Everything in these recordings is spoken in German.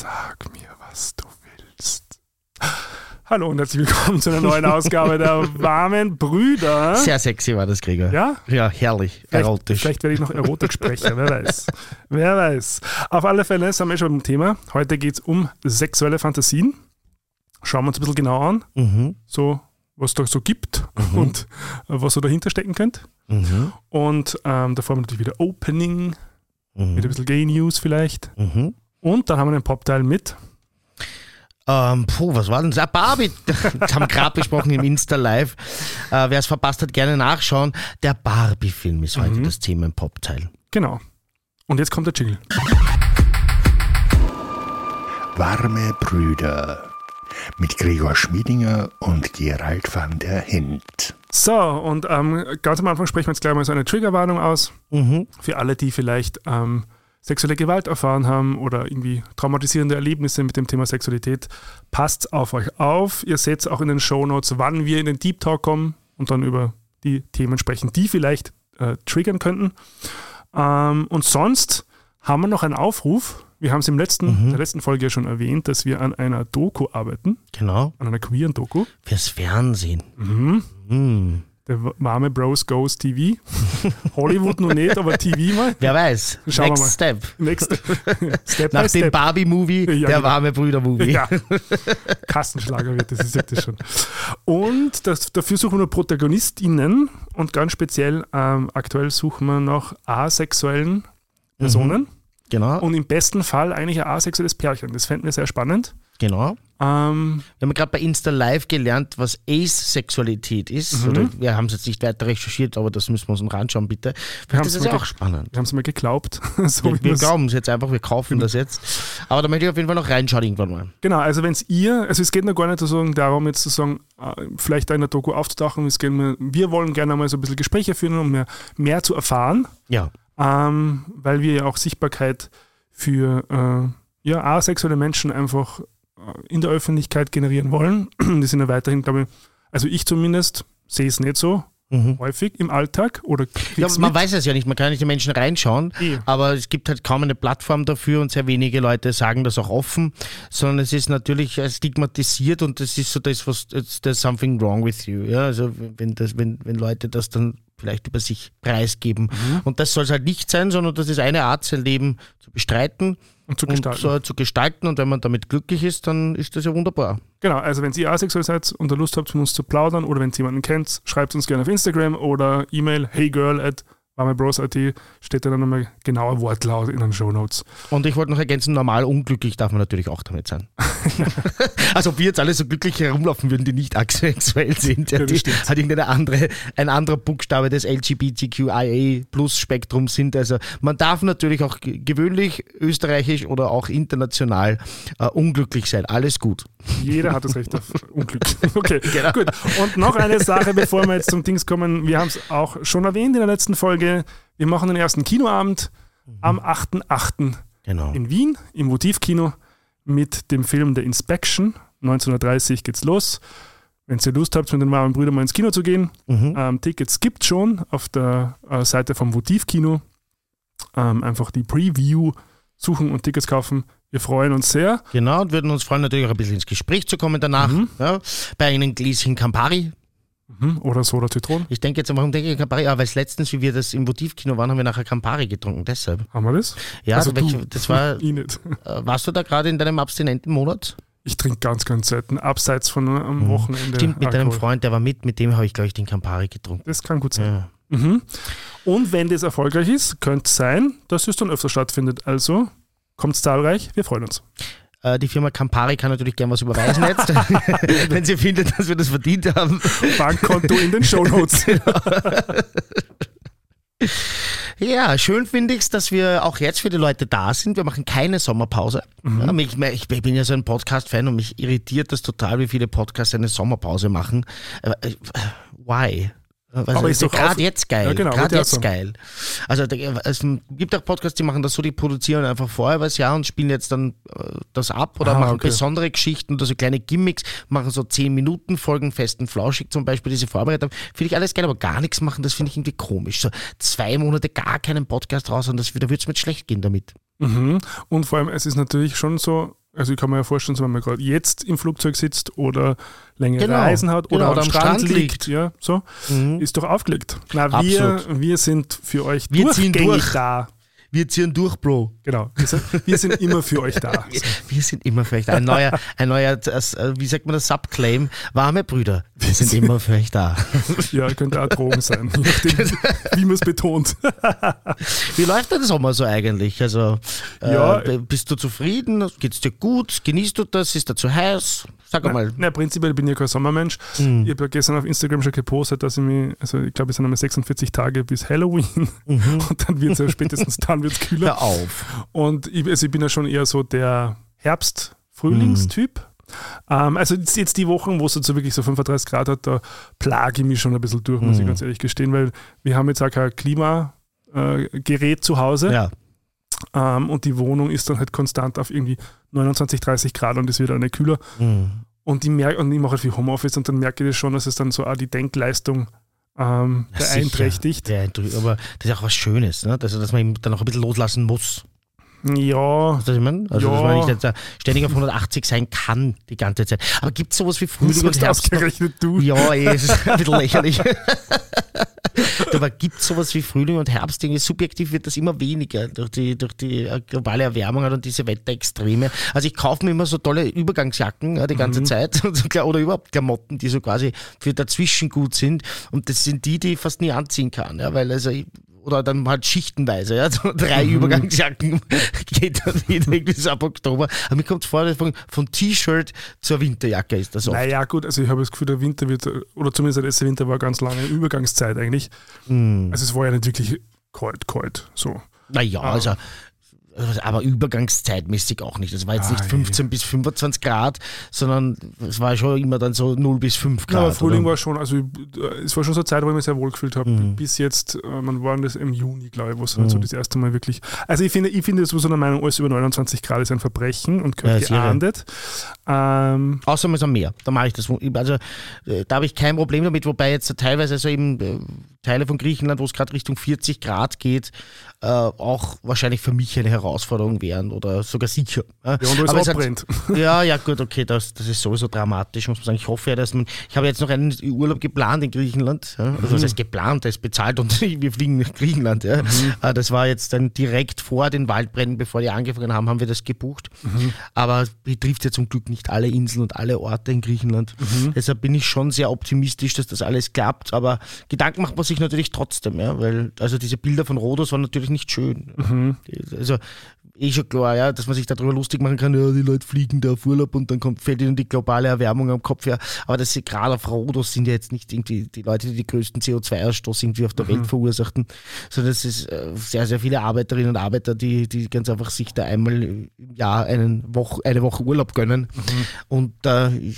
Sag mir, was du willst. Hallo und herzlich willkommen zu einer neuen Ausgabe der warmen Brüder. Sehr sexy war das, Gregor. Ja? Ja, herrlich. Vielleicht, Erotisch. vielleicht werde ich noch Erotik sprechen, wer weiß. Wer weiß. Auf alle Fälle sind wir schon im Thema. Heute geht es um sexuelle Fantasien. Schauen wir uns ein bisschen genau an, Mhm. so was da so gibt und äh, was so dahinter stecken könnte. Mhm. Und ähm, davor haben wir natürlich wieder Opening, mit ein Mhm. bisschen Gay News vielleicht. Mhm. Und dann haben wir den Popteil mit. Ähm, puh, was war denn das? Ah, Barbie. Das haben wir gerade besprochen im Insta-Live. Äh, Wer es verpasst hat, gerne nachschauen. Der Barbie-Film ist heute Mhm. das Thema im Popteil. Genau. Und jetzt kommt der Jingle. Warme Brüder mit Gregor Schmiedinger und Gerald van der Hint. So, und ähm, ganz am Anfang sprechen wir jetzt gleich mal so eine Triggerwarnung aus. Mhm. Für alle, die vielleicht ähm, sexuelle Gewalt erfahren haben oder irgendwie traumatisierende Erlebnisse mit dem Thema Sexualität, passt auf euch auf. Ihr seht auch in den Shownotes, wann wir in den Deep Talk kommen und dann über die Themen sprechen, die vielleicht äh, triggern könnten. Ähm, und sonst haben wir noch einen Aufruf. Wir haben es im letzten, Mhm. der letzten Folge ja schon erwähnt, dass wir an einer Doku arbeiten, Genau. an einer queeren Doku. Fürs Fernsehen. Mhm. Mhm. Der warme Bros Goes TV. Hollywood noch nicht, aber TV mal. Wer weiß. Schauen wir Next mal. Step. Next Step Nach dem. Barbie-Movie, Ja, der genau. warme Brüder-Movie. Ja, Kastenschlager wird das, ich sag das schon. Und das, dafür suchen wir ProtagonistInnen und ganz speziell ähm, aktuell suchen wir nach asexuellen Personen Genau. und im besten Fall eigentlich ein asexuelles Pärchen. Das fänden wir sehr spannend. genau. Ähm, Wir haben gerade bei Insta Live gelernt, was Asexualität ist. Mhm. Oder wir haben es jetzt nicht weiter recherchiert, aber das müssen wir uns noch anschauen, bitte. Wir das ist ja auch spannend. wir haben es mal geglaubt. so Wir, wir glauben es jetzt einfach, wir kaufen das jetzt. Aber da möchte ich auf jeden Fall noch reinschauen irgendwann mal. Genau, also wenn es ihr, also es geht noch gar nicht darum, jetzt zu sagen, äh, vielleicht da in der Doku aufzutauchen, es geht mir, wir wollen gerne mal so ein bisschen Gespräche führen, um mehr, mehr zu erfahren, Ja. ähm, weil wir ja auch Sichtbarkeit für äh, ja, asexuelle Menschen einfach in der Öffentlichkeit generieren wollen. Die sind ja weiterhin, glaube ich, also ich zumindest sehe es nicht so Mhm. häufig im Alltag oder Ja, man mit. weiß es ja nicht, man kann nicht die Menschen reinschauen, Eh. aber es gibt halt kaum eine Plattform dafür und sehr wenige Leute sagen das auch offen, sondern es ist natürlich äh, stigmatisiert und das ist so das, was there's something wrong with you. Ja, also wenn das, wenn, wenn Leute das dann vielleicht über sich preisgeben. Mhm. Und das soll es halt nicht sein, sondern das ist eine Art, sein Leben zu bestreiten Und zu und gestalten. so zu gestalten. Und wenn man damit glücklich ist, dann ist das ja wunderbar. Genau, also wenn ihr asexuell seid und da Lust habt, von uns zu plaudern oder wenn ihr jemanden kennt, schreibt uns gerne auf Instagram oder E-Mail heygirl at warmebros.at steht da dann nochmal genauer Wortlaut in den Shownotes. Und ich wollte noch ergänzen, normal unglücklich darf man natürlich auch damit sein. also ob wir jetzt alle so glücklich herumlaufen würden, die nicht asexuell sind, ja, Ja, die stimmt. halt irgendeine andere, ein anderer Buchstabe des LGBTQIA Plus Spektrums sind. Also man darf natürlich auch ge- gewöhnlich, österreichisch oder auch international äh, unglücklich sein. Alles gut. Jeder hat das Recht auf Unglück. Okay, Genau. gut. Und noch eine Sache, bevor wir jetzt zum Dings kommen. Wir haben es auch schon erwähnt in der letzten Folge. Wir machen den ersten Kinoabend am 8.8. Genau. in Wien im Votivkino mit dem Film The Inspection. 1930 geht's los. Wenn ihr Lust habt, mit den warmen Brüdern mal ins Kino zu gehen, Mhm. ähm, Tickets gibt schon auf der äh, Seite vom Votivkino. Ähm, einfach die Preview suchen und Tickets kaufen. Wir freuen uns sehr. Genau, und würden uns freuen, natürlich auch ein bisschen ins Gespräch zu kommen danach. Mhm. Ja, bei einem Gläschen Campari. Mhm. Oder Soda Zitron. Ich denke jetzt, warum denke ich Campari? Ja, weil es letztens, wie wir das im Votivkino waren, haben wir nachher Campari getrunken, deshalb. Haben wir das? Ja, Also welche, du. das war, Ich nicht. äh, warst du da gerade in deinem abstinenten Monat? Ich trinke ganz, ganz selten, abseits von am Wochenende. Mhm. Stimmt, mit deinem Alkohol. Freund, der war mit, mit dem habe ich, glaube ich, den Campari getrunken. Das kann gut sein. Ja. Mhm. Und wenn das erfolgreich ist, könnte es sein, dass es dann öfter stattfindet. Also kommt zahlreich, wir freuen uns. Äh, die Firma Campari kann natürlich gern was überweisen jetzt, wenn sie findet, dass wir das verdient haben. Bankkonto in den Shownotes. Ja, schön finde ich es, dass wir auch jetzt für die Leute da sind. Wir machen keine Sommerpause. Mhm. Ich, ich bin ja so ein Podcast-Fan und mich irritiert das total, wie viele Podcasts eine Sommerpause machen. Äh, äh, why? Also, Aber ist gerade jetzt geil. Ja, genau, gerade jetzt sagen. geil. Also es gibt auch Podcasts, die machen das so, die produzieren einfach vorher übers Jahr und spielen jetzt dann äh, das ab oder Ah, machen okay. besondere Geschichten oder so kleine Gimmicks, machen so 10 Minuten Folgen festen Flauschig zum Beispiel, die sie vorbereitet haben. Finde ich alles geil, aber gar nichts machen, das finde ich irgendwie komisch. So zwei Monate gar keinen Podcast raus und das, da würde es mir schlecht gehen damit. Mhm. Und vor allem, es ist natürlich schon so, Also ich kann mir ja vorstellen, wenn man gerade jetzt im Flugzeug sitzt oder längere Genau, Reisen hat genau, oder, oder am am Strand, Strand liegt, liegt. ja, so, Mhm. ist doch aufgelegt. Na, wir, Absolut. wir sind für euch Wir durchgängig durch. da. Wir ziehen durch, Bro. Genau, wir sind, wir sind immer für euch da. Wir, wir sind immer für euch da. Ein neuer, ein neuer, äh, wie sagt man das, Subclaim. Warme Brüder. Wir sind immer für euch da. Ja, könnte auch Drogen sein, nachdem, wie man es betont. Wie läuft denn der Sommer so eigentlich? Also, äh, Ja. bist du zufrieden? Geht's dir gut? Genießt du das? Ist da zu heiß? Sag mal. Na, prinzipiell bin ich kein Sommermensch. Mhm. Ich habe ja gestern auf Instagram schon gepostet, dass ich mich, also ich glaube, es sind einmal 46 Tage bis Halloween und dann wird es ja spätestens dann wird's kühler. Hör auf. Und ich, also ich bin ja schon eher so der Herbst-Frühlingstyp. Ähm, also jetzt, jetzt die Wochen, wo es jetzt so wirklich so 35 Grad hat, da plage ich mich schon ein bisschen durch, muss ich ganz ehrlich gestehen, weil wir haben jetzt auch kein Klimagerät äh, zu Hause Ja. ähm, und die Wohnung ist dann halt konstant auf irgendwie 29, 30 Grad und es wird auch nicht kühler. Mhm. Und ich, merke, und ich mache halt viel Homeoffice und dann merke ich das schon, dass es dann so auch die Denkleistung ähm, Ja, beeinträchtigt. Beeindruckend. Aber das ist auch was Schönes, ne? also, dass man eben dann auch ein bisschen loslassen muss. Ja, was ich meine? Also, Ja. dass man nicht jetzt, äh, ständig auf 180 sein kann die ganze Zeit. Aber gibt es sowas wie Frühling und Herbst? ausgerechnet du. Ja, eh, es ist ein bisschen lächerlich. Aber gibt es sowas wie Frühling und Herbst? Irgendwie subjektiv wird das immer weniger durch die, durch die äh, globale Erwärmung und diese Wetterextreme. Also ich kaufe mir immer so tolle Übergangsjacken ja, die ganze Zeit und so, klar, oder überhaupt Klamotten, die so quasi für dazwischen gut sind. Und das sind die, die ich fast nie anziehen kann. Ja, weil also ich, oder dann halt schichtenweise, ja, so drei Übergangsjacken geht dann wieder irgendwie so ab Oktober. Aber mir kommt vor, dass von, von T-Shirt zur Winterjacke ist das oft. Naja, gut, also ich habe das Gefühl, der Winter wird, oder zumindest der letzte Winter war ganz lange Übergangszeit eigentlich. Hm. Also es war ja nicht wirklich kalt, kalt. So. Naja, also, also, aber übergangszeitmäßig auch nicht. Es war jetzt nicht Ei. 15 bis 25 Grad, sondern es war schon immer dann so 0 bis 5 Ja, Grad. aber Frühling oder? war schon, also äh, es war schon so eine Zeit, wo ich mich sehr wohl gefühlt habe. Mhm. Bis jetzt, äh, man war das im Juni, glaube ich, wo es halt so das erste Mal wirklich. Also ich finde, ich finde sowieso eine Meinung, alles über 29 Grad ist ein Verbrechen und Ja, gehört sicher. geahndet. Ähm, Außer man ist am Meer, da mache ich das. Also äh, da habe ich kein Problem damit, wobei jetzt teilweise also eben äh, Teile von Griechenland, wo es gerade Richtung 40 Grad geht, äh, auch wahrscheinlich für mich eine Herausforderung wären oder sogar sicher. Ja, ja, und alles Aber es hat- abbrennt. Ja, ja, gut, okay, das, das ist sowieso dramatisch, muss man sagen. Ich hoffe ja, dass man. Ich habe jetzt noch einen Urlaub geplant in Griechenland. Ja? Also, was heißt geplant? Der ist bezahlt und wir fliegen nach Griechenland. Ja? Äh, Das war jetzt dann direkt vor den Waldbränden, bevor die angefangen haben, haben wir das gebucht. Aber betrifft ja zum Glück nicht alle Inseln und alle Orte in Griechenland. Deshalb bin ich schon sehr optimistisch, dass das alles klappt. Aber Gedanken macht man sich natürlich trotzdem, ja, weil also diese Bilder von Rhodos waren natürlich nicht schön. Die- Also eh schon klar, ja, dass man sich darüber lustig machen kann, ja, die Leute fliegen da auf Urlaub und dann kommt, fällt ihnen die globale Erwärmung am Kopf her. Aber das sind gerade auf Rhodos sind ja jetzt nicht irgendwie die Leute, die die größten CO2-Ausstoß irgendwie auf der Welt verursachten, sondern es ist äh, sehr, sehr viele Arbeiterinnen und Arbeiter, die, die ganz einfach sich da einmal im Jahr einen Woche, eine Woche Urlaub gönnen und da äh,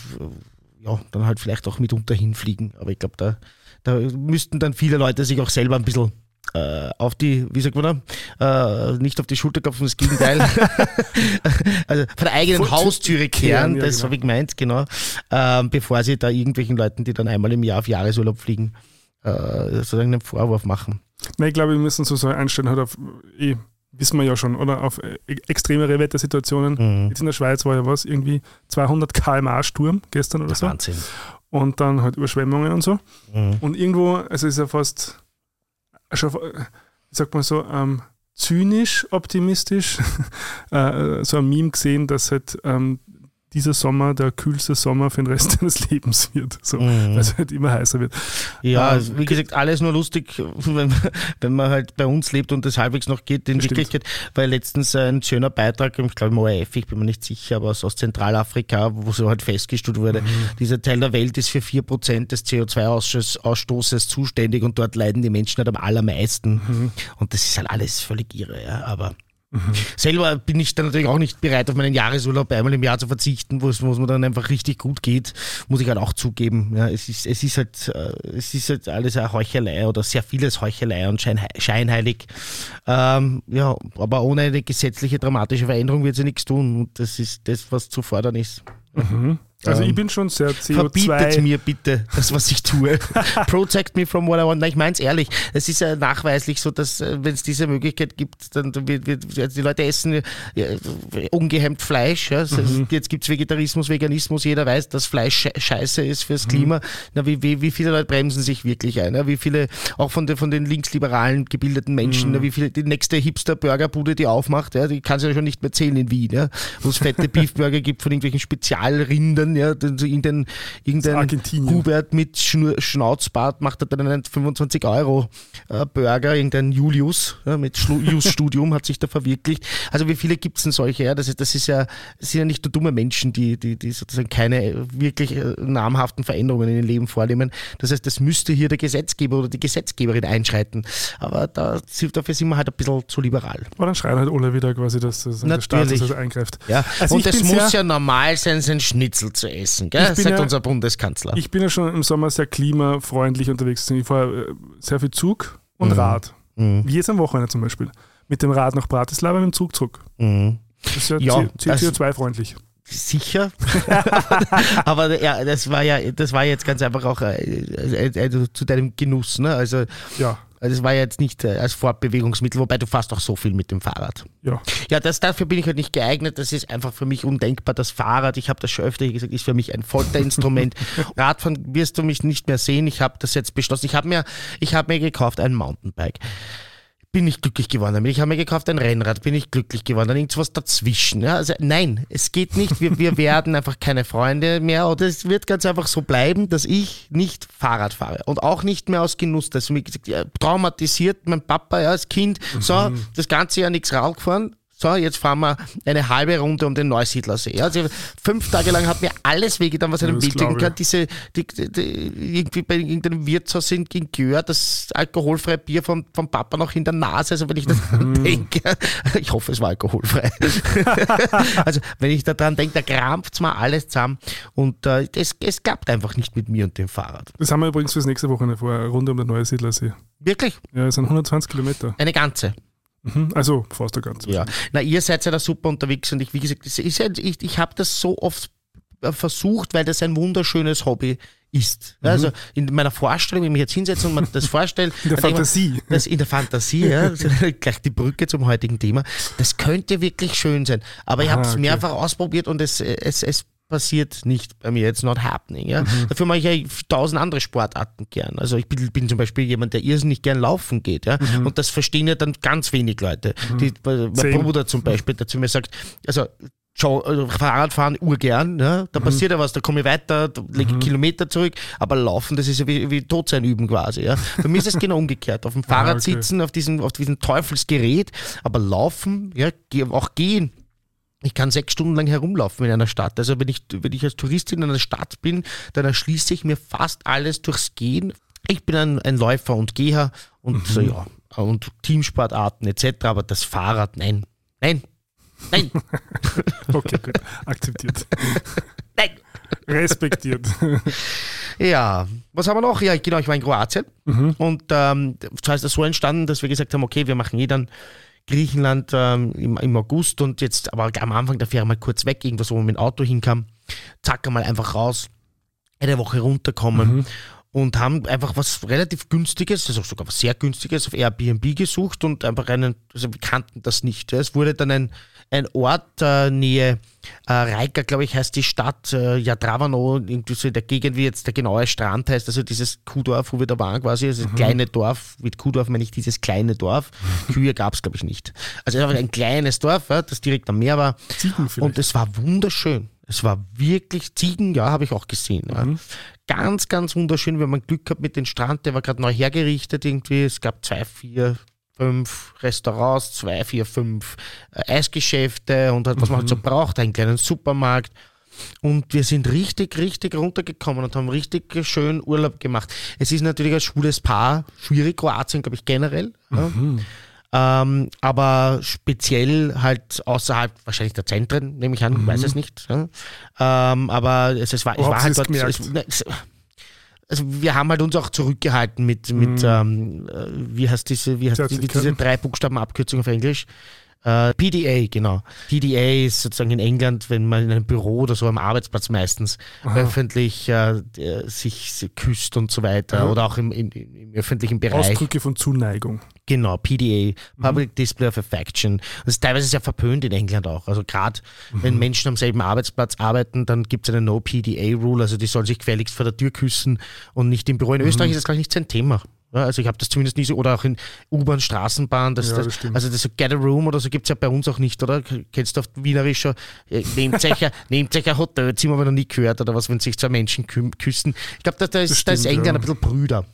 ja, dann halt vielleicht auch mitunter hinfliegen. Aber ich glaube, da, da müssten dann viele Leute sich auch selber ein bisschen äh, auf die, wie sagt man da, äh, nicht auf die Schulter klopfen, das Gegenteil. also von der eigenen Vor- Haustüre kehren, ja, das genau. habe ich gemeint, genau. Ähm, bevor sie da irgendwelchen Leuten, die dann einmal im Jahr auf Jahresurlaub fliegen, äh, sozusagen einen Vorwurf machen. Nein, ich glaube, wir müssen so so einstellen, halt auf, eh, wissen wir ja schon, oder? Auf äh, extremere Wettersituationen. Mhm. Jetzt in der Schweiz war ja was, irgendwie 200 km Sturm gestern oder so. Wahnsinn. Und dann halt Überschwemmungen und so. Mhm. Und irgendwo, also ist ja fast, schon, äh, wie sagt man so, ähm, zynisch optimistisch, äh, so ein Meme gesehen, dass halt ähm, dieser Sommer der kühlste Sommer für den Rest deines Lebens wird. So, Mhm. Weil es halt immer heißer wird. Ja, Ähm, also wie gesagt, alles nur lustig, wenn, wenn man halt bei uns lebt und das halbwegs noch geht in. Wirklichkeit. Weil letztens ein schöner Beitrag, ich glaube im ORF, ich bin mir nicht sicher, aber aus aus Zentralafrika, wo so halt festgestellt wurde, Mhm. dieser Teil der Welt ist für 4% des CO2-Ausstoßes zuständig und dort leiden die Menschen halt am allermeisten. Mhm. Und das ist halt alles völlig irre, ja. Aber Selber bin ich dann natürlich auch nicht bereit, auf meinen Jahresurlaub einmal im Jahr zu verzichten, wo es, mir dann einfach richtig gut geht, muss ich halt auch zugeben. Ja, es, ist, es, ist halt, äh, es ist halt alles eine Heuchelei oder sehr vieles Heuchelei und Scheinhei scheinheilig. Ähm, ja, aber ohne eine gesetzliche dramatische Veränderung wird sie nichts tun und das ist das, was zu fordern ist. Mhm. Also Ähm, ich bin schon sehr Verbietet CO2. mir bitte das, was ich tue. Protect me from what I want. Nein, ich meine es ehrlich. Es ist ja nachweislich so, dass wenn es diese Möglichkeit gibt, dann wird, wird, also die Leute essen ja, ungehemmt Fleisch. Ja. Mhm. Jetzt gibt es Vegetarismus, Veganismus. Jeder weiß, dass Fleisch sche- scheiße ist fürs Mhm. Klima. Na, wie, wie, wie viele Leute bremsen sich wirklich ein? Ja? Wie viele, auch von, den von den linksliberalen gebildeten Menschen, Mhm. na, wie viele, die nächste Hipster-Burgerbude, die aufmacht, ja, die kann es ja schon nicht mehr zählen in Wien, ja? wo es fette Beefburger gibt von irgendwelchen Spezialrindern, ja, den- so irgendein, irgendein Argentinien. Hubert mit Schnur, Schnauzbart macht er dann einen 25 Euro äh, Burger, irgendein Julius ja, mit Julius-Studium hat sich da verwirklicht. Also wie viele gibt es denn solche? Ja? Das, ist, das ist ja, das sind ja nicht nur dumme Menschen, die, die, die sozusagen keine wirklich äh, namhaften Veränderungen in ihrem Leben vornehmen. Das heißt, das müsste hier der Gesetzgeber oder die Gesetzgeberin einschreiten. Aber da, dafür sind wir halt ein bisschen zu liberal. Aber dann schreien halt alle wieder quasi, dass das der Staat das eingreift. Ja? Also Und bin muss ja normal sein, sein Schnitzel zu essen, gell? Sagt ja- unser Bundeskanzler. Ich bin ja schon im Sommer sehr klimafreundlich unterwegs. Ich fahre äh, sehr viel Zug und Mhm. Rad. Mhm. Wie jetzt am Wochenende zum Beispiel. Mit dem Rad nach Bratislava, mit dem Zug zurück. Mhm. Das ist ja, Ja, also- CO2-freundlich. Sicher. Aber ja, das war ja, das war jetzt ganz einfach auch äh, äh, äh, zu deinem Genuss, ne? Also Ja, also es war jetzt nicht äh, als Fortbewegungsmittel, wobei du fährst auch so viel mit dem Fahrrad. ja. Ja, das, dafür bin ich halt nicht geeignet. Das ist einfach für mich undenkbar. Das Fahrrad, ich habe das schon öfter gesagt, ist für mich ein Folterinstrument. Radfahren wirst du mich nicht mehr sehen. Ich habe das jetzt beschlossen. Ich habe mir, ich habe mir gekauft ein Mountainbike. Bin ich glücklich geworden damit. Ich habe mir gekauft ein Rennrad, bin ich glücklich geworden. Dann irgendwas dazwischen. Ja, also nein, es geht nicht. Wir, wir werden einfach keine Freunde mehr. Oder es wird ganz einfach so bleiben, dass ich nicht Fahrrad fahre. Und auch nicht mehr aus Genuss. Das ist mir gesagt, traumatisiert mein Papa ja, als Kind. So, das ganze Jahr nichts Rad gefahren. So, jetzt fahren wir eine halbe Runde um den Neusiedlersee. Also fünf Tage lang hat mir alles wehgetan, was einem ich. kann. Diese, die, die, irgendwie bei irgendeinem Wirtshaus in Gör, das alkoholfreie Bier vom, vom Papa noch in der Nase. Also wenn ich daran Mhm. denke, ich hoffe, es war alkoholfrei. also wenn ich daran denke, da krampft mal alles zusammen. Und äh, es, es klappt einfach nicht mit mir und dem Fahrrad. Das haben wir übrigens fürs nächste Wochenende vor, eine Runde um den Neue Siedlersee. Wirklich, Ja, es sind 120 Kilometer. eine ganze. Mhm. Also fast der ganze. Ja. Na, ihr seid ja da super unterwegs und ich, wie gesagt, ja, ich, ich habe das so oft äh, versucht, weil das ein wunderschönes Hobby ist. Ja, Also in meiner Vorstellung, wenn ich mich jetzt hinsetze und man das vorstelle, In der Fantasie. Das in der Fantasie, ja, gleich die Brücke zum heutigen Thema. Das könnte wirklich schön sein. Aber ich habe es okay. mehrfach ausprobiert und es, es, es passiert nicht bei mir. It's not happening. Ja. Mhm. Dafür mache ich ja tausend andere Sportarten gern. Also ich bin, bin zum Beispiel jemand, der irrsinnig gern laufen geht. Ja. Und das verstehen ja dann ganz wenig Leute. Die, mein Same. Bruder zum Beispiel, der zu mir sagt, also also Fahrradfahren urgern, ja? da passiert ja was, da komme ich weiter, da lege ich Kilometer zurück, aber Laufen, das ist ja wie, wie Totsein üben quasi. Ja? Bei mir ist es genau umgekehrt, auf dem Fahrrad okay. sitzen, auf diesem, auf diesem Teufelsgerät, aber Laufen, ja, auch gehen. Ich kann sechs Stunden lang herumlaufen in einer Stadt. Also wenn ich, wenn ich als Touristin in einer Stadt bin, dann erschließe ich mir fast alles durchs Gehen. Ich bin ein, ein Läufer und Geher und so, ja, und Teamsportarten etc., aber das Fahrrad, nein, nein, nein, Okay, gut. Akzeptiert. nein. Respektiert. Ja, was haben wir noch? Ja, genau, ich war in Kroatien und ähm, zwar ist das so entstanden, dass wir gesagt haben, okay, wir machen eh dann Griechenland ähm, im, im August und jetzt aber am Anfang der Ferien mal kurz weg, irgendwas, wo man mit dem Auto hinkam, zack, einmal einfach raus, eine Woche runterkommen und haben einfach was relativ günstiges, also sogar was sehr günstiges auf Airbnb gesucht und einfach einen, also wir kannten das nicht. Ja. Es wurde dann ein, ein Ort äh, Nähe äh, Reika, glaube ich, heißt die Stadt, äh, Jadravano, irgendwie so in der Gegend, wie jetzt der genaue Strand heißt, also dieses Kuhdorf, wo wir da waren quasi, also das kleine Dorf, mit Kuhdorf meine ich dieses kleine Dorf. Kühe gab es, glaube ich, nicht. Also einfach ein kleines Dorf, ja, das direkt am Meer war. Und es war wunderschön. Es war wirklich Ziegen, ja, habe ich auch gesehen. Ja. Ganz, ganz wunderschön. Wir haben Glück gehabt mit dem Strand, der war gerade neu hergerichtet irgendwie. Es gab zwei, vier, fünf Restaurants, zwei, vier, fünf äh, Eisgeschäfte und halt, was man halt so braucht, einen kleinen Supermarkt. Und wir sind richtig, richtig runtergekommen und haben richtig schön Urlaub gemacht. Es ist natürlich als schwules Paar schwierig, Kroatien, glaube ich, generell. Ja. Ähm, aber speziell halt außerhalb wahrscheinlich der Zentren, nehme ich an, weiß es nicht. Ja. Ähm, aber es, es war, ich war halt dort. es, also wir haben halt uns auch zurückgehalten mit, mit ähm, äh, wie heißt diese, wie heißt die, diese drei Buchstaben Abkürzung auf Englisch? Äh, PDA, genau. PDA ist sozusagen in England, wenn man in einem Büro oder so am Arbeitsplatz meistens Aha. öffentlich äh, sich küsst und so weiter Ja. oder auch im, im, im öffentlichen Bereich. Ausdrücke von Zuneigung. Genau, PDA, Mhm. Public Display of Affection. Das ist teilweise sehr verpönt in England auch. Also gerade Mhm. wenn Menschen am selben Arbeitsplatz arbeiten, dann gibt es eine No-PDA-Rule, also die sollen sich gefälligst vor der Tür küssen und nicht im Mhm. Büro. In Österreich ist das, ich, nicht sein Thema. Ja, also ich habe das zumindest nie so, oder auch in U-Bahn, Straßenbahn, das, Ja, das, das also das so Get a Room oder so gibt es ja bei uns auch nicht, oder? Kennst du auf Wienerisch schon, äh, nehmt euch, ein- Hotelzimmer, aber noch nie gehört, oder was, wenn sich zwei Menschen kü küssen. Ich glaube, da, da, ist, Das da ist England ja. ein bisschen Brüder.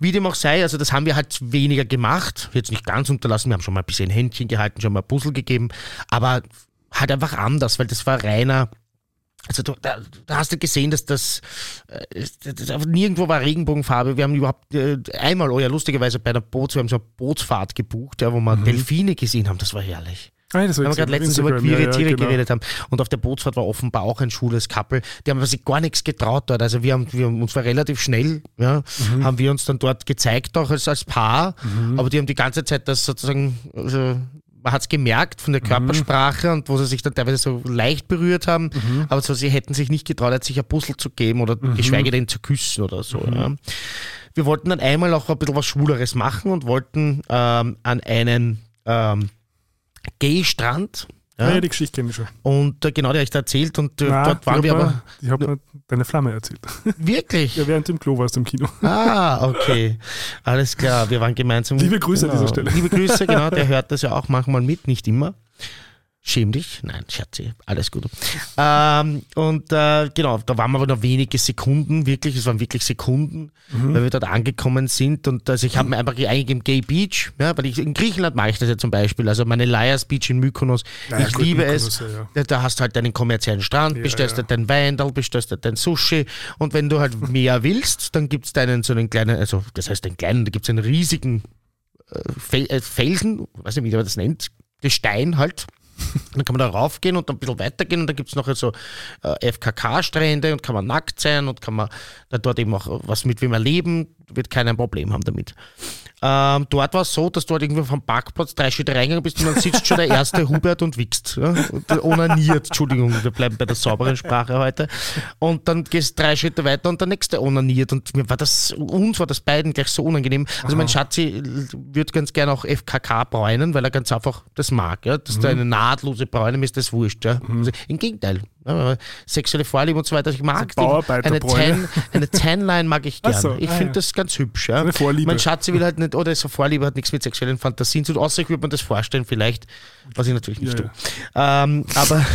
Wie dem auch sei, also das haben wir halt weniger gemacht, jetzt nicht ganz unterlassen, wir haben schon mal ein bisschen Händchen gehalten, schon mal Puzzle gegeben, aber halt einfach anders, weil das war reiner, also du, da, da hast du gesehen, dass das, äh, das, das nirgendwo war Regenbogenfarbe. Wir haben überhaupt äh, einmal, oh ja, lustigerweise bei der Boots, wir haben so eine Bootsfahrt gebucht, ja, wo wir Delfine gesehen haben, das war herrlich. Ah, ja, das wir jetzt gerade letztens über queere Ja, ja, Tiere genau. geredet haben. Und auf der Bootsfahrt war offenbar auch ein schwules Couple. Die haben sich gar nichts getraut dort. Also wir haben, wir haben uns war relativ schnell, ja, Mhm. haben wir uns dann dort gezeigt, auch als, als Paar. Aber die haben die ganze Zeit das sozusagen, also man hat es gemerkt von der Mhm. Körpersprache und wo sie sich dann teilweise so leicht berührt haben. Mhm. Aber so, sie hätten sich nicht getraut, sich ein Puzzle zu geben oder geschweige denn zu küssen oder so. Mhm. Ja. Wir wollten dann einmal auch ein bisschen was Schwuleres machen und wollten ähm, an einen ähm, Gay-Strand. Ja, Ja, die Geschichte kenne ich schon. und äh, genau, der habe ich da erzählt und äh, Nein, dort waren die wir aber mir- Ich habe mir deine Flamme erzählt. wirklich. Ja, während dem Klo warst du im Kino. Ah, okay. Alles klar, wir waren gemeinsam. Liebe Grüße an genau. dieser Stelle. Liebe Grüße, genau, der hört das ja auch manchmal mit, nicht immer. Schäm dich. Nein, Scherzi, alles gut. Ähm, und äh, genau, da waren wir aber noch wenige Sekunden, wirklich, es waren wirklich Sekunden, Mhm. weil wir dort angekommen sind. Und also ich habe mir einfach eingegeben Gay Beach, ja, weil ich in Griechenland mache ich das ja zum Beispiel. Also meine Liars Beach in Mykonos, Ja, ja, ich gut, liebe Mykonos, es. ja, ja. Da, hast du halt deinen kommerziellen Strand, Ja, bestellst ja. halt dein Weindal, bestellst halt dein Sushi und wenn du halt mehr willst, dann gibt es deinen so einen kleinen, also das heißt einen kleinen, da gibt es einen riesigen äh, äh, Felsen, weiß nicht, wie man das nennt, Gestein halt. Dann kann man da raufgehen und dann ein bisschen weitergehen und dann gibt es noch so äh, FKK-Strände und kann man nackt sein und kann man dann dort eben auch was mit wem erleben, wird keiner ein Problem haben damit. Ähm, dort war es so, dass du halt irgendwie vom Parkplatz drei Schritte reingegangen bist und dann sitzt schon der erste Hubert und wichst. Ja? Und onaniert, Entschuldigung, wir bleiben bei der sauberen Sprache heute. Und dann gehst du drei Schritte weiter und der nächste onaniert. Und mir war das, uns war das beiden gleich so unangenehm. Also mein Schatzi würde ganz gerne auch FKK bräunen, weil er ganz einfach das mag. Ja? Dass da eine nahtlose Bräune ist das wurscht. Ja? Also Im Gegenteil. Ja, sexuelle Vorliebe und so weiter. Ich mag die, eine. Tan, eine Tanline mag ich Ach gern. so, ich ah, finde ja. das ganz hübsch. Ja? Eine Vorliebe. Mein Schatzi will halt nicht, oder so Vorliebe hat nichts mit sexuellen Fantasien zu tun, außer ich würde mir das vorstellen, vielleicht, was ich natürlich nicht Ja, tue. Ähm, aber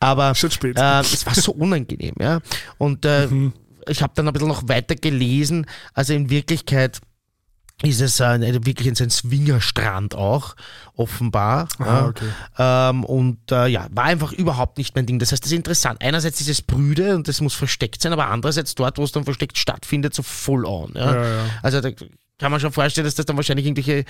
aber äh, es war so unangenehm, ja. Und äh, Mhm. ich habe dann ein bisschen noch weiter gelesen. Also in Wirklichkeit ist es äh, wirklich ein Swingerstrand auch, offenbar. Aha, okay. Ähm, und äh, ja, war einfach überhaupt nicht mein Ding. Das heißt, das ist interessant. Einerseits ist es brüde und das muss versteckt sein, aber andererseits dort, wo es dann versteckt stattfindet, so full on. Ja? Ja, ja. Also da kann man schon vorstellen, dass das dann wahrscheinlich irgendwelche äh,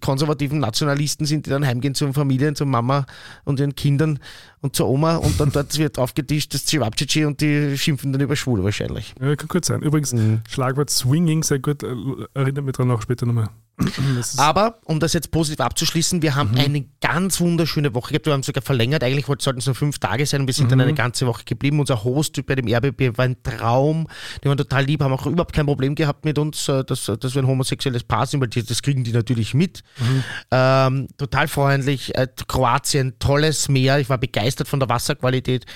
konservativen Nationalisten sind, die dann heimgehen zur Familie, zur Mama und ihren Kindern und zur Oma und dann dort wird aufgetischt das Cevapcici und die schimpfen dann über Schwule wahrscheinlich. Ja, kann gut sein. Übrigens, Mhm. Schlagwort Swinging, sehr gut. äh, Erinnert mich dran auch später nochmal. Ist, Aber, um das jetzt positiv abzuschließen, wir haben eine ganz wunderschöne Woche gehabt. Wir haben sogar verlängert. Eigentlich sollten es nur fünf Tage sein und wir sind dann eine ganze Woche geblieben. Unser Host bei dem RBB war ein Traum. Die waren total lieb, haben auch überhaupt kein Problem gehabt mit uns, äh, dass, dass wir ein homosexuelles Paar sind, weil die, das kriegen die natürlich mit. Ähm, total freundlich. Äh, Kroatien, tolles Meer. Ich war begeistert von der Wasserqualität.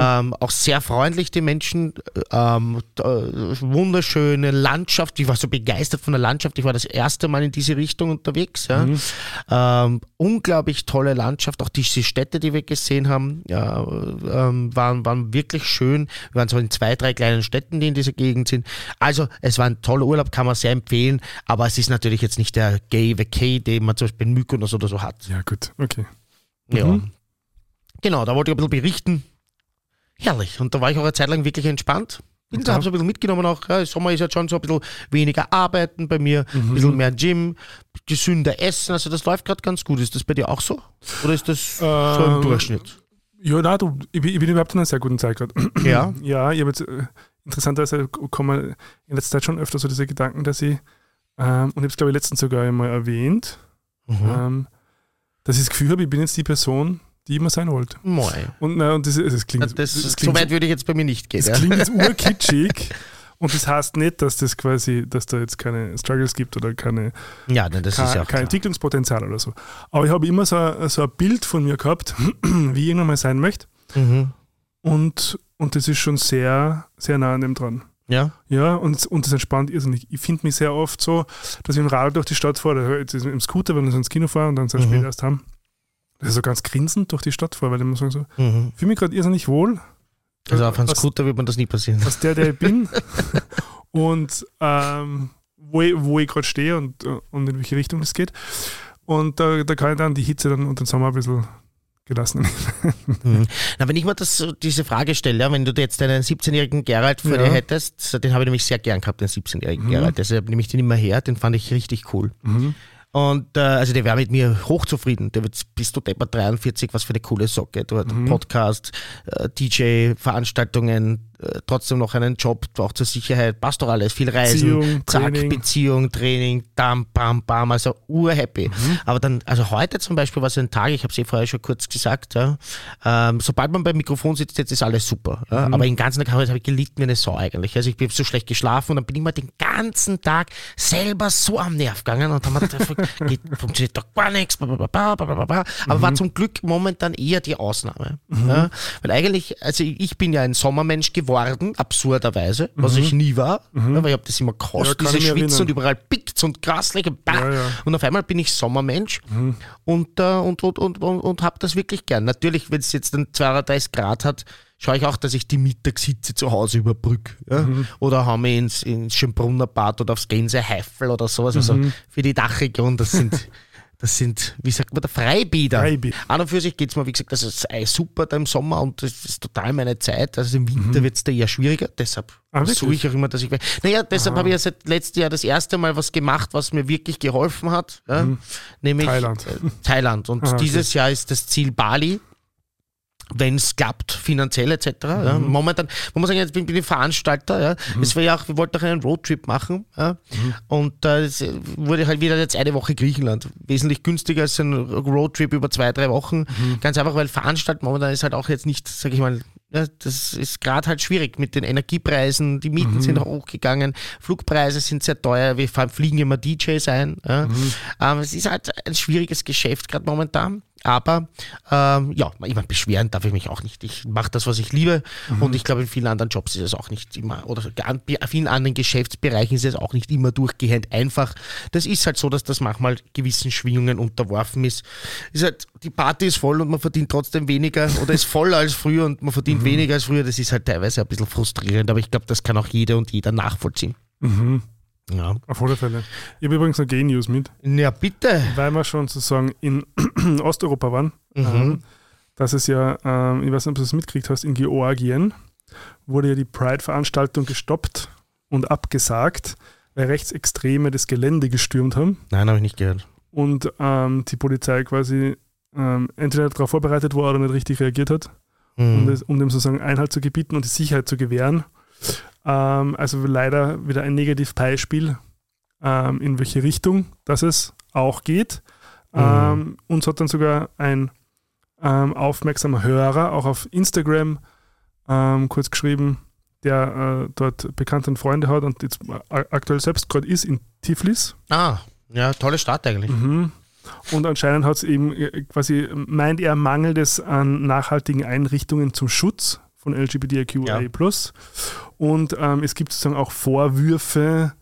Ähm, auch sehr freundlich, die Menschen. Ähm, äh, wunderschöne Landschaft. Ich war so begeistert von der Landschaft. Ich war das erste Mal in diese Richtung unterwegs. Ja. Ähm, unglaublich tolle Landschaft. Auch diese Städte, die wir gesehen haben, ja, ähm, waren, waren wirklich schön. Wir waren so in zwei, drei kleinen Städten, die in dieser Gegend sind. Also, es war ein toller Urlaub, kann man sehr empfehlen. Aber es ist natürlich jetzt nicht der Gay Vacay, den man zum Beispiel in Mykonos oder so hat. ja, gut. Okay. Ja. Genau, da wollte ich ein bisschen berichten. Herrlich. Und da war ich auch eine Zeit lang wirklich entspannt. Bin Ja. habe so ein bisschen mitgenommen auch. Ja, Sommer ist jetzt schon so ein bisschen weniger arbeiten bei mir, ein bisschen mehr Gym, gesünder essen. Also das läuft gerade ganz gut. Ist das bei dir auch so? Oder ist das so im Ähm, Durchschnitt? Ja, na, du, ich, bin- ich bin überhaupt in einer sehr guten Zeit gerade. Ja. Ja, ich habe jetzt äh, interessanterweise kommen in letzter Zeit schon öfter so diese Gedanken, dass ich, ähm, und ich habe es glaube ich letztens sogar einmal erwähnt, Mhm. ähm, dass ich das Gefühl habe, ich bin jetzt die Person, die immer sein wollte. Moi. Und, na, und das, das klingt, Das, das so klingt, weit würde ich jetzt bei mir nicht gehen. das Ja. klingt jetzt urkitschig. Und das heißt nicht, dass das quasi, dass da jetzt keine Struggles gibt oder keine, ja, nein, das kein, ist ja kein auch klar. Entwicklungspotenzial oder so. Aber ich habe immer so ein, so ein Bild von mir gehabt, wie ich irgendwann mal sein möchte. Mhm. Und, und das ist schon sehr, sehr nah an dem dran. Ja. Ja, und, und das entspannt irrsinnig. Ich finde mich sehr oft so, dass ich im Rad durch die Stadt fahre, jetzt im Scooter, wenn wir so ins Kino fahren und dann sehr Mhm. spät erst haben, so ganz grinsend durch die Stadt fahre, weil ich muss sagen, so, Mhm. fühle mich gerade irrsinnig wohl. Also auf einem Scooter wird man das nie passieren. als der, der ich bin und ähm, wo ich, wo ich gerade stehe und, und in welche Richtung es geht. Und da, da kann ich dann die Hitze dann und den Sommer ein bisschen gelassen. Mhm. Na, wenn ich mir das, diese Frage stelle, ja, wenn du jetzt einen 17-jährigen Gerald vor Ja. dir hättest, den habe ich nämlich sehr gern gehabt, den 17-jährigen Mhm. Gerald. Deshalb nehme ich den immer her, den fand ich richtig cool. Und äh, also der wäre mit mir hochzufrieden. Der wird bis du deppert 43, was für eine coole Socke. Du hast Mhm. Podcast, äh, DJ, Veranstaltungen, äh, trotzdem noch einen Job, auch zur Sicherheit, passt doch alles, viel Reisen, Beziehung, zack, Training. Beziehung, Training, bam, bam, bam, also urhappy. Mhm. Aber dann, also heute zum Beispiel war es ein Tag, ich habe es eh vorher schon kurz gesagt, ja, ähm, sobald man beim Mikrofon sitzt, jetzt ist alles super. Ja, Mhm. Aber den ganzen Tag habe ich, gelitten wie eine Sau eigentlich. Also ich bin so schlecht geschlafen und dann bin ich mal den ganzen Tag selber so am Nerv gegangen und dann hat man geht, funktioniert doch gar nichts, bla, bla, bla, bla, bla, bla. aber Mhm. war zum Glück momentan eher die Ausnahme. Ja, weil eigentlich, also ich bin ja ein Sommermensch geworden, absurderweise, was ich nie war, ja, weil ich habe das immer Mhm. Ja, diese mich Schwitzen und überall pickt und graslich und. Ja, ja. und auf einmal bin ich Sommermensch und, äh, und, und, und, und, und habe das wirklich gern. Natürlich, wenn es jetzt dann 32 Grad hat, schaue ich auch, dass ich die Mittagshitze zu Hause überbrücke. Ja? Oder haben wir ins, ins Schönbrunner Bad oder aufs Gänseheifel oder sowas. Also für die Dachregion, das sind, das sind, wie sagt man, der Freibäder. Freibäder. An und für sich geht es mir, wie gesagt, das ist super da im Sommer und das ist total meine Zeit. Also im Winter wird es da eher schwieriger, deshalb Ah, versuche ich auch immer, dass ich. Naja, deshalb habe ich ja seit letztem Jahr das erste Mal was gemacht, was mir wirklich geholfen hat. Ja? Nämlich Thailand. Äh, Thailand. Und Ah, okay. dieses Jahr ist das Ziel Bali. Wenn es klappt, finanziell etc. Ja. Momentan, man muss sagen, jetzt bin bin ich Veranstalter. Ja. Es war ja auch, wir wollten auch einen Roadtrip machen. Ja. Und äh, es wurde halt wieder jetzt eine Woche Griechenland. Wesentlich günstiger als ein Roadtrip über zwei, drei Wochen. Ganz einfach, weil Veranstalten momentan ist halt auch jetzt nicht, sag ich mal, ja, das ist gerade halt schwierig mit den Energiepreisen. Die Mieten sind hochgegangen, Flugpreise sind sehr teuer. Wir fahren, fliegen immer DJs ein. Ja. Ähm, es ist halt ein schwieriges Geschäft gerade momentan. Aber ähm, ja, ich meine, beschweren darf ich mich auch nicht. Ich mache das, was ich liebe. Und ich glaube, in vielen anderen Jobs ist es auch nicht immer, oder an vielen anderen Geschäftsbereichen ist es auch nicht immer durchgehend einfach. Das ist halt so, dass das manchmal gewissen Schwingungen unterworfen ist. ist halt, die Party ist voll und man verdient trotzdem weniger oder ist voller als früher und man verdient weniger als früher. Das ist halt teilweise ein bisschen frustrierend, aber ich glaube, das kann auch jeder und jeder nachvollziehen. Mhm. Ja, Auf alle Fälle. Ich habe übrigens noch Gay-News mit, ja bitte. weil wir schon sozusagen in Osteuropa waren. Mhm. Ähm, dass es ja, ähm, ich weiß nicht, ob du das mitgekriegt hast, in Georgien wurde ja die Pride-Veranstaltung gestoppt und abgesagt, weil Rechtsextreme das Gelände gestürmt haben. Nein, habe ich nicht gehört. und ähm, die Polizei quasi ähm, entweder darauf vorbereitet war oder nicht richtig reagiert hat, um, Mhm. das, um dem sozusagen Einhalt zu gebieten und die Sicherheit zu gewähren. Ähm, also leider wieder ein Negativbeispiel, ähm, in welche Richtung das es auch geht. Ähm, uns hat dann sogar ein ähm, aufmerksamer Hörer auch auf Instagram ähm, kurz geschrieben, der äh, dort Bekannte und Freunde hat und jetzt aktuell selbst gerade ist in Tiflis. Ah, ja, tolle Stadt eigentlich. Mhm. Und anscheinend hat es eben äh, quasi, meint er, mangelt an nachhaltigen Einrichtungen zum Schutz von LGBTIQIA. Ja. Und ähm, es gibt sozusagen auch Vorwürfe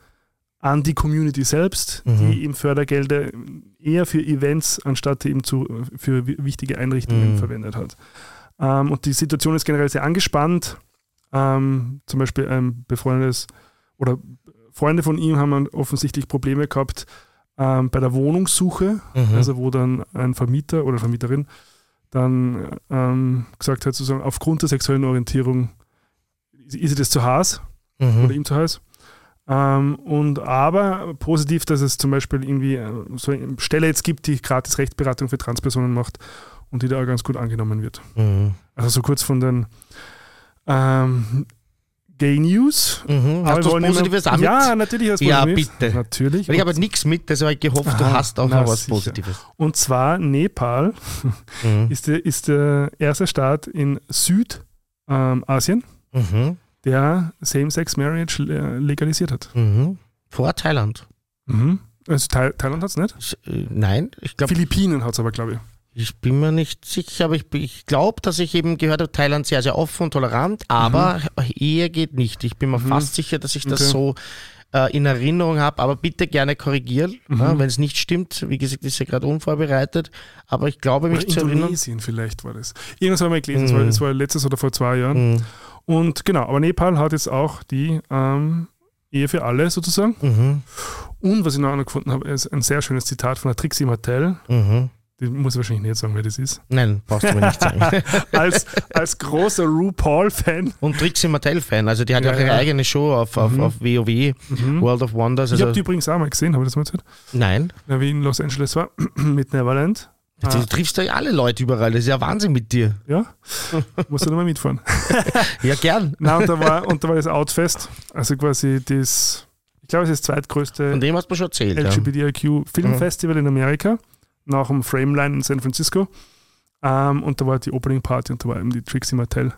an die Community selbst, Mhm. die eben Fördergelder eher für Events anstatt eben zu, für wi- wichtige Einrichtungen Mhm. verwendet hat. Ähm, und die Situation ist generell sehr angespannt. Ähm, zum Beispiel ein befreundetes oder Freunde von ihm haben offensichtlich Probleme gehabt ähm, bei der Wohnungssuche, Mhm. also wo dann ein Vermieter oder Vermieterin dann ähm, gesagt hat, sozusagen aufgrund der sexuellen Orientierung ist ihr das zu Hause Mhm. oder ihm zu Hause. Ähm, und aber positiv, dass es zum Beispiel irgendwie äh, so eine Stelle jetzt gibt, die gratis Rechtsberatung für Transpersonen macht und die da auch ganz gut angenommen wird. Mhm. Also so kurz von den ähm, Gay News. Mhm. Hast du was Positives immer- auch mit? Ja, natürlich hast du Ja, bitte. Natürlich. Weil ich habe nichts mit, deshalb habe ich gehofft, du Aha, hast auch na, noch was sicher. Positives. Und zwar Nepal Mhm. ist, der, ist der erste Staat in Südasien, Mhm. der Same-Sex-Marriage le- legalisiert hat. Mhm. Vor Thailand. Mhm. Also Thai Thailand hat es nicht. Äh, Nein, ich glaube, Philippinen hat es aber, glaube ich. Ich bin mir nicht sicher, aber ich, ich glaube, dass ich eben gehört habe, Thailand sehr, sehr offen und tolerant, aber Ehe geht nicht. Ich bin mir Mhm. fast sicher, dass ich das Okay. so äh, in Erinnerung habe, aber bitte gerne korrigieren, Mhm. ja, wenn es nicht stimmt. Wie gesagt, ist ja gerade unvorbereitet, aber ich glaube Oder mich zu erinnern. Indonesien vielleicht war das. Irgendwas haben wir gelesen, es Mhm. Mhm. war, es war letztes oder vor zwei Jahren. Mhm. Und genau, aber Nepal hat jetzt auch die ähm, Ehe für alle sozusagen. Mhm. Und was ich noch gefunden habe, ist ein sehr schönes Zitat von der Trixie Mattel. Mhm. Die muss ich wahrscheinlich nicht sagen, wer das ist. Nein, brauchst du mir nicht sagen. Als, als großer RuPaul-Fan. Und Trixie Mattel-Fan, also die hat ja auch ihre ja. eigene Show auf, auf, Mhm. auf WoW, Mhm. World of Wonders. Ich Also, habe die übrigens auch mal gesehen, habe ich das mal erzählt? nein, Ja, wie ich in Los Angeles war, mit Neverland. du Ah, triffst ja alle Leute überall, das ist ja Wahnsinn mit dir. ja, musst du nochmal mitfahren. Ja, gern. Na, und da war, und da war das Outfest, also quasi das, ich glaube, es ist das zweitgrößte Von dem hast du mir schon erzählt. Ja. LGBTIQ-Filmfestival in Amerika, nach dem Frameline in San Francisco. Ähm, und da war die Opening Party und da war eben die Trixie Mattel.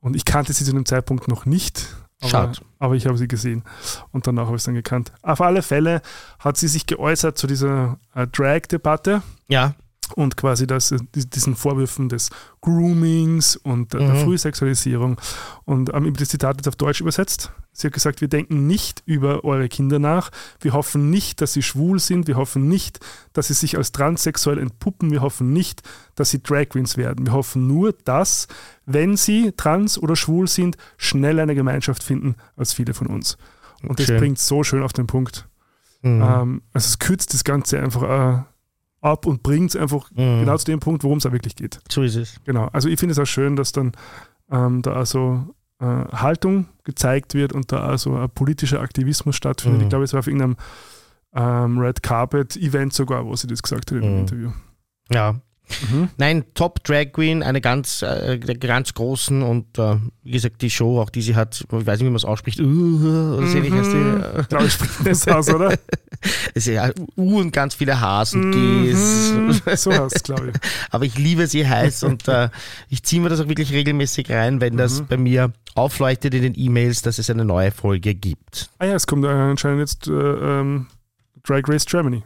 Und ich kannte sie zu dem Zeitpunkt noch nicht. Aber, Schade. aber ich habe sie gesehen und danach habe ich es dann gekannt. Auf alle Fälle hat sie sich geäußert zu dieser äh, Drag-Debatte ja. Und quasi das, diesen Vorwürfen des Groomings und der Mhm. Frühsexualisierung. Und ähm, das Zitat jetzt auf Deutsch übersetzt. Sie hat gesagt, wir denken nicht über eure Kinder nach. Wir hoffen nicht, dass sie schwul sind. Wir hoffen nicht, dass sie sich als transsexuell entpuppen. Wir hoffen nicht, dass sie Drag Queens werden. Wir hoffen nur, dass, wenn sie trans oder schwul sind, schnell eine Gemeinschaft finden als viele von uns. Und das Schön. bringt so schön auf den Punkt. Mhm. Ähm, also es kürzt das Ganze einfach äh, ab und bringt es einfach Mhm. genau zu dem Punkt, worum es da wirklich geht. So ist es. Genau. Also ich finde es auch schön, dass dann ähm, da also äh, Haltung gezeigt wird und da also ein politischer Aktivismus stattfindet. Mhm. Ich glaube, es war auf irgendeinem ähm, Red Carpet Event sogar, wo sie das gesagt hat in einem Mhm. Interview. Ja. Mhm. Nein, Top Drag Queen, eine ganz, äh, der ganz großen und äh, wie gesagt, die Show, auch die sie hat, ich weiß nicht, wie man es ausspricht, uh, oder so ähnlich heißt die. Mhm. äh, Glaube ich, spricht das aus, oder? Es ist ja U und ganz viele Hs und Gs. Mhm. So heißt es, glaube ich. Aber ich liebe sie heiß und äh, ich ziehe mir das auch wirklich regelmäßig rein, wenn das Mhm. bei mir aufleuchtet in den E-Mails, dass es eine neue Folge gibt. Ah ja, es kommt anscheinend jetzt äh, ähm, Drag Race Germany.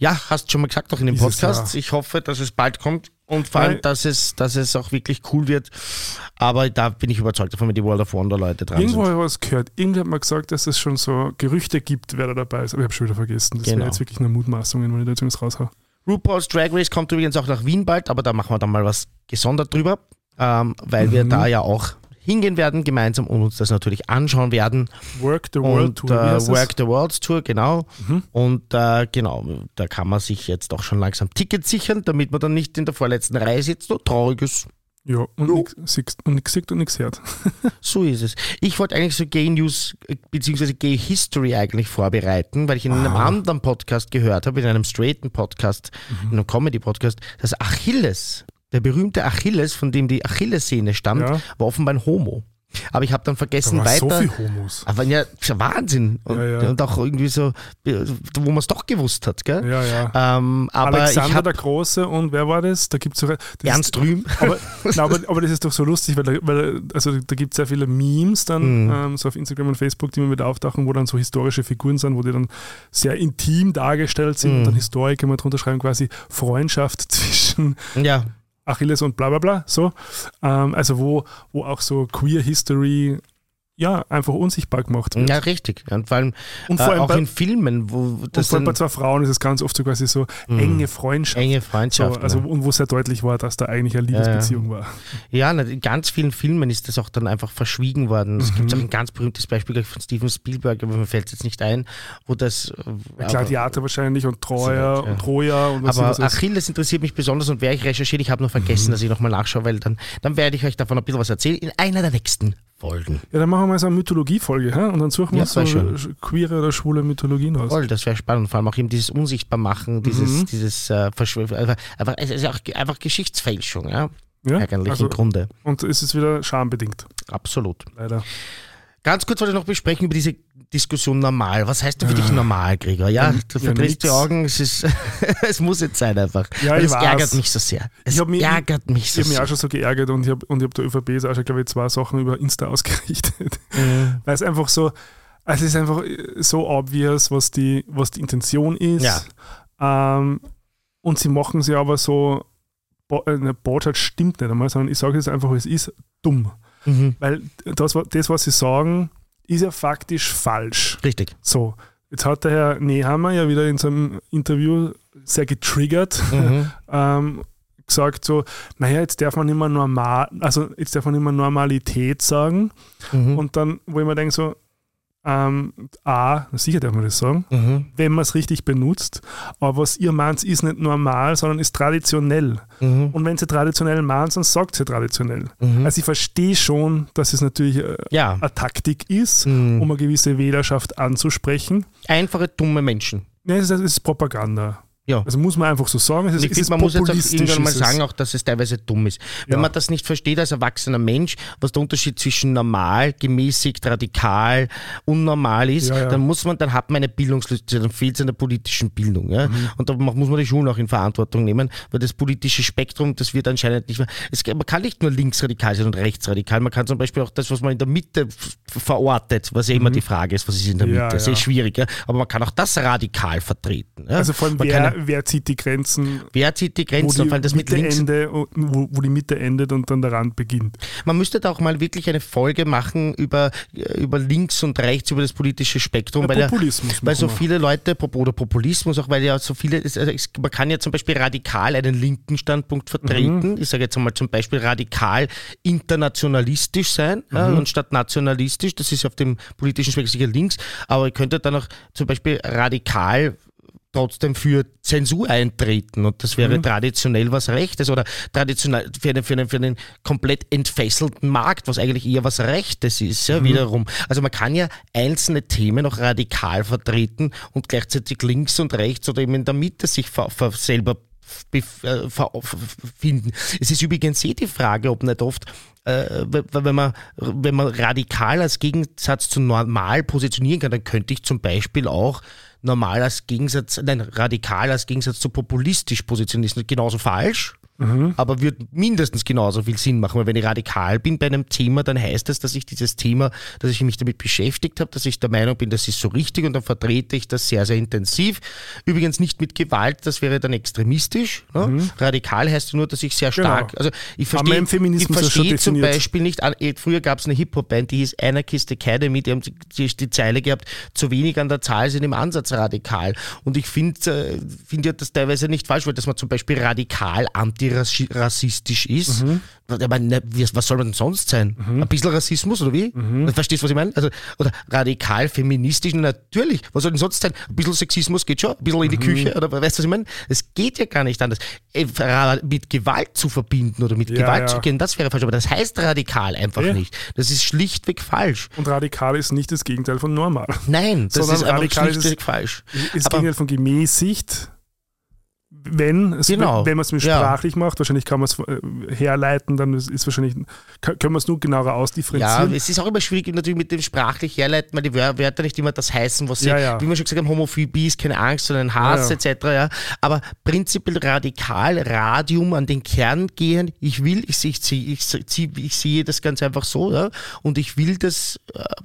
Ja, hast schon mal gesagt, auch in dem Dieses Podcast. Ich hoffe, dass es bald kommt und vor allem, Weil- dass es, dass es auch wirklich cool wird. Aber da bin ich überzeugt davon, wenn die World of Wonder Leute dran Irgendwo sind. habe ich was gehört. Irgendwer hat mal gesagt, dass es schon so Gerüchte gibt, wer da dabei ist. Aber ich habe schon wieder vergessen. Das Genau. wäre jetzt wirklich eine Mutmaßung, wenn ich da jetzt irgendwas raushaue. RuPaul's Drag Race kommt übrigens auch nach Wien bald, aber da machen wir dann mal was gesondert drüber, ähm, weil wir Mhm. da ja auch hingehen werden gemeinsam und uns das natürlich anschauen werden. Work the World und Tour. äh? Work the World Tour, genau. Mhm. Und äh, genau, da kann man sich jetzt auch schon langsam Tickets sichern, damit man dann nicht in der vorletzten Reihe sitzt und traurig ist. Ja, und Jo. nichts sieht und nichts hört. So ist es. Ich wollte eigentlich so Gay News äh, bzw. Gay History eigentlich vorbereiten, weil ich in einem Ah. anderen Podcast gehört habe, in einem straighten Podcast, Mhm. in einem Comedy-Podcast, dass Achilles, der berühmte Achilles, von dem die Achillessehne stammt, Ja. war offenbar ein Homo. Aber ich habe dann Da vergessen so weiter. viel Homos. aber ja, das ist ja Wahnsinn. Und, Ja, ja. und auch irgendwie so, äh, wo man es doch gewusst hat, gell? Ja, ja. Ähm, aber ich Alexander habe der Große und wer war das? Da gibt es Ernst Rühm. aber, na, aber, aber das ist doch so lustig, weil, da- weil also da gibt es sehr viele Memes dann, Mhm. ähm, so auf Instagram und Facebook, die immer wieder auftauchen, wo dann so historische Figuren sind, wo die dann sehr intim dargestellt sind Mhm. und dann Historiker mal drunter schreiben, quasi Freundschaft zwischen Ja, Achilles und bla bla bla. So. Ähm, also wo, wo auch so Queer History ja, einfach unsichtbar gemacht wird. ja, richtig. Und vor allem, Und äh, vor allem auch bei- in Filmen, wo Und das vor allem bei zwei Frauen ist es ganz oft so quasi so Mhm. enge Freundschaft. enge So, Freundschaften. also, ja. und wo sehr deutlich war, dass da eigentlich eine Liebesbeziehung war. Ja, na, in ganz vielen Filmen ist das auch dann einfach verschwiegen worden. Es gibt Mhm. auch ein ganz berühmtes Beispiel von Steven Spielberg, aber mir fällt es jetzt nicht ein, wo das. äh, Gladiator wahrscheinlich und Troja So, ja. und Troja und was Aber? Achilles interessiert mich besonders und werde ich recherchieren. Ich habe nur vergessen, Mhm. dass ich nochmal nachschaue, weil dann, dann werde ich euch davon ein bisschen was erzählen in einer der nächsten Folgen. Ja, dann machen wir mal so eine Mythologie-Folge, hä? und dann suchen wir Ja, uns so schön. sch- queere oder schwule Mythologien aus. Voll, das wäre spannend. Vor allem auch eben dieses Unsichtbarmachen, dieses, Mhm. dieses äh, Verschwör einfach, einfach, es ist ja auch einfach Geschichtsfälschung. Ja? Ja? eigentlich Also- im Grunde. Und es ist wieder schambedingt, Absolut. leider. Ganz kurz wollte ich noch besprechen über diese Diskussion normal. Was heißt denn für dich normal, Gregor? Ja, du verdrehst die. Augen, es, ist, es muss jetzt sein einfach. Ja, Weil ich es weiß. ärgert mich so sehr. Es Ich mich- ärgert mich so Ich habe mich auch schon so geärgert und ich habe und ich hab der ÖVP auch schon, glaube ich, zwei Sachen über Insta ausgerichtet. Mhm. Weil es einfach so, also es ist einfach so obvious, was die, was die Intention ist. Ja. Ähm, und sie machen sie aber so, Bo- äh, eine Botschaft stimmt nicht einmal, sondern ich sage es einfach, es ist dumm. Mhm. Weil das, das, was sie sagen, ist ja faktisch falsch. Richtig. So, jetzt hat der Herr Nehammer ja wieder in seinem Interview sehr getriggert Mhm. ähm, gesagt so, naja, jetzt darf man mehr normal, also jetzt darf man mehr Normalität sagen. Mhm. Und dann, wo ich mir denke so, ähm, A, sicher darf man das sagen, Mhm. wenn man es richtig benutzt, aber was ihr meint, ist nicht normal, sondern ist traditionell. Mhm. Und wenn sie traditionell meint, dann sagt sie traditionell. Mhm. Also ich verstehe schon, dass es natürlich äh, Ja. eine Taktik ist, Mhm. um eine gewisse Wählerschaft anzusprechen. Einfache, dumme Menschen. Ja, es ist, es ist Propaganda. Ja. Also muss man einfach so sagen. Es ist, ich finde, man muss jetzt auch irgendwann mal sagen, auch, dass es teilweise dumm ist. Wenn Ja. man das nicht versteht als erwachsener Mensch, was der Unterschied zwischen normal, gemäßigt, radikal, unnormal ist, Ja, ja. dann muss man, dann hat man eine Bildungslücke, dann fehlt es an der politischen Bildung. Ja? Mhm. Und da muss man die Schulen auch in Verantwortung nehmen, weil das politische Spektrum, das wird anscheinend nicht mehr. Es, man kann nicht nur linksradikal sein und rechtsradikal, man kann zum Beispiel auch das, was man in der Mitte verortet, was ja immer die Frage ist, was ist in der Mhm. Mitte, sehr schwierig, ja? aber man kann auch das radikal vertreten. Also vor allem, man wer, wer zieht die Grenzen, wer zieht die wo Grenzen? die Und vor allem das mit Mitte links Ende, und- wo, wo die Mitte endet und dann der Rand beginnt. Man müsste da auch mal wirklich eine Folge machen über, über links und rechts, über das politische Spektrum, Ja, weil, ja, Populismus weil machen so viele Leute, oder Populismus auch, weil ja so viele, also man kann ja zum Beispiel radikal einen linken Standpunkt vertreten. Ich sage jetzt einmal zum Beispiel radikal internationalistisch sein, ja, anstatt nationalistisch. Das ist auf dem politischen Spektrum sicher links, aber ihr könntet dann auch zum Beispiel radikal trotzdem für Zensur eintreten und das wäre traditionell was Rechtes oder traditionell für einen, für, einen, für einen komplett entfesselten Markt, was eigentlich eher was Rechtes ist, ja, wiederum. Also man kann ja einzelne Themen auch radikal vertreten und gleichzeitig links und rechts oder eben in der Mitte sich selber äh, finden. Es ist übrigens eh die Frage, ob nicht oft äh, wenn man, wenn man radikal als Gegensatz zu normal positionieren kann, dann könnte ich zum Beispiel auch normal als Gegensatz, nein, radikal als Gegensatz zu populistisch positionieren. Ist genauso falsch, aber wird mindestens genauso viel Sinn machen. Weil wenn ich radikal bin bei einem Thema, dann heißt das, dass ich dieses Thema, dass ich mich damit beschäftigt habe, dass ich der Meinung bin, das ist so richtig und dann vertrete ich das sehr, sehr intensiv. Übrigens nicht mit Gewalt, das wäre dann extremistisch. Ne? Radikal heißt nur, dass ich sehr stark, also ich verstehe, ich verstehe zum. Beispiel nicht, eh, früher gab es eine Hip-Hop-Band, die hieß Anarchist Academy, die haben die, die, die Zeile gehabt, zu wenig an der Zahl sind im Ansatz radikal. Und ich finde äh, find ja das teilweise nicht falsch, weil dass man zum Beispiel radikal antirassistisch ist. Ich meine, ne, was soll man denn sonst sein? Ein bisschen Rassismus oder wie? Verstehst du, was ich meine? Also, oder radikal feministisch, natürlich. Was soll denn sonst sein? Ein bisschen Sexismus geht schon, ein bisschen in die Küche, oder weißt du, was ich meine? Es geht ja gar nicht anders. Äh, Mit Gewalt zu verbinden oder mit Ja, Gewalt ja. zu gehen, das wäre falsch. Aber das heißt radikal einfach Ja. nicht. Das ist schlichtweg falsch. Und radikal ist nicht das Gegenteil von normal. Nein, das Sondern ist einfach radikal ist schlichtweg falsch. Das Aber- Gegenteil von gemäßigt, wenn, es, Genau. wenn man es Ja. sprachlich macht, wahrscheinlich kann man es äh, herleiten, dann ist, ist wahrscheinlich, kann- können wir es nur genauer Ja, ausdifferenzieren. es ist auch immer schwierig natürlich mit dem sprachlich herleiten, weil die Wör- Wörter nicht immer das heißen, was sie, Ja, ja. wie wir schon gesagt haben, Homophobie ist keine Angst, sondern Hass Ja, etc. Ja. Aber prinzipiell radikal, Radium an den Kern gehen, ich will, ich, ich, ich, ich, ich, ich sehe das ganz einfach so, ja, und ich will das,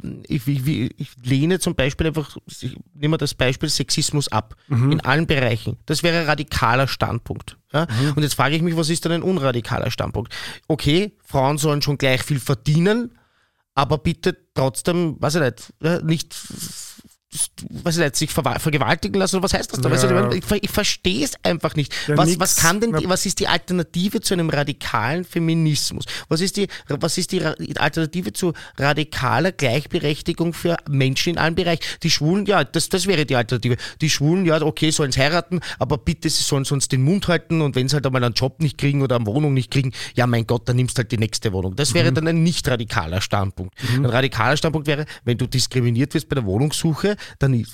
ähm, ich, ich, ich, lehne zum Beispiel einfach, ich nehme das Beispiel Sexismus ab, Mhm. in allen Bereichen. Das wäre ein radikaler Standpunkt. Ja? Mhm. Und jetzt frage ich mich, was ist denn ein unradikaler Standpunkt? Okay, Frauen sollen schon gleich viel verdienen, aber bitte trotzdem, weiß ich nicht, nicht, ich nicht, sich vergewaltigen lassen, oder was heißt das da? Weißt du, Ja. ich, ich, ver- ich verstehe es einfach nicht. Ja, was, nix. was kann denn, die, was ist die Alternative zu einem radikalen Feminismus? Was ist die, was ist die Alternative zu radikaler Gleichberechtigung für Menschen in allen Bereichen? Die Schwulen, ja, das, das wäre die Alternative. Die Schwulen, ja, okay, sollen es heiraten, aber bitte, sie sollen sonst den Mund halten und wenn sie halt einmal einen Job nicht kriegen oder eine Wohnung nicht kriegen, ja, mein Gott, dann nimmst halt die nächste Wohnung. Das wäre dann ein nicht radikaler Standpunkt. Ein radikaler Standpunkt wäre, wenn du diskriminiert wirst bei der Wohnungssuche, dann äh,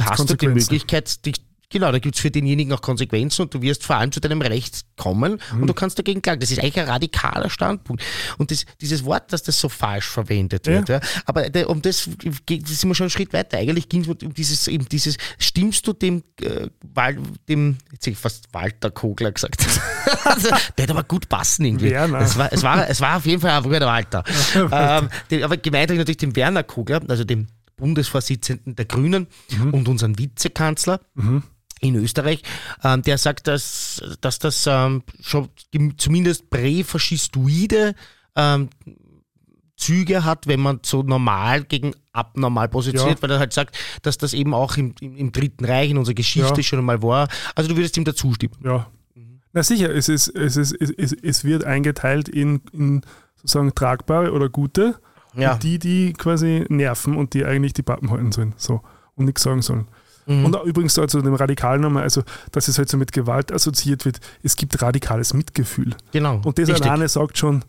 hast du die. Möglichkeit, dich Genau, da gibt es für denjenigen auch Konsequenzen und du wirst vor allem zu deinem Recht kommen Mhm. und du kannst dagegen klagen. Das ist eigentlich ein radikaler Standpunkt. Und das, dieses Wort, dass das so falsch verwendet Ja. wird, ja, aber der, um das, das sind wir schon einen Schritt weiter. Eigentlich ging es um dieses, eben dieses, stimmst du dem, äh, Wal, dem, jetzt hätte ich fast Walter Kogler gesagt. also, der hat aber gut passen irgendwie. Werner. Es war, es, war, es war auf jeden Fall ein guter Walter. ähm, den, aber gemeint habe ich natürlich den Werner Kogler, also dem Bundesvorsitzenden der Grünen und unseren Vizekanzler in Österreich, ähm, der sagt, dass, dass das ähm, schon zumindest präfaschistoide ähm, Züge hat, wenn man so normal gegen abnormal positioniert, Ja. weil er halt sagt, dass das eben auch im, im, im Dritten Reich in unserer Geschichte Ja. schon einmal war. Also du würdest ihm dazu stimmen. Ja. Na sicher, es, ist, es, ist, es, es, es wird eingeteilt in, in sozusagen tragbare oder gute Ja. und die, die quasi nerven und die eigentlich die Pappen halten sollen so, und nichts sagen sollen. Mhm. Und übrigens also dem Radikalen nochmal, also dass es halt so mit Gewalt assoziiert wird, es gibt radikales Mitgefühl. Genau. Und das richtig. alleine sagt schon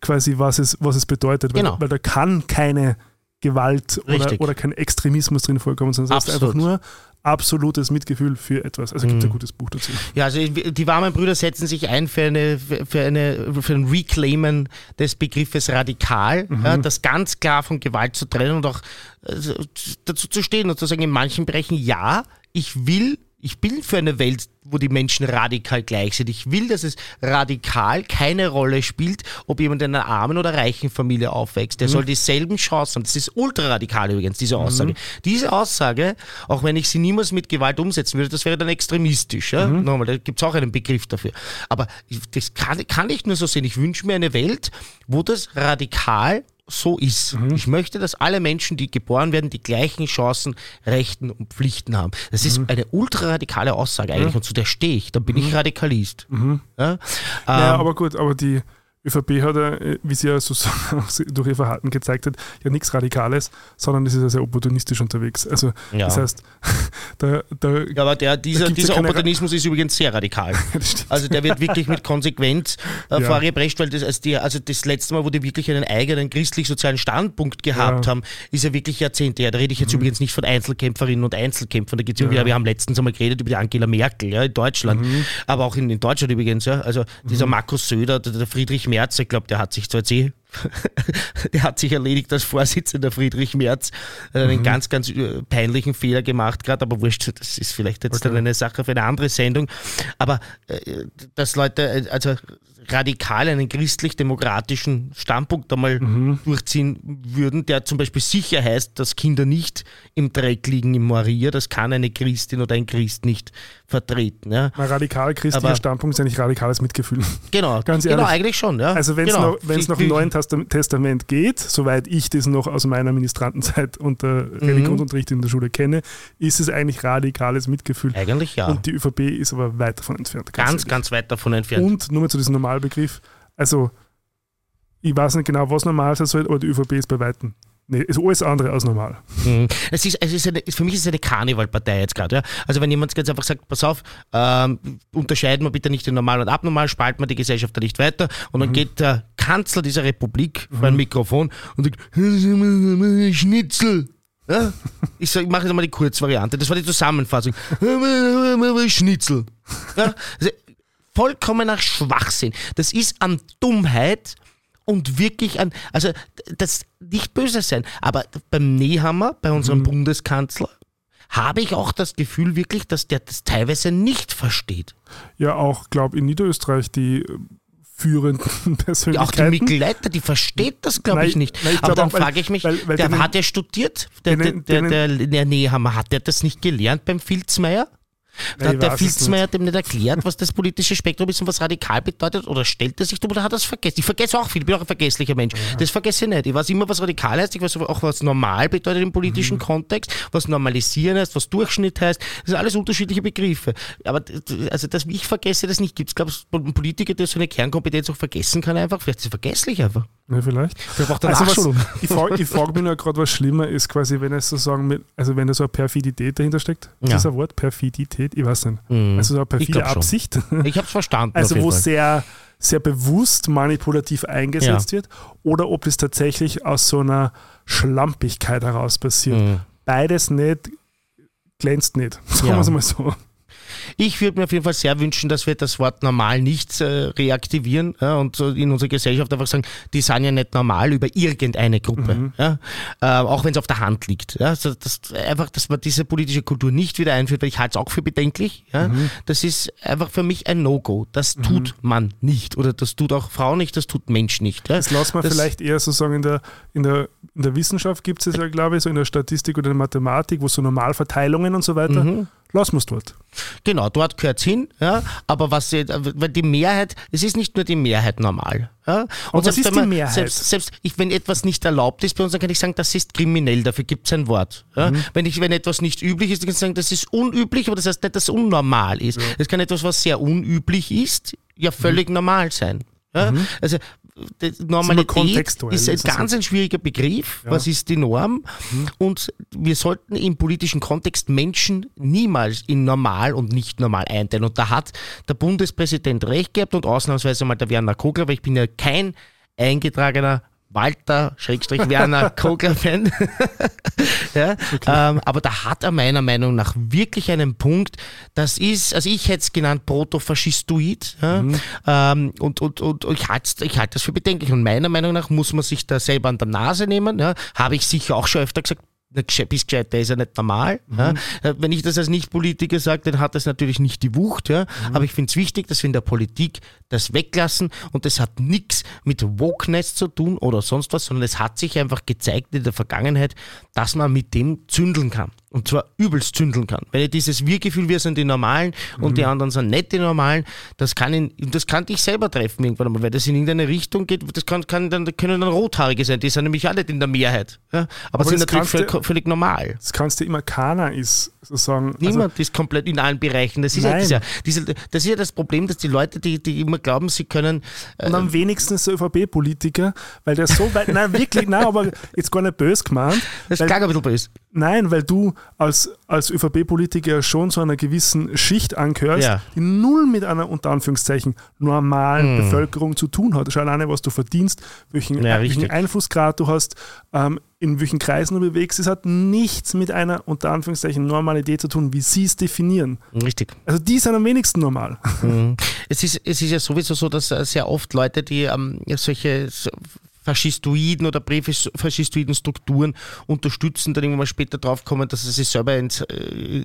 quasi, was es, was es bedeutet, weil, Genau. weil da kann keine Gewalt oder, oder kein Extremismus drin vorkommen, sondern es ist einfach nur absolutes Mitgefühl für etwas. Also gibt es Mhm. ein gutes Buch dazu. Ja, also die warmen Brüder setzen sich ein für, eine, für, eine, für ein Reclaimen des Begriffes radikal, ja, das ganz klar von Gewalt zu trennen und auch also, dazu zu stehen und zu sagen, in manchen Bereichen, ja, ich will, ich bin für eine Welt, wo die Menschen radikal gleich sind. Ich will, dass es radikal keine Rolle spielt, ob jemand in einer armen oder reichen Familie aufwächst. Der soll dieselben Chancen haben. Das ist ultraradikal übrigens, diese Aussage. Diese Aussage, auch wenn ich sie niemals mit Gewalt umsetzen würde, das wäre dann extremistisch. Ja? Nochmal, da gibt es auch einen Begriff dafür. Aber das kann, kann ich nur so sehen. Ich wünsche mir eine Welt, wo das radikal so ist. Ich möchte, dass alle Menschen, die geboren werden, die gleichen Chancen, Rechten und Pflichten haben. Das ist eine ultraradikale Aussage eigentlich und zu der stehe ich. Dann bin ich Radikalist. Ja? Ja, Ähm, aber gut, aber die ÖVP hat ja, äh, wie sie ja so durch ihr Verhalten gezeigt hat, ja nichts Radikales, sondern es ist ja sehr opportunistisch unterwegs. Also Ja. das heißt, da, da ja, aber der, dieser, gibt's ja dieser keine Ra- Opportunismus ist übrigens sehr radikal. Also der wird wirklich mit Konsequenz äh, Ja. vorgeprescht, weil das, als die, also das letzte Mal, wo die wirklich einen eigenen christlich-sozialen Standpunkt gehabt Ja. haben, ist ja wirklich Jahrzehnte her. Da rede ich jetzt übrigens nicht von Einzelkämpferinnen und Einzelkämpfern. Da geht's irgendwie, wir haben letztens einmal geredet über die Angela Merkel ja, in Deutschland, aber auch in, in Deutschland übrigens. Ja. Also dieser Markus Söder, der, der Friedrich Merz, ich glaube, der hat sich zwar jetzt eh der hat sich erledigt als Vorsitzender Friedrich Merz, hat einen ganz, ganz äh, peinlichen Fehler gemacht gerade, aber wurscht, das ist vielleicht jetzt dann eine Sache für eine andere Sendung. Aber äh, dass Leute äh, also radikal einen christlich-demokratischen Standpunkt einmal durchziehen würden, der zum Beispiel sicher heißt, dass Kinder nicht im Dreck liegen im Moria, das kann eine Christin oder ein Christ nicht vertreten. Ja. Ein radikal christlicher Standpunkt ist eigentlich radikales Mitgefühl. Genau, Ganz genau, ehrlich. eigentlich schon. Ja. Also wenn es genau. noch, wenn's noch im Neuen Testam- Testament geht, soweit ich das noch aus meiner Ministrantenzeit unter Religionsunterricht in der Schule kenne, ist es eigentlich radikales Mitgefühl. Eigentlich ja. Und die ÖVP ist aber weit davon entfernt. ganz, ehrlich. ganz weit davon entfernt. Und nur mal zu diesem Normalbegriff, also ich weiß nicht genau, was normal sein soll, aber die ÖVP ist bei Weitem. Nee, ist alles andere als normal. Mhm. Es ist, es ist eine, für mich ist es eine Karnevalpartei jetzt gerade. Ja? Also wenn jemand jetzt einfach sagt, pass auf, ähm, unterscheiden wir bitte nicht in normal und abnormal, spalten wir die Gesellschaft da nicht weiter. Und dann geht der Kanzler dieser Republik vor ein Mikrofon und sagt, Schnitzel. Ja? Ich, sag, ich mache jetzt mal die Kurzvariante. Das war die Zusammenfassung. Schnitzel. Ja? Also, vollkommener Schwachsinn. Das ist an Dummheit und wirklich an, also das nicht böse sein, aber beim Nehammer, bei unserem Bundeskanzler, habe ich auch das Gefühl wirklich, dass der das teilweise nicht versteht. Ja, auch, glaube in Niederösterreich die äh, führenden Auch die Persönlichkeiten. Mitleiter, die versteht das, glaube ich, nicht. nein, ich Aber dann frage ich mich, weil- weil der denen- hat ja studiert, der, denen- der, denen- der, der Nehammer, hat der das nicht gelernt beim Filzmeier? Da hat der Filzmeier dem nicht erklärt, was das politische Spektrum ist und was radikal bedeutet? Oder stellt er sich dumm oder hat er es vergessen? Ich vergesse auch viel, ich bin auch ein vergesslicher Mensch. Das vergesse ich nicht. Ich weiß immer, was radikal heißt, ich weiß auch, was normal bedeutet im politischen Mhm. Kontext, was normalisieren heißt, was Durchschnitt heißt. Das sind alles unterschiedliche Begriffe. Aber also, dass ich vergesse, das nicht gibt. Es glaube, ein Politiker, der so eine Kernkompetenz auch vergessen kann, einfach. Vielleicht ist er vergesslich einfach. Ja, vielleicht. Vielleicht braucht er Also Nachschulung. was, ich frage frag mich nur gerade, was schlimmer ist, quasi, wenn es sozusagen also wenn da so eine Perfidität dahinter steckt. Ja. ein Wort? Perfidität? Ich weiß nicht. Mhm. Also so eine perfide. Absicht. Ich habe es verstanden. Also wo Fall. sehr, sehr bewusst manipulativ eingesetzt wird oder ob es tatsächlich aus so einer Schlampigkeit heraus passiert. Mhm. Beides nicht glänzt nicht, sagen Ja. wir es mal so. Ich würde mir auf jeden Fall sehr wünschen, dass wir das Wort normal nicht äh, reaktivieren ja, und so in unserer Gesellschaft einfach sagen, die sind ja nicht normal über irgendeine Gruppe, mhm. ja, äh, auch wenn es auf der Hand liegt. Ja, also das, einfach, dass man diese politische Kultur nicht wieder einführt, weil ich halte es auch für bedenklich. Ja. Mhm. Das ist einfach für mich ein No-Go. Das mhm. tut man nicht oder das tut auch Frau nicht, das tut Mensch nicht. Ja. Das lassen wir vielleicht eher sozusagen in der, in der, in der Wissenschaft gibt es ja, glaube ich, so in der Statistik oder in der Mathematik, wo so Normalverteilungen und so weiter. Lassen wir es dort. Genau, dort gehört es hin. Ja, aber was weil die Mehrheit, es ist nicht nur die Mehrheit normal. Ja, und was ist man, die Mehrheit? Selbst, selbst ich, wenn etwas nicht erlaubt ist bei uns, dann kann ich sagen, das ist kriminell, dafür gibt es ein Wort. Ja, mhm. wenn, ich, wenn etwas nicht üblich ist, dann kann ich sagen, das ist unüblich, aber das heißt nicht, dass es unnormal ist. Es kann etwas, was sehr unüblich ist, ja völlig mhm. normal sein. Ja? Mhm. Also Normalität ist, ein ganz ein schwieriger Begriff. Ja. Was ist die Norm? Mhm. Und wir sollten im politischen Kontext Menschen niemals in normal und nicht normal einteilen. Und da hat der Bundespräsident recht gehabt und ausnahmsweise mal der Werner Kogler, weil ich bin ja kein eingetragener Walter, Schrägstrich Werner Kogler-Fan. ja, okay. ähm, aber da hat er meiner Meinung nach wirklich einen Punkt. Das ist, also ich hätte es genannt Protofaschistoid. Ja, mhm. ähm, und, und, und ich halte ich halt das für bedenklich. Und meiner Meinung nach muss man sich da selber an der Nase nehmen. Ja, Habe ich sicher auch schon öfter gesagt, bist gescheit, der ist ja nicht normal. Mhm. Ja. Äh, wenn ich das als Nicht-Politiker sage, dann hat das natürlich nicht die Wucht. Ja. Mhm. Aber ich finde es wichtig, dass wir in der Politik das weglassen und das hat nichts mit Wokeness zu tun oder sonst was, sondern es hat sich einfach gezeigt in der Vergangenheit, dass man mit dem zündeln kann. Und zwar übelst zündeln kann. Weil ich dieses Wir-Gefühl, wir sind die Normalen und die mhm. anderen sind nicht die Normalen, das kann ihn, das kann dich selber treffen irgendwann einmal, weil das in irgendeine Richtung geht, das kann, kann dann, können dann Rothaarige sein, die sind nämlich alle in der Mehrheit. Ja? Aber, Aber sind natürlich völlig, völlig, normal. Das kannst du immer, keiner ist sozusagen. Niemand also, ist komplett in allen Bereichen. Das ist, ja, das, ja, diese, das ist ja das Problem, dass die Leute, die, die immer glauben, sie können. Äh, und am wenigsten so ÖVP-Politiker, weil der so weit, nein, wirklich, nein, aber jetzt gar nicht böse gemeint. Das ist klar ein bisschen böse. Nein, weil du als, als ÖVP-Politiker schon zu einer gewissen Schicht angehörst, ja. die null mit einer unter Anführungszeichen normalen hm. Bevölkerung zu tun hat. Schau alleine, was du verdienst, welchen, ja, welchen Einflussgrad du hast, ähm, in welchen Kreisen du bewegst. Es hat nichts mit einer unter Anführungszeichen Normalität zu tun, wie sie es definieren. Richtig. Also die sind am wenigsten normal. Mhm. Es, ist, es ist ja sowieso so, dass sehr oft Leute, die ähm, solche faschistoiden oder präfaschistoiden Strukturen unterstützen, dann irgendwann mal später draufkommen, dass sie sich selber ins, äh,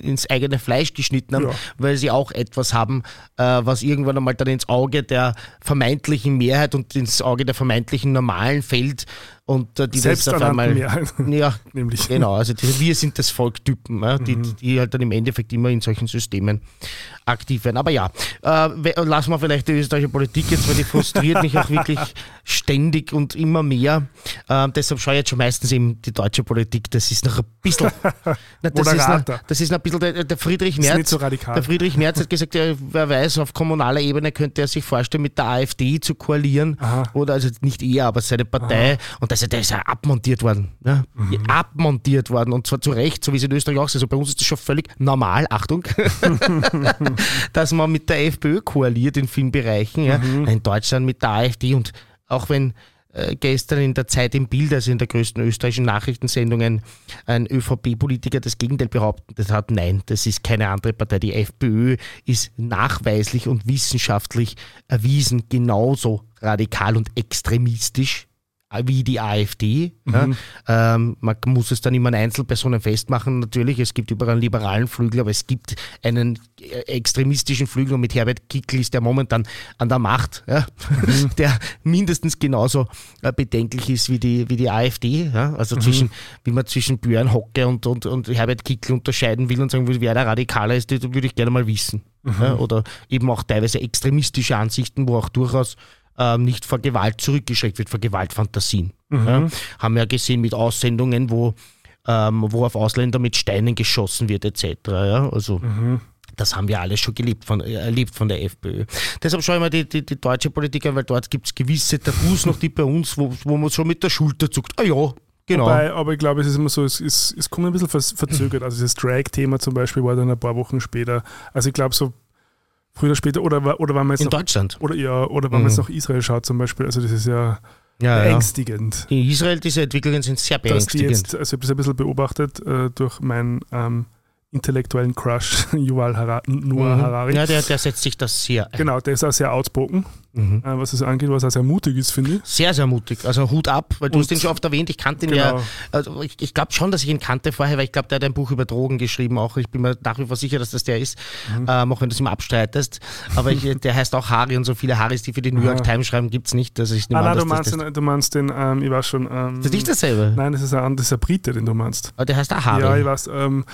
ins eigene Fleisch geschnitten haben, ja. weil sie auch etwas haben, äh, was irgendwann einmal dann ins Auge der vermeintlichen Mehrheit und ins Auge der vermeintlichen Normalen fällt und äh, die Selbst das auf einmal. Ja, nämlich. Genau, also diese Wir sind das Volk-Typen, die, mhm. die halt dann im Endeffekt immer in solchen Systemen aktiv werden. Aber ja, äh, lassen wir vielleicht die österreichische Politik jetzt, weil die frustriert mich auch wirklich ständig und immer mehr. Äh, deshalb schaue ich jetzt schon meistens eben die deutsche Politik. Das ist noch ein bisschen. na, das, ist noch, das ist noch ein bisschen der, der Friedrich Merz. So der Friedrich Merz hat gesagt, ja, wer weiß, auf kommunaler Ebene könnte er sich vorstellen, mit der AfD zu koalieren. Aha. Oder also nicht er, aber seine Partei. Aha. Und also der ist ja abmontiert worden. Ne? Mhm. Abmontiert worden und zwar zu Recht, so wie es in Österreich auch ist. Also bei uns ist das schon völlig normal, Achtung, dass man mit der FPÖ koaliert in vielen Bereichen. Ja? Mhm. In Deutschland mit der AfD und auch wenn äh, gestern in der Zeit im Bild, also in der größten österreichischen Nachrichtensendungen, ein ÖVP-Politiker das Gegenteil behauptet hat. Nein, das ist keine andere Partei. Die FPÖ ist nachweislich und wissenschaftlich erwiesen genauso radikal und extremistisch wie die AfD. Mhm. Ja. Ähm, man muss es dann immer an Einzelpersonen festmachen. Natürlich, es gibt überall einen liberalen Flügel, aber es gibt einen äh, extremistischen Flügel und mit Herbert Kickl ist der momentan an der Macht, ja. mhm. der mindestens genauso äh, bedenklich ist wie die, wie die AfD. Ja. Also mhm. zwischen, wie man zwischen Björn Hocke und, und, und Herbert Kickl unterscheiden will und sagen will, wer der Radikaler ist, das würde ich gerne mal wissen. Mhm. Oder eben auch teilweise extremistische Ansichten, wo auch durchaus ähm, nicht vor Gewalt zurückgeschreckt wird, vor Gewaltfantasien. Mhm. Ja, haben wir ja gesehen mit Aussendungen, wo, ähm, wo auf Ausländer mit Steinen geschossen wird, etc. Ja, also. Mhm. Das haben wir alles schon gelebt von, äh, erlebt von der FPÖ. Deshalb schaue ich mal die, die, die deutsche Politik an, weil dort gibt es gewisse Tabus noch, die bei uns, wo, wo man schon mit der Schulter zuckt. Ah ja, Genau. Wobei, aber ich glaube, es ist immer so, es, es, es kommt ein bisschen verzögert. Also das Drag-Thema zum Beispiel war dann ein paar Wochen später. Also ich glaube, so früher oder später, oder, oder wenn man jetzt In noch, Deutschland? Oder, ja, oder wenn mhm. man jetzt nach Israel schaut zum Beispiel, also das ist ja, ja beängstigend. Ja. In Israel, diese Entwicklungen sind sehr beängstigend. Jetzt, also ich habe das ein bisschen beobachtet äh, durch mein ähm, intellektuellen Crush, Yuval Harari, Noah Mhm. Harari. Ja, der, der setzt sich das sehr ein. Genau, der ist auch sehr outspoken, Mhm. äh, was es angeht, was auch sehr mutig ist, finde ich. Sehr, sehr mutig. Also Hut ab, weil du Und- hast ihn schon oft erwähnt. Ich kannte ihn Genau. ja. Also ich ich glaube schon, dass ich ihn kannte vorher, weil ich glaube, der hat ein Buch über Drogen geschrieben auch. Ich bin mir nach wie vor sicher, dass das der ist, Mhm. ähm, auch wenn du es immer abstreitest. Aber ich, der heißt auch Harry und so viele Harrys, die für die New York Ah. Times schreiben, gibt es nicht. Also ich Ah, nein, du das, meinst, das, den, du meinst den, ähm, ich weiß schon. Ähm, das ist nicht dasselbe. Nein, das ist ein, das ist ein Brite, den du meinst. Aber der heißt auch Harry. Ja, ich weiß. Ähm,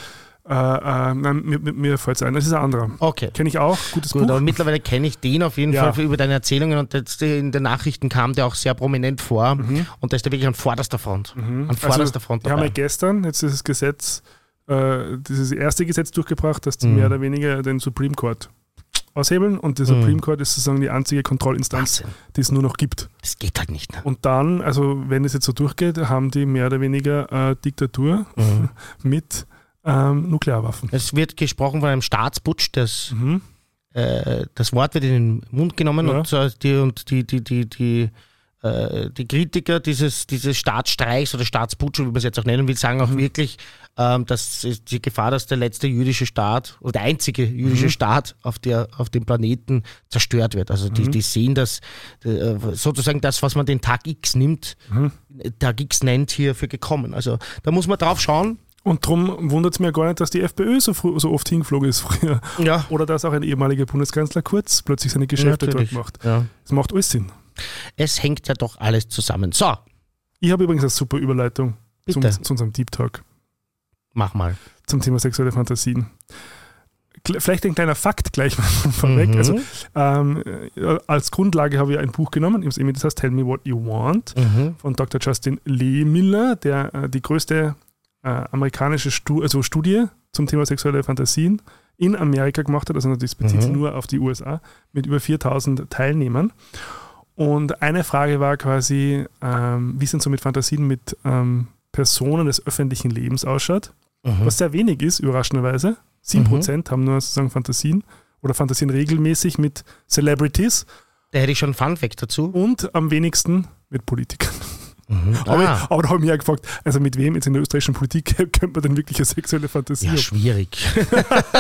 äh, äh, nein, mir, mir, fällt es ein, das ist ein anderer. okay. Kenne ich auch, gutes Gut, Buch. aber mittlerweile kenne ich den auf jeden Ja. Fall über deine Erzählungen und jetzt in den Nachrichten kam der auch sehr prominent vor und da ist er wirklich an vorderster Front. An vorderster Front Wir haben ja gestern jetzt dieses Gesetz, äh, dieses erste Gesetz durchgebracht, dass die Mhm. mehr oder weniger den Supreme Court aushebeln und der Supreme Court ist sozusagen die einzige Kontrollinstanz, Wahnsinn. die es nur noch gibt. Das geht halt nicht. Ne? Und dann, also wenn es jetzt so durchgeht, haben die mehr oder weniger äh, Diktatur Mhm. mit ähm, Nuklearwaffen. Es wird gesprochen von einem Staatsputsch, das, Mhm. äh, das Wort wird in den Mund genommen Ja. und, äh, die, und die, die, die, die, äh, die Kritiker dieses, dieses Staatsstreichs oder Staatsputsch, wie man es jetzt auch nennen will, sagen Mhm. auch wirklich, ähm, dass die Gefahr, dass der letzte jüdische Staat oder der einzige jüdische Mhm. Staat auf, der, auf dem Planeten zerstört wird. Also Mhm. die, die sehen das, äh, sozusagen das, was man den Tag X nimmt, Mhm. Tag X nennt, hier für gekommen. Also da muss man drauf schauen. Und darum wundert es mir gar nicht, dass die FPÖ so, so oft hingeflogen ist früher. Ja, Oder dass auch ein ehemaliger Bundeskanzler Kurz plötzlich seine Geschäfte dort natürlich. macht. Ja. Das macht alles Sinn. Es hängt ja doch alles zusammen. So, Ich habe übrigens eine super Überleitung zum, zu unserem Deep Talk mach mal. zum Thema sexuelle Fantasien. Vielleicht ein kleiner Fakt gleich mal vorweg. Mhm. Also, ähm, äh, als Grundlage habe ich ein Buch genommen, das heißt Tell Me What You Want Mhm. von Dr. Justin Lehmiller, der äh, die größte äh, amerikanische Stu also Studie zum Thema sexuelle Fantasien in Amerika gemacht hat. Also das bezieht sich Mhm. nur auf die USA mit über 4000 Teilnehmern. Und eine Frage war quasi, ähm, wie es denn so mit Fantasien mit ähm, Personen des öffentlichen Lebens ausschaut. Mhm. Was sehr wenig ist, überraschenderweise. 7% haben nur sozusagen Fantasien oder Fantasien regelmäßig mit Celebrities Da hätte ich schon einen Funfact dazu. und am wenigsten mit Politikern. Mhm. Aber, Ah, aber da habe ich mich auch gefragt, also mit wem jetzt in der österreichischen Politik könnte man denn wirklich eine sexuelle Fantasie ja, haben? schwierig.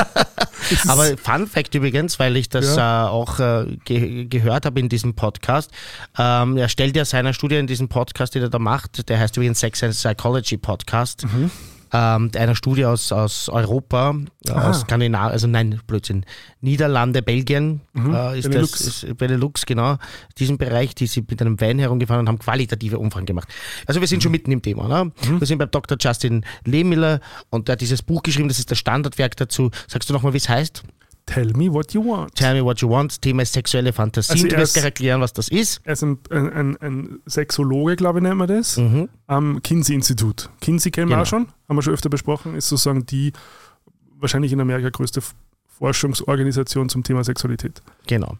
Aber Fun Fact übrigens, weil ich das äh, auch äh, ge gehört habe in diesem Podcast. Ähm, er stellt ja seiner Studie in diesem Podcast, den er da macht, der heißt übrigens Sex and Psychology Podcast. Mhm. Ähm, einer Studie aus, aus Europa, äh, Aha. aus Skandinavien, also nein, Blödsinn, Niederlande, Belgien Mhm. äh, ist Benelux. das, ist Benelux, genau, diesen Bereich, die sind mit einem Van herumgefahren und haben qualitative Umfragen gemacht. Also wir sind Mhm. schon mitten im Thema. Ne? Wir sind beim Dr. Justin Lehmiller und der hat dieses Buch geschrieben, das ist das Standardwerk dazu. Sagst du nochmal, wie es heißt? Tell me what you want. Tell me what you want. Thema ist sexuelle Fantasien. Also du wirst gleich erklären, was das ist. Er ist ein, ein, ein, Sexologe, glaube ich, nennt man das, Mhm. am Kinsey-Institut. Kinsey kennen wir Genau. auch schon, haben wir schon öfter besprochen, ist sozusagen die wahrscheinlich in Amerika größte Forschungsorganisation zum Thema Sexualität. Genau.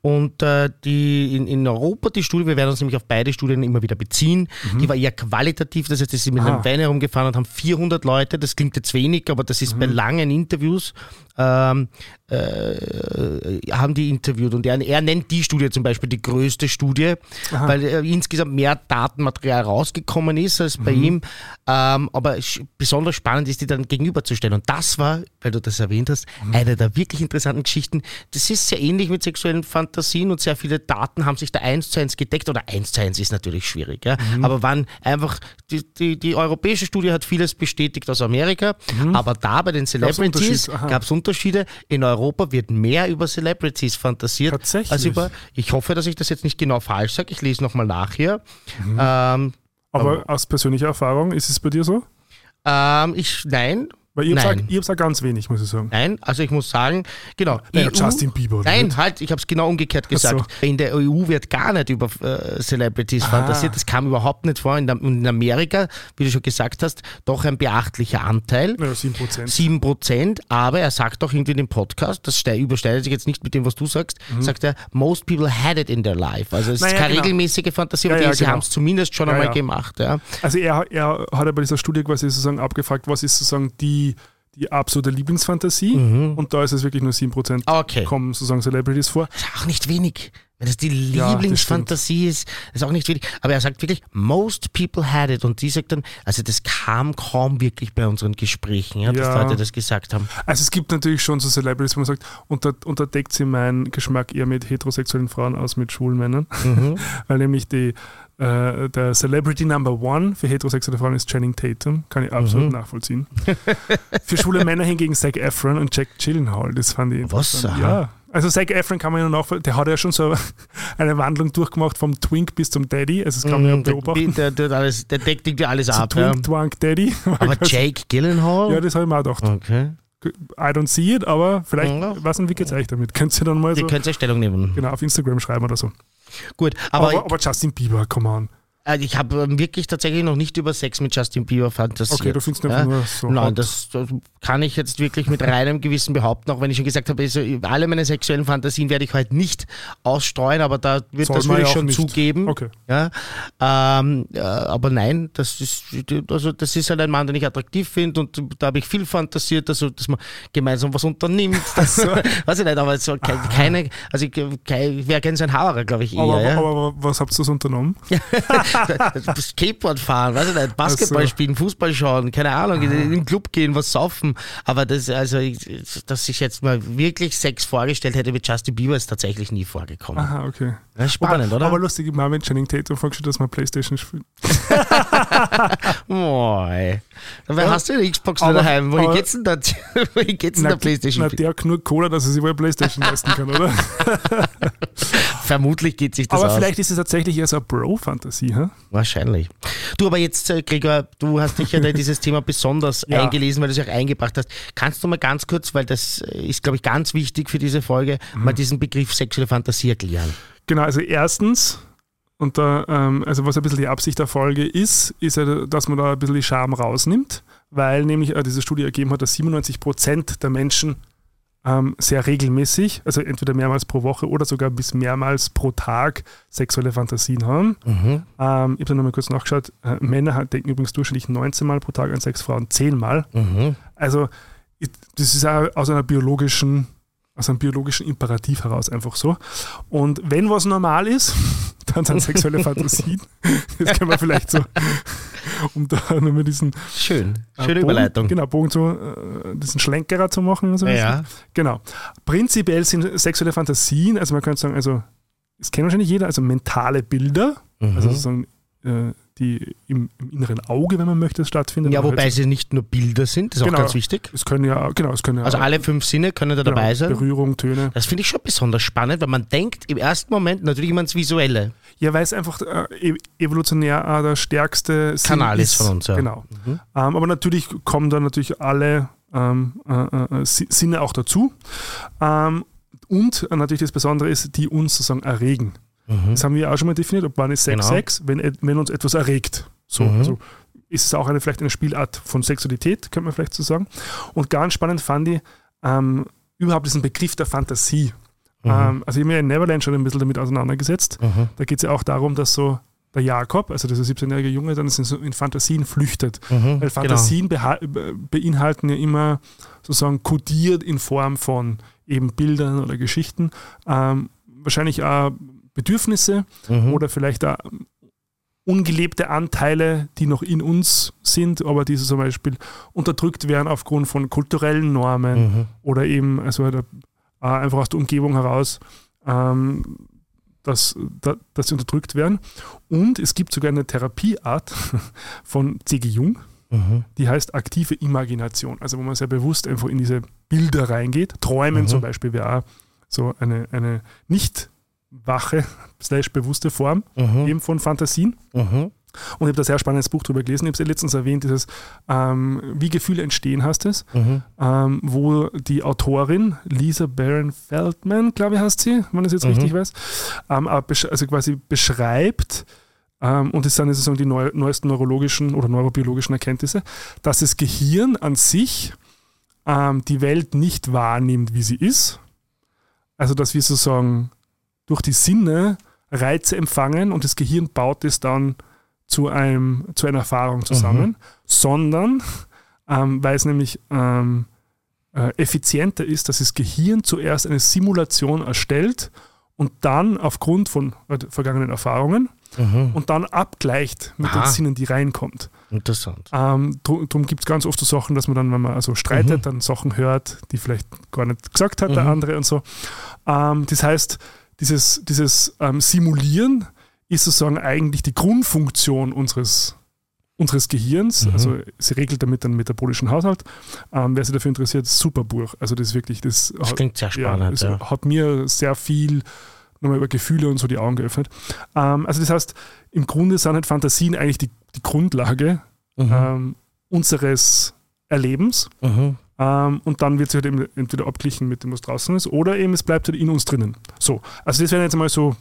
Und äh, die in, in Europa, die Studie, wir werden uns nämlich auf beide Studien immer wieder beziehen, die war eher qualitativ, das heißt, sie sind mit Mhm. Ah. einem Van herumgefahren und haben 400 Leute, das klingt jetzt wenig, aber das ist bei Mhm. langen Interviews, ähm, äh, haben die interviewt und er, er nennt die Studie zum Beispiel die größte Studie, Aha. weil äh, insgesamt mehr Datenmaterial rausgekommen ist als bei Mhm. ihm, ähm, aber besonders spannend ist, die dann gegenüberzustellen und das war, weil du das erwähnt hast, Mhm. eine der wirklich interessanten Geschichten. Das ist sehr ähnlich mit sexuellen Fantasien und sehr viele Daten haben sich da eins zu eins gedeckt oder eins zu eins ist natürlich schwierig, ja? Mhm. aber wann einfach, die, die, die europäische Studie hat vieles bestätigt aus Amerika, aber da bei den Celebrities Mhm. Gab es Unterschiede. In Europa wird mehr über Celebrities fantasiert Tatsächlich? als über, ich hoffe, dass ich das jetzt nicht genau falsch sage, ich lese nochmal nach hier. Mhm. Ähm, Aber aus persönlicher Erfahrung, ist es bei dir so? ähm, ich, nein, Weil Nein. habe es auch ganz wenig, muss ich sagen. Nein, also ich muss sagen, genau. Naja, Justin Bieber, Nein, nicht? halt, ich habe es genau umgekehrt Ach so. gesagt. In der EU wird gar nicht über äh, Celebrities fantasiert. Das kam überhaupt nicht vor. In, in Amerika, wie du schon gesagt hast, doch ein beachtlicher Anteil. Naja, 7%. 7 Prozent, aber er sagt auch irgendwie in dem Podcast, das ste- überschneidet sich jetzt nicht mit dem, was du sagst, sagt er, most people had it in their life. Also es Mhm. Naja, ist keine genau. regelmäßige Fantasie, Ja, aber ja, sie genau. haben es zumindest schon Ja, einmal ja. gemacht. Ja. Also er, er hat ja bei dieser Studie quasi sozusagen abgefragt, was ist sozusagen die, die absolute Lieblingsfantasie und da ist es wirklich nur 7% Mhm. Okay. kommen sozusagen Celebrities vor. Das ist auch nicht wenig. Wenn das die Ja, Lieblingsfantasie ist, ist auch nicht wenig. Aber er sagt wirklich, most people had it. Und die sagt dann, also das kam kaum wirklich bei unseren Gesprächen, ja, dass Ja. Leute das gesagt haben. Also es gibt natürlich schon so Celebrities, wo man sagt, unter, unterdeckt sie meinen Geschmack eher mit heterosexuellen Frauen als mit schwulen Männern. Mhm. Weil nämlich die, äh, der Celebrity Number One für heterosexuelle Frauen ist Channing Tatum. Kann ich absolut Mhm. nachvollziehen. für schwule Männer hingegen Zac Efron und Jack Gyllenhaal. Das fand ich Was? interessant. Ja. Also Zac Efron kann man ja nachvollziehen. Der hat ja schon so eine Wandlung durchgemacht vom Twink bis zum Daddy. Also das kann man ja Mhm, der, beobachten. der, der, alles, der deckt irgendwie alles Zu ab. Ja. Twink, Twank, Daddy. Aber Jake Gyllenhaal? Ja, das habe ich mir auch gedacht. okay. I don't see it, aber vielleicht, Ja. was entwickelt euch damit? Könnt ihr dann mal Ihr so könnt ja Stellung nehmen. genau, auf Instagram schreiben oder so. Gut, aber, Aber, aber, Justin Bieber, come on. Äh, ich habe ähm, wirklich tatsächlich noch nicht über Sex mit Justin Bieber fantasiert. Okay, du findest einfach ja? nur so. Nein, das, das kann ich jetzt wirklich mit reinem Gewissen behaupten, auch wenn ich schon gesagt habe, also alle meine sexuellen Fantasien werde ich heute nicht ausstreuen, aber da wird Soll das würde ich schon nicht. zugeben. Okay. Ja, ähm, ja, aber nein, das ist, also das ist halt ein Mann, den ich attraktiv finde und da habe ich viel fantasiert, also dass man gemeinsam was unternimmt. Das, weiß ich nicht, aber so ke- keine, also ich, kein, wäre gerne so ein Hauerer, glaube ich eher. Aber, ja. aber, aber was habt ihr so unternommen? Skateboard fahren, weiß ich nicht, Basketball Ach so. spielen, Fußball schauen, keine Ahnung, in in den Club gehen, was saufen. Aber das, also, dass ich jetzt mal wirklich Sex vorgestellt hätte mit Justin Bieber, ist tatsächlich nie vorgekommen. Aha, okay. Ja, spannend, aber, oder? Aber lustig, ich habe mit Channing Tatum vorgestellt, dass man Playstation spielt. Moi. Dabei Ja. hast du eine Xbox Aber- daheim. Wohin aber- geht's denn da? Wohin geht's denn der Playstation? Na, der hat genug Cola, dass er sich wohl Playstation leisten kann, oder? Vermutlich geht sich das aber aus. vielleicht ist es tatsächlich eher so eine Bro-Fantasie, hä? Wahrscheinlich. Du, aber jetzt, äh, Gregor, du hast dich ja in dieses Thema besonders Ja. eingelesen, weil du es auch eingebracht hast. Kannst du mal ganz kurz, weil das äh, ist, glaube ich, ganz wichtig für diese Folge, Mhm. mal diesen Begriff sexuelle Fantasie erklären? Genau, also erstens, und da, ähm, also was ein bisschen die Absicht der Folge ist, ist ja, dass man da ein bisschen die Scham rausnimmt, weil nämlich äh, diese Studie ergeben hat, dass 97 Prozent der Menschen ähm, sehr regelmäßig, also entweder mehrmals pro Woche oder sogar bis mehrmals pro Tag sexuelle Fantasien haben. Mhm. Ähm, ich habe da nochmal kurz nachgeschaut. Äh, Männer denken übrigens durchschnittlich 19 Mal pro Tag an Sex, Frauen 10 Mal. Mhm. Also ich- das ist auch aus einer biologischen, aus einem biologischen Imperativ heraus einfach so. Und wenn was normal ist, dann sind sexuelle Fantasien. Das kann man vielleicht so, um da nochmal diesen Schön. äh, Schöne Bogen, Überleitung. Genau, Bogen zu, äh, diesen Schlenkerer zu machen. Also Ja. Genau. Prinzipiell sind sexuelle Fantasien, also man könnte sagen, also das kennt wahrscheinlich jeder, also mentale Bilder, Mhm. also sozusagen die im, im inneren Auge, wenn man möchte, stattfinden. ja, wobei halt, sie nicht nur Bilder sind, das ist auch Genau. ganz wichtig. es können ja, genau, es können ja Also alle fünf Sinne können da genau, dabei sein. Berührung, Töne. Das finde ich schon besonders spannend, weil man denkt im ersten Moment natürlich immer ans Visuelle. Ja, weil es einfach äh, e- evolutionär äh, der stärkste Sinn Kanal ist von uns, ja. Genau. Mhm. Ähm, aber natürlich kommen da natürlich alle ähm, äh, äh, Si- Sinne auch dazu. Ähm, und äh, natürlich das Besondere ist, die uns sozusagen erregen. Mhm. Das haben wir auch schon mal definiert, ob wann ist Sex Genau. Sex, wenn, wenn uns etwas erregt. So, Mhm. also ist es auch eine, vielleicht eine Spielart von Sexualität, könnte man vielleicht so sagen. Und ganz spannend fand ich ähm, überhaupt diesen Begriff der Fantasie. Mhm. Ähm, also ich habe mich in Neverland schon ein bisschen damit auseinandergesetzt. Mhm. Da geht es ja auch darum, dass so der Jakob, also dieser 17-jährige Junge, dann in Fantasien flüchtet. Mhm. Weil Fantasien beha- be- beinhalten ja immer sozusagen kodiert in Form von eben Bildern oder Geschichten. Ähm, wahrscheinlich auch Bedürfnisse. Mhm. oder vielleicht auch ungelebte Anteile, die noch in uns sind, aber die so zum Beispiel unterdrückt werden aufgrund von kulturellen Normen Mhm. oder eben also halt, äh, einfach aus der Umgebung heraus, ähm, dass, da, dass sie unterdrückt werden. Und es gibt sogar eine Therapieart von C.G. Jung, Mhm. die heißt aktive Imagination, also wo man sehr bewusst einfach in diese Bilder reingeht. Träumen Mhm. zum Beispiel wäre auch so eine, eine nicht wache, slash bewusste Form Mhm. eben von Fantasien. Mhm. Und ich habe da sehr spannendes Buch drüber gelesen. Ich habe es ja letztens erwähnt, dieses ähm, Wie Gefühle entstehen heißt es, Mhm. ähm, wo die Autorin Lisa Baron Feldman, glaube ich, heißt sie, wenn ich es jetzt Mhm. richtig weiß, ähm, besch- also quasi beschreibt, ähm, und das sind jetzt sozusagen die neu, neuesten neurologischen oder neurobiologischen Erkenntnisse, dass das Gehirn an sich ähm, die Welt nicht wahrnimmt, wie sie ist. Also, dass wir sozusagen durch die Sinne Reize empfangen und das Gehirn baut es dann zu, einem, zu einer Erfahrung zusammen, sondern ähm, weil es nämlich ähm, äh, effizienter ist, dass das Gehirn zuerst eine Simulation erstellt und dann aufgrund von äh, vergangenen Erfahrungen und dann abgleicht mit Mhm. Ah. den Sinnen, die reinkommt. Interessant. Ähm, darum gibt es ganz oft so Sachen, dass man dann, wenn man also streitet, Mhm. dann Sachen hört, die vielleicht gar nicht gesagt hat, der andere und so. Ähm, das heißt, dieses, dieses ähm, Simulieren ist sozusagen eigentlich die Grundfunktion unseres, unseres Gehirns. Mhm. Also sie regelt damit den metabolischen Haushalt. Ähm, wer sich dafür interessiert, super Buch. Also das ist wirklich, das, Das klingt sehr ja, spannend. es Ja, hat mir sehr viel nochmal über Gefühle und so die Augen geöffnet. Ähm, also das heißt, im Grunde sind halt Fantasien eigentlich die, die Grundlage Mhm. ähm, unseres Erlebens. Mhm. Ähm, und dann wird es halt eben entweder abglichen mit dem, was draußen ist, oder eben es bleibt halt in uns drinnen. So, also das wäre jetzt mal so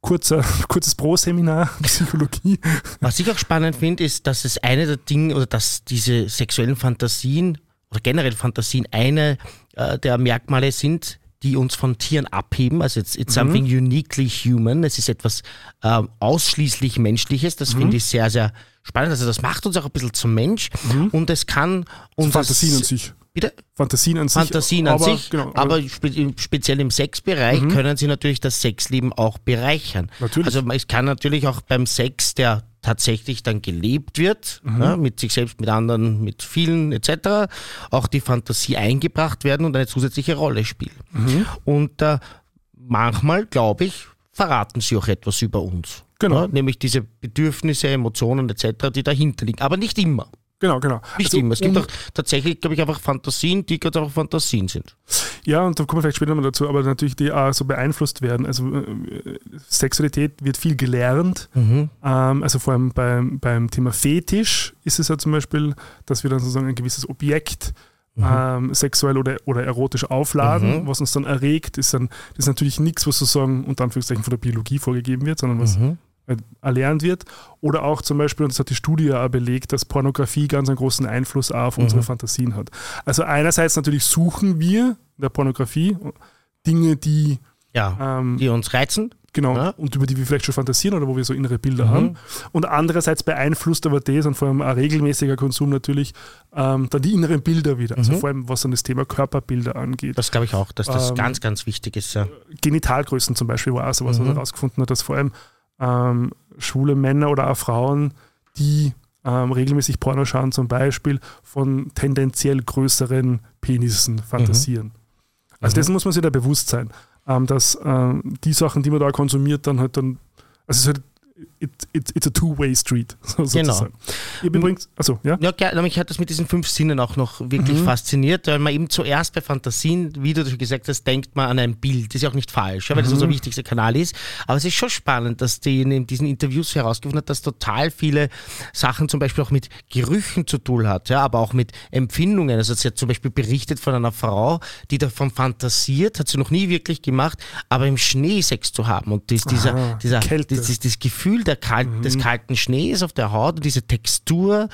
kurzer, kurzes Pro-Seminar Psychologie. Was ich auch spannend finde, ist, dass es eine der Dinge oder dass diese sexuellen Fantasien oder generell Fantasien eine äh, der Merkmale sind, die uns von Tieren abheben. Also it's, it's something uniquely human. Es ist etwas ähm, ausschließlich Menschliches. Das finde ich sehr, sehr spannend. Also das macht uns auch ein bisschen zum Mensch und es kann uns Fantasien an sich. Bitte? Fantasien an sich. Fantasien an aber, sich, Genau, aber spe im- speziell im Sexbereich können sie natürlich das Sexleben auch bereichern. Natürlich. Also es kann natürlich auch beim Sex, der tatsächlich dann gelebt wird, ja, mit sich selbst, mit anderen, mit vielen etc., auch die Fantasie eingebracht werden und eine zusätzliche Rolle spielen. Und äh, manchmal, glaube ich, verraten sie auch etwas über uns. Genau. Ja, nämlich diese Bedürfnisse, Emotionen etc., die dahinter liegen. Aber nicht immer. genau, genau. Nicht Also, immer. Es gibt auch tatsächlich, glaube ich, einfach Fantasien, die ganz einfach Fantasien sind. Ja, und da kommen wir vielleicht später mal dazu, aber natürlich die auch so beeinflusst werden. Also äh, Sexualität wird viel gelernt. Mhm. Ähm, also vor allem beim, beim Thema Fetisch ist es ja zum Beispiel, dass wir dann sozusagen ein gewisses Objekt Mhm. ähm, sexuell oder, oder erotisch aufladen, was uns dann erregt, ist dann ist natürlich nichts, was sozusagen unter Anführungszeichen von der Biologie vorgegeben wird, sondern was Mhm. äh, erlernt wird. Oder auch zum Beispiel, und das hat die Studie ja auch belegt, dass Pornografie ganz einen großen Einfluss auf Mhm. unsere Fantasien hat. Also einerseits natürlich suchen wir in der Pornografie Dinge, die Ja, ähm, die uns reizen. genau Ja. und über die wir vielleicht schon fantasieren oder wo wir so innere Bilder Mhm. haben. Und andererseits beeinflusst aber das und vor allem ein regelmäßiger Konsum natürlich ähm, dann die inneren Bilder wieder. Also Mhm. vor allem was dann das Thema Körperbilder angeht. Das glaube ich auch, dass das Ähm, ganz, ganz wichtig ist. Ja. Genitalgrößen zum Beispiel war auch sowas, was Mhm. herausgefunden hat, dass vor allem ähm, schwule Männer oder auch Frauen, die ähm, regelmäßig Porno schauen, zum Beispiel von tendenziell größeren Penissen fantasieren. Also Mhm. dessen muss man sich da bewusst sein, dass ähm, die Sachen, die man da konsumiert, dann halt dann, also es ist halt, it, it, it's a two-way street, so, Genau. sozusagen. Ich habe übrigens, achso, ja? Ja, gerne, mich hat das mit diesen fünf Sinnen auch noch wirklich Mhm. fasziniert, weil man eben zuerst bei Fantasien, wie du schon gesagt hast, denkt man an ein Bild. Das ist ja auch nicht falsch, ja, weil das Mhm. unser wichtigster Kanal ist. Aber es ist schon spannend, dass die in diesen Interviews herausgefunden hat, dass total viele Sachen zum Beispiel auch mit Gerüchen zu tun hat, ja, aber auch mit Empfindungen. Also sie hat zum Beispiel berichtet von einer Frau, die davon fantasiert, hat sie noch nie wirklich gemacht, aber im Schnee Sex zu haben. Und dies, dieser, Aha, dieser, Kälte. das, das Gefühl der kalt, des kalten Schnees auf der Haut und diese Textur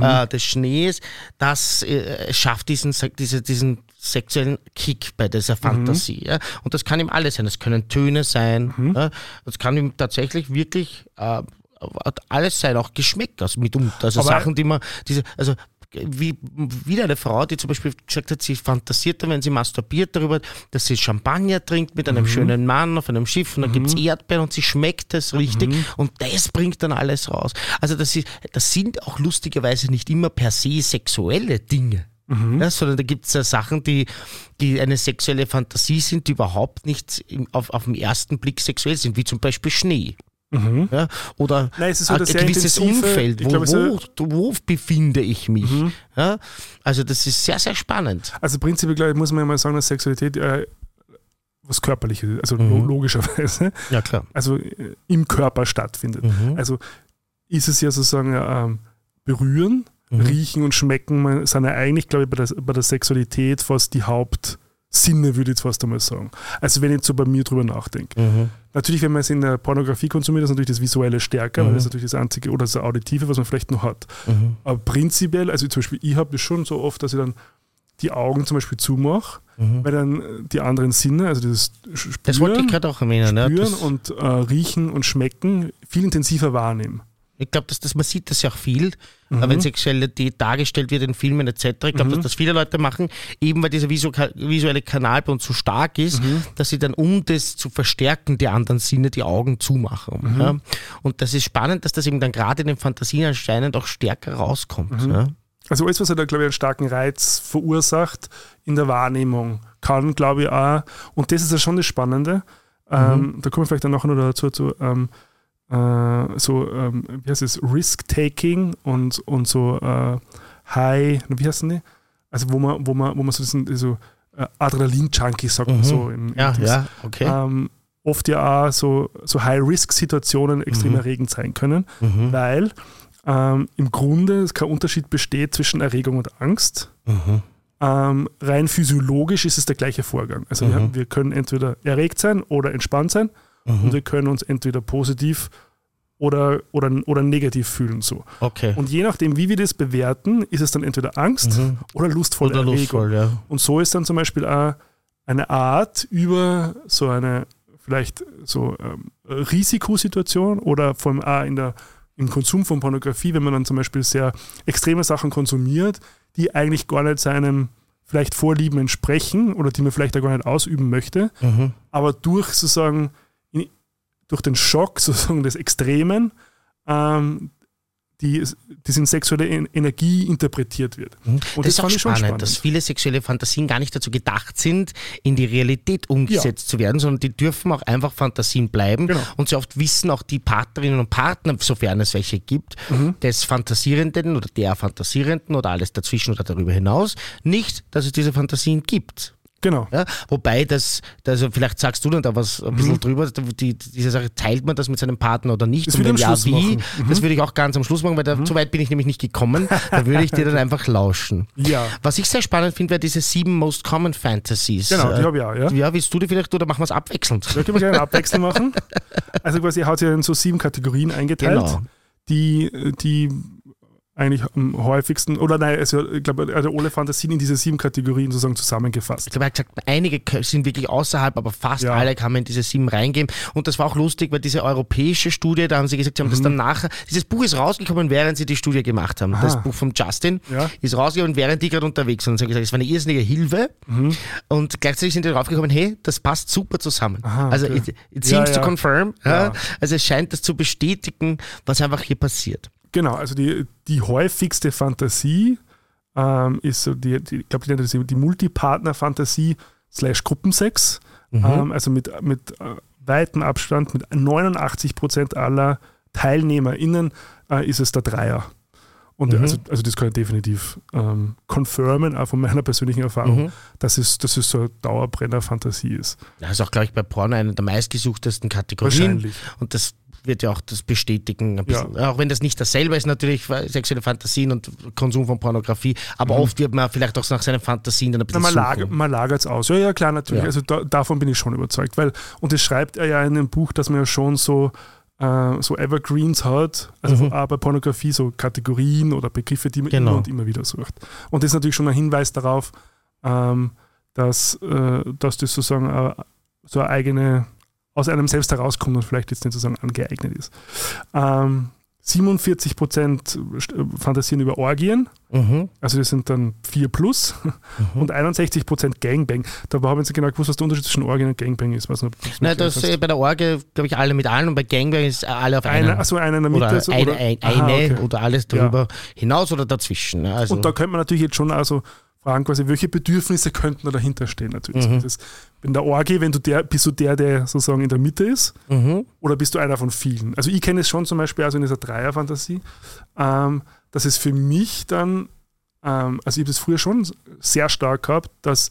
äh, des Schnees, das äh, schafft diesen, se- diese, diesen sexuellen Kick bei dieser Fantasie. Ja? Und das kann ihm alles sein. Das können Töne sein. Ja? Das kann ihm tatsächlich wirklich äh, alles sein, auch Geschmäcker also mitunter. Also Aber- Sachen, die man, diese, also wie wieder eine Frau, die zum Beispiel gesagt hat, sie fantasiert wenn sie masturbiert darüber, dass sie Champagner trinkt mit einem schönen Mann auf einem Schiff und dann gibt's Erdbeeren und sie schmeckt es richtig und das bringt dann alles raus. Also das, ist, das sind auch lustigerweise nicht immer per se sexuelle Dinge. Ja, sondern da gibt es ja Sachen, die, die eine sexuelle Fantasie sind, die überhaupt nicht auf, auf den ersten Blick sexuell sind, wie zum Beispiel Schnee. Ja, oder Nein, so ein gewisses Umfeld, wo, ist wo, wo befinde ich mich. Ja, also das ist sehr, sehr spannend. Also prinzipiell, glaube ich, muss man ja mal sagen, dass Sexualität äh, was Körperliches ist, also Mhm. logischerweise, Ja, klar. also äh, im Körper stattfindet. Mhm. Also ist es ja sozusagen ähm, berühren, Mhm. riechen und schmecken, sind ja eigentlich, glaube ich, bei der, bei der Sexualität fast die Hauptsinne, würde ich jetzt fast einmal sagen. Also wenn ich jetzt so bei mir drüber nachdenke. Natürlich, wenn man es in der Pornografie konsumiert, ist natürlich das Visuelle stärker, weil Mhm. das ist natürlich das Einzige oder das Auditive, was man vielleicht noch hat. Mhm. Aber prinzipiell, also zum Beispiel, ich habe das schon so oft, dass ich dann die Augen zum Beispiel zumache, Mhm. weil dann die anderen Sinne, also das Spüren, Das wollte ich gerade auch erwähnen. Ne? spüren Das, und äh, riechen und schmecken viel intensiver wahrnehmen. Ich glaube, dass das, man sieht das ja auch viel, mhm. wenn Sexualität dargestellt wird in Filmen etc. Ich glaube, mhm. dass das viele Leute machen, eben weil dieser visuelle Kanal bei uns so stark ist, mhm. dass sie dann, um das zu verstärken, die anderen Sinne, die Augen zumachen. Mhm. Ja? Und das ist spannend, dass das eben dann gerade in den Fantasien anscheinend auch stärker rauskommt. Mhm. Ja? Also alles, was da, glaube ich, einen starken Reiz verursacht in der Wahrnehmung, kann, glaube ich, auch, und das ist ja schon das Spannende, ähm, mhm. da kommen wir vielleicht dann nachher noch dazu, zu, ähm, äh, so, ähm, wie heißt es, Risk-Taking und, und so äh, High, wie heißen die? Also wo man, wo man, wo man so diesen, so äh, Adrenalin-Junkies, sagt man mhm. so. Im, ja, im ja, okay. Ähm, oft ja auch so, so High-Risk-Situationen extrem mhm. erregend sein können, mhm. weil ähm, im Grunde kein Unterschied besteht zwischen Erregung und Angst. Mhm. Ähm, rein physiologisch ist es der gleiche Vorgang. Also wir, mhm. wir, können entweder erregt sein oder entspannt sein mhm. und wir können uns entweder positiv oder, oder, oder negativ fühlen. So. Okay. Und je nachdem, wie wir das bewerten, ist es dann entweder Angst mhm. oder lustvolle oder. Lustvoll, ja. Und so ist dann zum Beispiel auch eine Art über so eine vielleicht so ähm, Risikosituation oder vor allem auch in der, im Konsum von Pornografie, wenn man dann zum Beispiel sehr extreme Sachen konsumiert, die eigentlich gar nicht seinem vielleicht Vorlieben entsprechen oder die man vielleicht auch gar nicht ausüben möchte, mhm. aber durch sozusagen durch den Schock sozusagen des Extremen, ähm, die, die in sexuelle Energie interpretiert wird. Mhm. Und das, das ist auch spannend, spannend, dass viele sexuelle Fantasien gar nicht dazu gedacht sind, in die Realität umgesetzt ja. zu werden, sondern die dürfen auch einfach Fantasien bleiben. Genau. Und sehr oft wissen auch die Partnerinnen und Partner, sofern es welche gibt, mhm. des Fantasierenden oder der Fantasierenden oder alles dazwischen oder darüber hinaus, nicht, dass es diese Fantasien gibt. Genau. Ja, wobei das, also vielleicht sagst du dann da was ein bisschen mhm. drüber, die, diese Sache, teilt man das mit seinem Partner oder nicht? Das und wenn ja, wie? Mhm. Das würde ich auch ganz am Schluss machen, weil da, mhm. so weit bin ich nämlich nicht gekommen. Da würde ich dir dann einfach lauschen. Ja. Was ich sehr spannend finde, wäre diese sieben Most Common Fantasies. Genau, die habe ich auch, ja. Ja, willst du die vielleicht oder machen wir es abwechselnd? Ja, können wir gerne abwechselnd machen. Also quasi, er hat ja in so sieben Kategorien eingeteilt, genau. die, die eigentlich am häufigsten, oder nein, also ich glaube, also alle Fantasien in diese sieben Kategorien sozusagen zusammengefasst. Ich glaube, er hat gesagt, einige sind wirklich außerhalb, aber fast ja. alle kann man in diese sieben reingeben. Und das war auch lustig, weil diese europäische Studie, da haben sie gesagt, sie haben mhm. das dann nachher, dieses Buch ist rausgekommen, während sie die Studie gemacht haben. Aha. Das Buch von Justin ja. ist rausgekommen, während die gerade unterwegs sind. Und sie haben gesagt, es war eine irrsinnige Hilfe. Mhm. Und gleichzeitig sind die draufgekommen, hey, das passt super zusammen. Aha, also okay. it, it seems ja, to confirm. Also es scheint das zu bestätigen, was einfach hier passiert. Genau, also die, die häufigste Fantasie ähm, ist so die, die ich glaube, die nennt das die Multipartner-Fantasie slash Gruppensex. Mhm. Ähm, also mit, mit äh, weitem Abstand, mit 89 Prozent aller TeilnehmerInnen äh, ist es der Dreier. Und mhm. also, also das kann ich definitiv ähm, confirmen, auch von meiner persönlichen Erfahrung, mhm. dass, es, dass es so eine Dauerbrenner-Fantasie ist. Das ist auch, glaube ich, bei Porno eine der meistgesuchtesten Kategorien. Wahrscheinlich. Und das wird ja auch das bestätigen. Ja. Auch wenn das nicht dasselbe ist, natürlich sexuelle Fantasien und Konsum von Pornografie, aber mhm. oft wird man vielleicht auch nach seinen Fantasien dann ein bisschen. Na, man, lagert es aus. Ja, ja, klar, natürlich. Ja. Also da, davon bin ich schon überzeugt. Weil, und das schreibt er ja in dem Buch, dass man ja schon so, äh, so Evergreens hat, also mhm. auch bei Pornografie so Kategorien oder Begriffe, die man genau. immer und immer wieder sucht. Und das ist natürlich schon ein Hinweis darauf, ähm, dass, äh, dass das sozusagen äh, so eine eigene aus einem selbst herauskommt und vielleicht jetzt nicht sozusagen angeeignet ist. Ähm, 47 Prozent fantasieren über Orgien, mhm. also das sind dann 4 plus, mhm. und 61 Prozent Gangbang. Da haben wir jetzt genau gewusst, was der Unterschied zwischen Orgien und Gangbang ist. Weiß nicht, Nein, das, äh, bei der Orgie, glaube ich, alle mit allen und bei Gangbang ist alle auf einer. Achso, einer in der Mitte. Oder, so, eine, eine, Aha, okay. oder alles drüber ja. hinaus oder dazwischen. Also und da könnte man natürlich jetzt schon also fragen quasi, welche Bedürfnisse könnten da dahinter stehen natürlich. Mhm. Das, in der Orgie, wenn du der, bist du der, der sozusagen in der Mitte ist, mhm. oder bist du einer von vielen? Also ich kenne es schon zum Beispiel also in dieser Dreierfantasie, ähm, dass es für mich dann, ähm, also ich habe es früher schon sehr stark gehabt, dass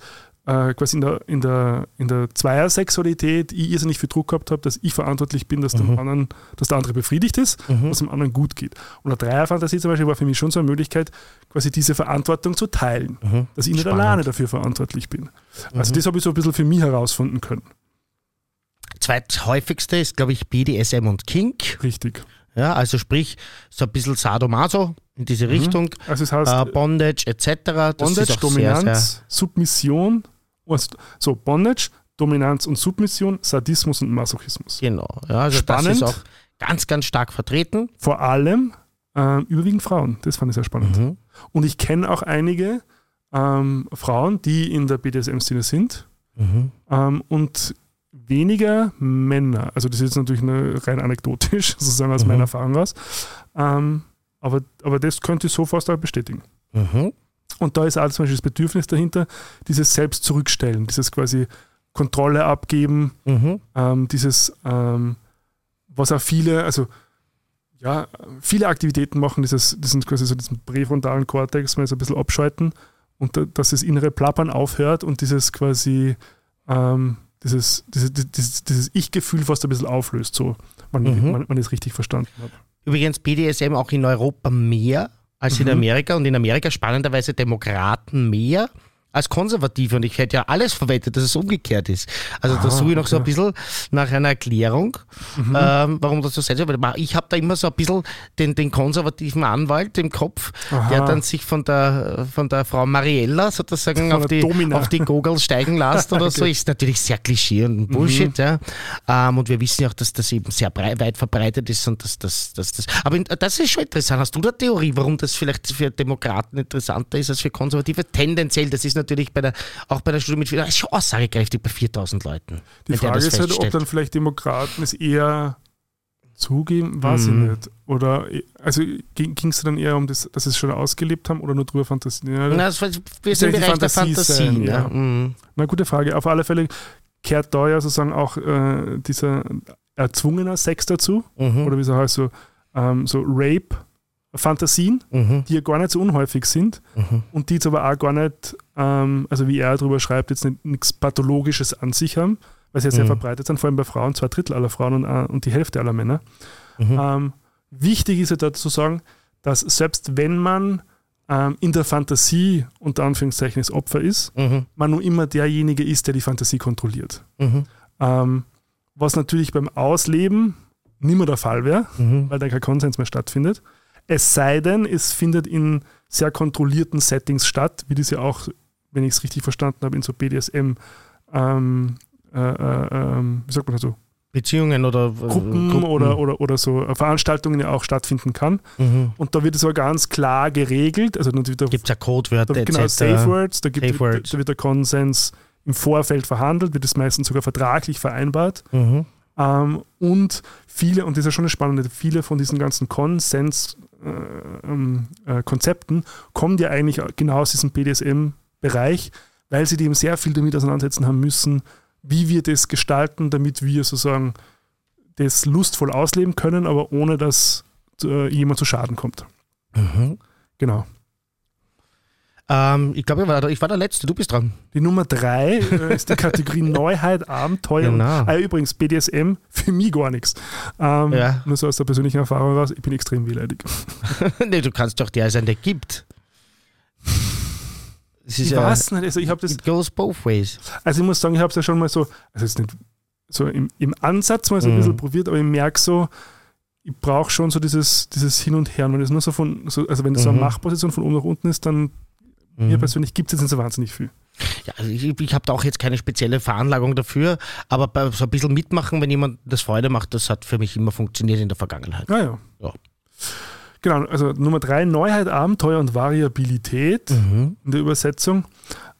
äh, quasi in der, in der, in der Zweiersexualität ich irrsinnig viel Druck gehabt habe, dass ich verantwortlich bin, dass, mhm. dem anderen, dass der andere befriedigt ist, mhm. dass dem anderen gut geht. Und eine Dreierfantasie zum Beispiel war für mich schon so eine Möglichkeit, quasi diese Verantwortung zu teilen, mhm. dass ich nicht Spannend. alleine dafür verantwortlich bin. Also mhm. das habe ich so ein bisschen für mich herausfinden können. Zweithäufigste ist, glaube ich, BDSM und Kink. Richtig. Ja, also sprich, so ein bisschen Sadomaso in diese mhm. Richtung. Also es heißt, äh, Bondage etc. Das Bondage, Dominanz, sehr, sehr Submission, so Bondage, Dominanz und Submission, Sadismus und Masochismus. Genau. Ja, also Spannend. Das ist auch ganz, ganz stark vertreten. Vor allem äh, überwiegend Frauen. Das fand ich sehr spannend. Mhm. Und ich kenne auch einige ähm, Frauen, die in der BDSM-Szene sind Mhm. ähm, und weniger Männer. Also das ist jetzt natürlich eine, rein anekdotisch, sozusagen aus Mhm. meiner Erfahrung raus. Ähm, aber, aber das könnte ich so fast auch bestätigen. Mhm. Und da ist auch zum Beispiel das Bedürfnis dahinter, dieses Selbst zurückstellen, dieses quasi Kontrolle abgeben, Mhm. ähm, dieses, ähm, was auch viele, also ja, viele Aktivitäten machen, dieses, diesen quasi so diesen präfrontalen Kortex mal so ein bisschen abschalten und da, dass das innere Plappern aufhört und dieses quasi ähm, dieses, dieses, dieses, dieses Ich-Gefühl fast ein bisschen auflöst, so man, Mhm. man, man es richtig verstanden hat. Übrigens BDSM auch in Europa mehr als in Mhm. Amerika und in Amerika spannenderweise Demokraten mehr als Konservative und ich hätte ja alles verwendet, dass es umgekehrt ist. Also da Ah, suche ich noch so ein okay. bisschen nach einer Erklärung, Mhm. ähm, warum das so sein soll. Weil Ich habe da immer so ein bisschen den, den konservativen Anwalt im Kopf, Aha. der dann sich von der, von der Frau Mariella sozusagen auf die, Domina. auf die Gogel steigen lässt oder so. Okay. Ist natürlich sehr Klischee und Bullshit. Ja. Ähm, und wir wissen ja auch, dass das eben sehr brei weit verbreitet ist und dass das, dass das. Aber das ist schon interessant. Hast du da Theorie, warum das vielleicht für Demokraten interessanter ist als für Konservative? Tendenziell, das ist natürlich bei der, auch bei der Studie mit, das ist schon aussagekräftig bei 4000 Leuten. Die Frage ist halt, ob dann vielleicht Demokraten es eher zugeben, weiß Mhm. ich nicht. Oder also ging es dann eher um das, dass sie es schon ausgelebt haben oder nur drüber fantasieren? Ja, Na, das, wir sind im Bereich der Fantasie sein, ja. ja. Mhm. Na, gute Frage. Auf alle Fälle kehrt da ja sozusagen auch äh, dieser erzwungener Sex dazu. Mhm. Oder wie so heißt so, ähm, so Rape-Fantasien, Mhm. die ja gar nicht so unhäufig sind Mhm. und die jetzt aber auch gar nicht, ähm, also wie er darüber schreibt, jetzt nicht- nichts Pathologisches an sich haben, weil sie ja sehr Mhm. verbreitet sind, vor allem bei Frauen, zwei Drittel aller Frauen und, äh, und die Hälfte aller Männer. Mhm. Ähm, wichtig ist ja dazu sagen, dass selbst wenn man ähm, in der Fantasie unter Anführungszeichen das Opfer ist, Mhm. man nur immer derjenige ist, der die Fantasie kontrolliert. Mhm. Ähm, was natürlich beim Ausleben nicht mehr der Fall wäre, Mhm. weil da kein Konsens mehr stattfindet. Es sei denn, es findet in sehr kontrollierten Settings statt, wie das ja auch, wenn ich es richtig verstanden habe, in so BDSM, ähm, äh, äh, ähm, wie sagt man das so, Beziehungen oder äh, Gruppen, Oder, oder, oder so Veranstaltungen ja auch stattfinden kann. Mhm. Und da wird es aber ganz klar geregelt. Also Gibt es ja Codewörter da, genau, Safe Words, da, gibt, Safe Words. da wird der Konsens im Vorfeld verhandelt, wird es meistens sogar vertraglich vereinbart. Mhm. Ähm, und viele, und das ist ja schon das Spannende, viele von diesen ganzen Konsens-Konzepten äh, ähm, äh, Konzepten kommen ja eigentlich genau aus diesem BDSM-Bereich, weil sie eben sehr viel damit auseinandersetzen haben müssen, wie wir das gestalten, damit wir sozusagen das lustvoll ausleben können, aber ohne dass äh, jemand zu Schaden kommt. Mhm. Genau. Ähm, ich glaube, ich, war der- ich war der Letzte, du bist dran. Die Nummer drei äh, ist die Kategorie Neuheit, Abenteuer. Genau. Ah, übrigens, BDSM, für mich gar nichts. Ähm, Ja. Nur so aus der persönlichen Erfahrung raus, ich bin extrem wehleidig. nee, du kannst doch der sein, der gibt. Es ist Ich ja, weiß nicht, also ich habe das, it goes both ways. also ich muss sagen, ich habe es ja schon mal so, also jetzt nicht so im, im Ansatz mal so ein Mhm. bisschen probiert, aber ich merke so, ich brauche schon so dieses, dieses Hin und Her. Und wenn das nur so von, so, also wenn das so eine Mhm. Machposition von oben nach unten ist, dann mir Mhm. persönlich gibt es jetzt nicht so wahnsinnig viel. Ja, also ich ich habe da auch jetzt keine spezielle Veranlagung dafür, aber bei, so ein bisschen mitmachen, wenn jemand das Freude macht, das hat für mich immer funktioniert in der Vergangenheit. Naja. Ja. Genau, also Nummer drei, Neuheit, Abenteuer und Variabilität Mhm. in der Übersetzung.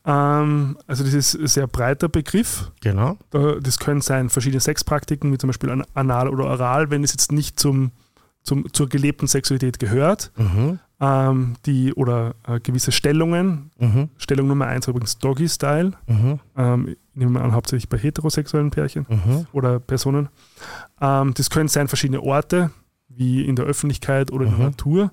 Ähm, also das ist ein sehr breiter Begriff. Genau. Da- Das können sein verschiedene Sexpraktiken, wie zum Beispiel an- Anal oder Oral, wenn es jetzt nicht zum, zum, zur gelebten Sexualität gehört. Mhm. Ähm, die, oder äh, gewisse Stellungen. Mhm. Stellung Nummer eins übrigens Doggy-Style. Mhm. Ähm, ich nehme mal an, hauptsächlich bei heterosexuellen Pärchen Mhm. oder Personen. Ähm, das können sein verschiedene Orte, wie in der Öffentlichkeit oder in der Natur.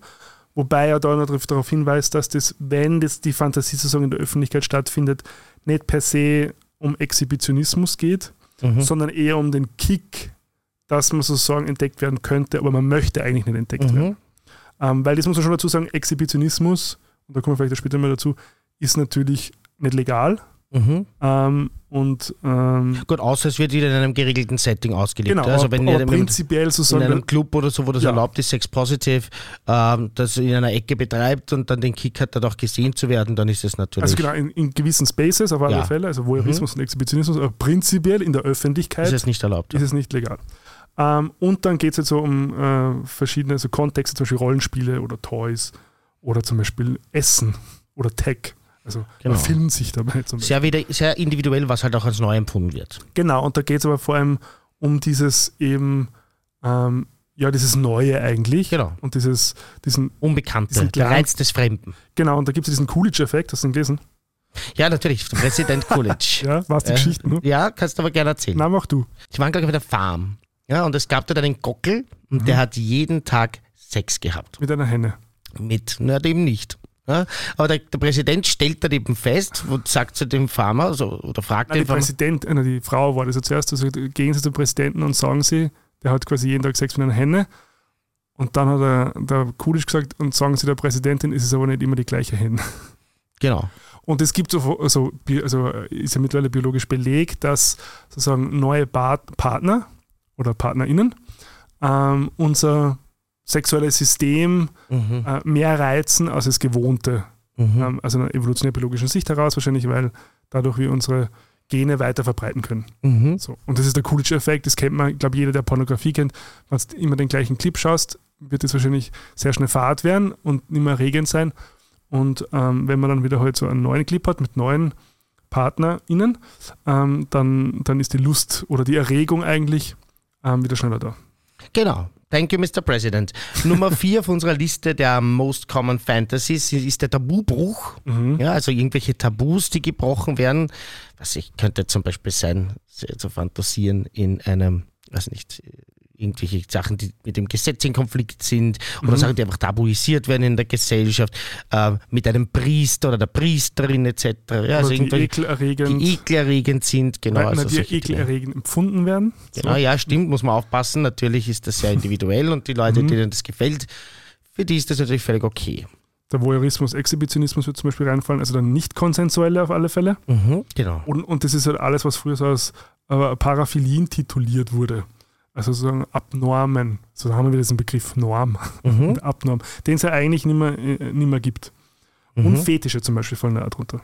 Wobei er da noch darauf- hinweist, dass das, wenn das die Fantasiesaison in der Öffentlichkeit stattfindet, nicht per se um Exhibitionismus geht, Mhm. sondern eher um den Kick, dass man sozusagen entdeckt werden könnte, aber man möchte eigentlich nicht entdeckt werden. Mhm. Ähm, weil das muss man schon dazu sagen, Exhibitionismus, und da kommen wir vielleicht später mal dazu, ist natürlich nicht legal. Mhm. Ähm, und ähm, Gut, außer es wird wieder in einem geregelten Setting ausgelebt. genau, also wenn aber ihr prinzipiell in sozusagen einem Club oder so, wo das Ja. erlaubt ist, Sex Positive, ähm, das in einer Ecke betreibt und dann den Kick hat, dort auch gesehen zu werden, dann ist das natürlich. Also genau, in, in gewissen Spaces auf alle Ja. Mhm. Fälle, also Voyeurismus und Exhibitionismus, aber prinzipiell in der Öffentlichkeit ist es nicht erlaubt. ist es nicht legal. Ähm, und dann geht es jetzt so um äh, verschiedene so Kontexte, zum Beispiel Rollenspiele oder Toys oder zum Beispiel Essen oder Tech. Also Genau. man filmt sich dabei zum Beispiel. Sehr, wieder, sehr individuell, was halt auch als neu empfunden wird. Genau, und da geht es aber vor allem um dieses eben, ähm, ja, dieses Neue eigentlich. Genau. Und dieses, diesen, Unbekannte, Diesen kleinen- Reiz des Fremden. genau, und da gibt es diesen Coolidge-Effekt, hast du den gelesen? Ja, natürlich, der Präsident Coolidge. Ja, warst die Äh, Geschichten, ne? Ja, kannst du aber gerne erzählen. Na, mach du. Die waren, glaube ich, auf der Farm. Ja, und es gab dort einen Gockel und Mhm. der hat jeden Tag Sex gehabt. Mit einer Henne. Mit, na, dem nicht. Ja, aber der, der Präsident stellt dann eben fest und sagt zu dem Farmer, also, oder fragt Nein, die den Farmer, Präsident, äh, die Frau war das ja zuerst, also gehen sie zum Präsidenten und sagen sie, der hat quasi jeden Tag Sex mit einer Henne. Und dann hat er, der Coolidge gesagt, und sagen sie der Präsidentin, ist es aber nicht immer die gleiche Henne. genau, Und es gibt so, also, also ist ja mittlerweile biologisch belegt, dass sozusagen neue Partner oder PartnerInnen ähm, unser sexuelles System mhm. äh, mehr reizen als das Gewohnte. Mhm. Ähm, also einer evolutionär-biologischen Sicht heraus wahrscheinlich, weil dadurch wir unsere Gene weiter verbreiten können. Mhm. So. Und das ist der Coolidge-Effekt, das kennt man, ich glaube, jeder, der Pornografie kennt. Wenn du immer den gleichen Clip schaust, wird es wahrscheinlich sehr schnell fad werden und nicht mehr erregend sein. Und ähm, wenn man dann wieder halt so einen neuen Clip hat mit neuen PartnerInnen, ähm, dann, dann ist die Lust oder die Erregung eigentlich ähm, wieder schneller da. Genau. Thank you, Mr. President. Nummer vier auf unserer Liste der Most Common Fantasies ist der Tabubruch. Mhm. Ja, also irgendwelche Tabus, die gebrochen werden. Was ich könnte zum Beispiel sein, zu fantasieren in einem, weiß nicht, irgendwelche Sachen, die mit dem Gesetz in Konflikt sind oder Mhm. Sachen, die einfach tabuisiert werden in der Gesellschaft, äh, mit einem Priester oder der Priesterin etc. Ja, also oder die ekelerregend, die ekelerregend sind, genau. weil, also die solche Dinge. ekelerregend empfunden werden. Genau, ja, stimmt, muss man aufpassen. Natürlich ist das sehr individuell und die Leute, Mhm. denen das gefällt, für die ist das natürlich völlig okay. Der Voyeurismus, Exhibitionismus wird zum Beispiel reinfallen, also der nicht konsensuelle auf alle Fälle. Mhm, genau. Und, und das ist halt alles, was früher so als äh, Paraphilien tituliert wurde. Also sozusagen Abnormen. So haben wir wieder diesen Begriff Norm Mhm, und Abnorm, den es ja eigentlich nicht mehr, äh, nicht mehr gibt. mhm. Und Fetische zum Beispiel fallen da auch drunter.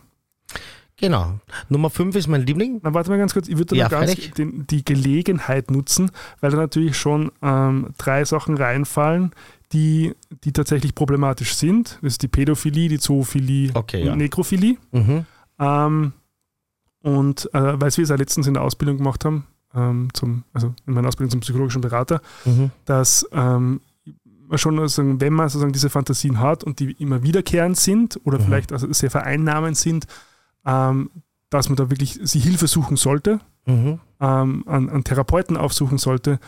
Genau. Nummer 5 ist mein Liebling. Na, warte mal ganz kurz, ich würde Ja, ganz den, die Gelegenheit nutzen, weil da natürlich schon ähm, drei Sachen reinfallen, die, die tatsächlich problematisch sind. Das ist die Pädophilie, die Zoophilie Okay, und ja. Nekrophilie. Mhm. Ähm, und äh, weil wir es ja letztens in der Ausbildung gemacht haben, ähm, zum, also in meiner Ausbildung zum psychologischen Berater, Mhm. dass ähm, man schon sozusagen, wenn man sozusagen diese Fantasien hat und die immer wiederkehrend sind oder Mhm. vielleicht also sehr vereinnahmend sind, ähm, dass man da wirklich sie Hilfe suchen sollte, Mhm. ähm, an, an Therapeuten aufsuchen sollte,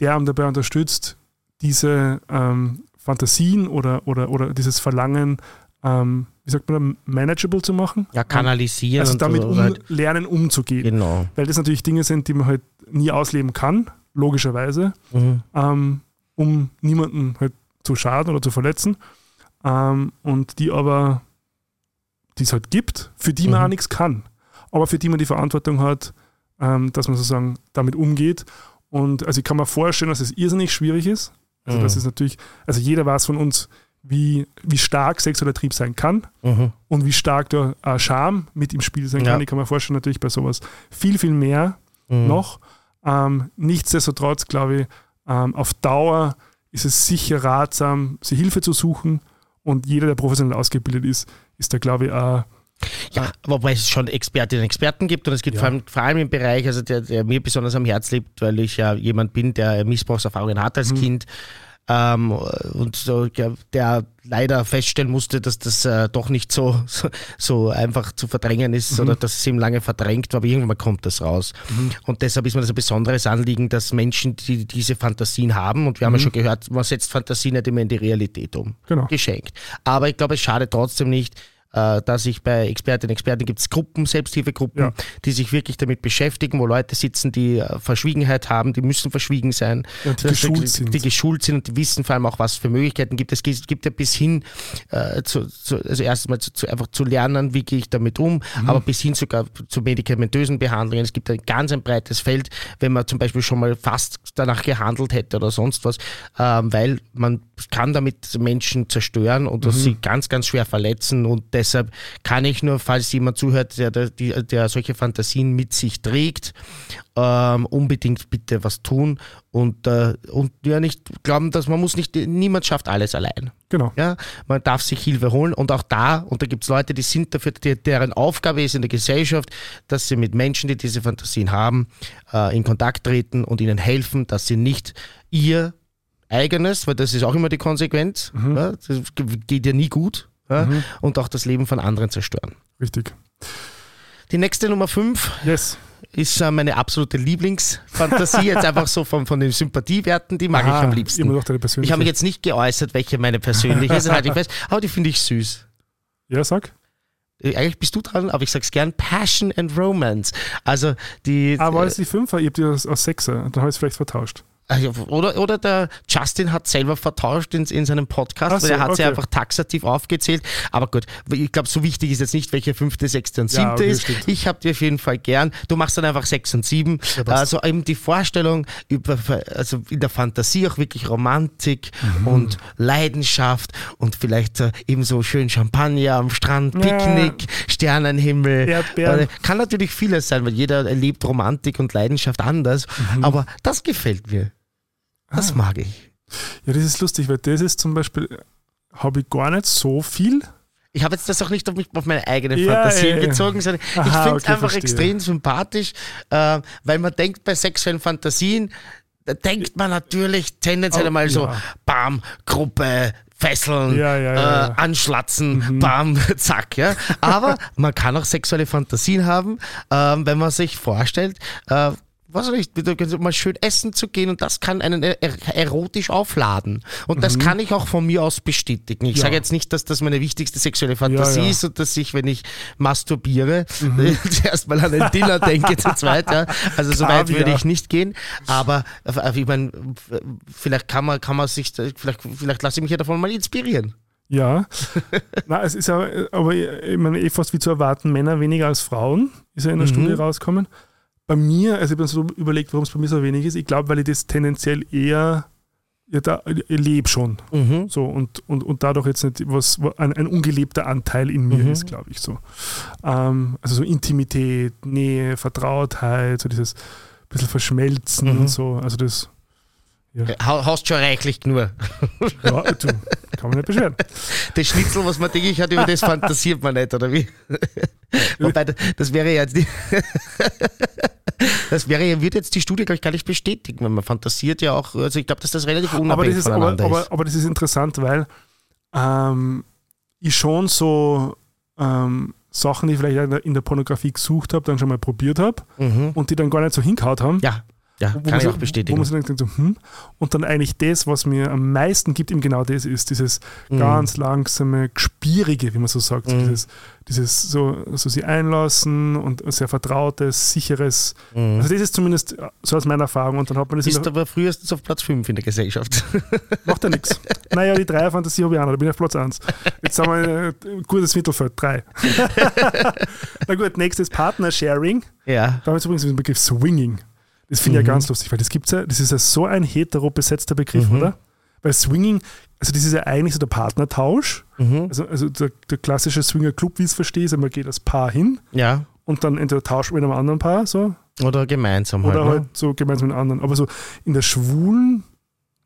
der einem dabei unterstützt, diese ähm, Fantasien oder, oder, oder dieses Verlangen, ähm, wie sagt man, manageable zu machen. Ja, kanalisieren. Also damit so, um, halt, lernen umzugehen. Genau. Weil das natürlich Dinge sind, die man halt nie ausleben kann, logischerweise, Mhm. ähm, um niemanden halt zu schaden oder zu verletzen. Ähm, und die aber, die es halt gibt, für die man Mhm. auch nichts kann. Aber für die man die Verantwortung hat, ähm, dass man sozusagen damit umgeht. Und also ich kann mir vorstellen, dass es irrsinnig schwierig ist. Also Mhm. das ist natürlich, also jeder weiß von uns, wie, wie stark sexueller Trieb sein kann Mhm. und wie stark da äh, Scham mit im Spiel sein Ja. kann. Ich kann mir vorstellen, natürlich bei sowas viel, viel mehr Mhm. noch. Ähm, nichtsdestotrotz, glaube ich, ähm, auf Dauer ist es sicher ratsam, sich Hilfe zu suchen und jeder, der professionell ausgebildet ist, ist da, glaube ich, auch Ja, wobei es schon Expertinnen und Experten gibt und es gibt Ja. vor, allem, vor allem im Bereich, also der, der mir besonders am Herz liegt, weil ich ja jemand bin, der Missbrauchserfahrungen hat als Mhm. Kind ähm, und so, der leider feststellen musste, dass das äh, doch nicht so, so, so einfach zu verdrängen ist Mhm. oder dass es ihm lange verdrängt war, aber irgendwann kommt das raus. Und deshalb ist mir das ein besonderes Anliegen, dass Menschen, die diese Fantasien haben, und wir haben ja schon gehört, man setzt Fantasien nicht immer in die Realität um genau. geschenkt. Aber ich glaube, es schadet trotzdem nicht, dass ich bei Expertinnen und Experten gibt es Gruppen, Selbsthilfegruppen, Ja. die sich wirklich damit beschäftigen, wo Leute sitzen, die äh, Verschwiegenheit haben, die müssen verschwiegen sein, Ja, die Das- geschult sind. die geschult sind und die wissen vor allem auch, was für Möglichkeiten gibt. Es gibt, ja bis hin, äh, zu, zu, also erstmal zu, zu, einfach zu lernen, wie gehe ich damit um, Mhm. aber bis hin sogar zu medikamentösen Behandlungen. Es gibt ein ganz ein breites Feld, wenn man zum Beispiel schon mal fast danach gehandelt hätte oder sonst was, ähm, weil man kann damit Menschen zerstören oder sie ganz, ganz schwer verletzen und deshalb kann ich nur, falls jemand zuhört, der, der, der solche Fantasien mit sich trägt, ähm, unbedingt bitte was tun und, äh, und ja nicht glauben, dass man muss nicht, niemand schafft alles allein. Genau. Ja, man darf sich Hilfe holen und auch da, und da gibt es Leute, die sind dafür, die, deren Aufgabe ist in der Gesellschaft, dass sie mit Menschen, die diese Fantasien haben, äh, in Kontakt treten und ihnen helfen, dass sie nicht ihr eigenes, weil das ist auch immer die Konsequenz, ja, das geht ja nie gut, ja, und auch das Leben von anderen zerstören. Richtig. Die nächste Nummer 5 Yes. ist äh, meine absolute Lieblingsfantasie, jetzt einfach so von, von den Sympathiewerten, die mag ich Ah, am liebsten. Immer noch deine persönliche. Ich habe mich jetzt nicht geäußert, welche meine persönliche ist, halte ich fest, aber die finde ich süß. ja, sag. Äh, Eigentlich bist du dran, aber ich sag's gern, Passion and Romance. Also die Ah, war äh, das die Fünfer? Ich habe die aus, aus Sechser. Dann habe ich es vielleicht vertauscht. Oder, oder der Justin hat selber vertauscht in, in seinem Podcast, so, weil er hat sie okay. einfach taxativ aufgezählt. Aber gut, ich glaube, so wichtig ist jetzt nicht, welche fünfte, sechste und Ja, siebte okay, ist. stimmt. Ich habe die auf jeden Fall gern. Du machst dann einfach sechs und sieben. passt. also eben die Vorstellung über, also in der Fantasie auch wirklich Romantik Mhm. und Leidenschaft und vielleicht äh, eben so schön Champagner am Strand, Ja. Picknick, Sternenhimmel. Erdbeeren. Äh, Kann natürlich vieles sein, weil jeder erlebt Romantik und Leidenschaft anders. Mhm. Aber das gefällt mir. Das Ah. mag ich. Ja, das ist lustig, weil das ist zum Beispiel, habe ich gar nicht so viel. Ich habe jetzt das auch nicht auf, mich, auf meine eigene Ja, Fantasie ja, bezogen, sondern ich finde es okay, einfach verstehe. extrem sympathisch, äh, weil man denkt bei sexuellen Fantasien, da denkt man natürlich tendenziell Oh, einmal so, ja. bam, Gruppe, Fesseln, Ja, ja, ja, äh, ja. Mhm. anschlatzen, bam, zack. Ja? Aber man kann auch sexuelle Fantasien haben, ähm, wenn man sich vorstellt, äh, was weiß ich, mal schön essen zu gehen und das kann einen er erotisch aufladen. Und das kann ich auch von mir aus bestätigen. Ich Mhm. Ja. sage jetzt nicht, dass das meine wichtigste sexuelle Fantasie Ja, ja. ist und dass ich, wenn ich masturbiere, Mhm. zuerst mal an ein Dinner denke zu zweit. Ja. Also so weit würde ich nicht gehen. Aber ich meine, vielleicht kann man, kann man sich, vielleicht, vielleicht lasse ich mich ja davon mal inspirieren. Ja. Na, es ist ja, aber ich meine, eh fast wie zu erwarten, Männer weniger als Frauen, ist ja in der Mhm. Studie rausgekommen. Bei mir, also ich habe so überlegt, warum es bei mir so wenig ist. Ich glaube, weil ich das tendenziell eher, ja, da, lebe schon. Mhm. So, und, und, und dadurch jetzt nicht was, ein, ein ungelebter Anteil in mir Mhm. ist, glaube ich so. Ähm, also so Intimität, Nähe, Vertrautheit, so dieses bisschen Verschmelzen Mhm. und so. Also das, Ha- Hast schon reichlich nur. ja, du, kann man nicht beschweren. Das Schnitzel, was man täglich hat, über das fantasiert man nicht, oder wie? Wobei, das- wäre ja jetzt die, das wäre ja, wird jetzt die Studie, glaube ich, gar nicht bestätigen, weil man fantasiert ja auch, also ich glaube, dass das relativ aber unabhängig das, ist, aber, voneinander aber, ist. aber das ist interessant, weil ähm, ich schon so ähm, Sachen, die ich vielleicht in der, in der Pornografie gesucht habe, dann schon mal probiert habe Mhm. und die dann gar nicht so hingehauen haben. Ja, ja, wo kann ich auch Wo bestätigen. man sich dann denkt, so, hm, und dann eigentlich das, was mir am meisten gibt, eben genau das ist, dieses Mhm. ganz langsame, gespierige, wie man so sagt, Mhm. dieses, dieses so, so sie einlassen und sehr vertrautes, sicheres. Mhm. Also das ist zumindest so aus meiner Erfahrung und dann hat man das Ist aber frühestens auf Platz 5 in der Gesellschaft. macht ja nichts. Naja, die Dreierfantasie habe ich auch noch, da bin ich auf Platz 1. Jetzt haben wir ein gutes Mittelfeld, drei. Na gut, nächstes Partnersharing. ja. Da haben wir übrigens den Begriff Swinging. Das finde ich Mhm. ja ganz lustig, weil das gibt's ja, das ist ja so ein hetero besetzter Begriff, Mhm. oder? Weil Swinging, also das ist ja eigentlich so der Partnertausch. Mhm. Also, also der, der klassische Swinger-Club, wie ich es verstehe, ist, man geht als Paar hin ja. und dann entweder tauscht mit einem anderen Paar, so, Oder gemeinsam halt. oder ne? halt so gemeinsam mit einem anderen. Aber so in der schwulen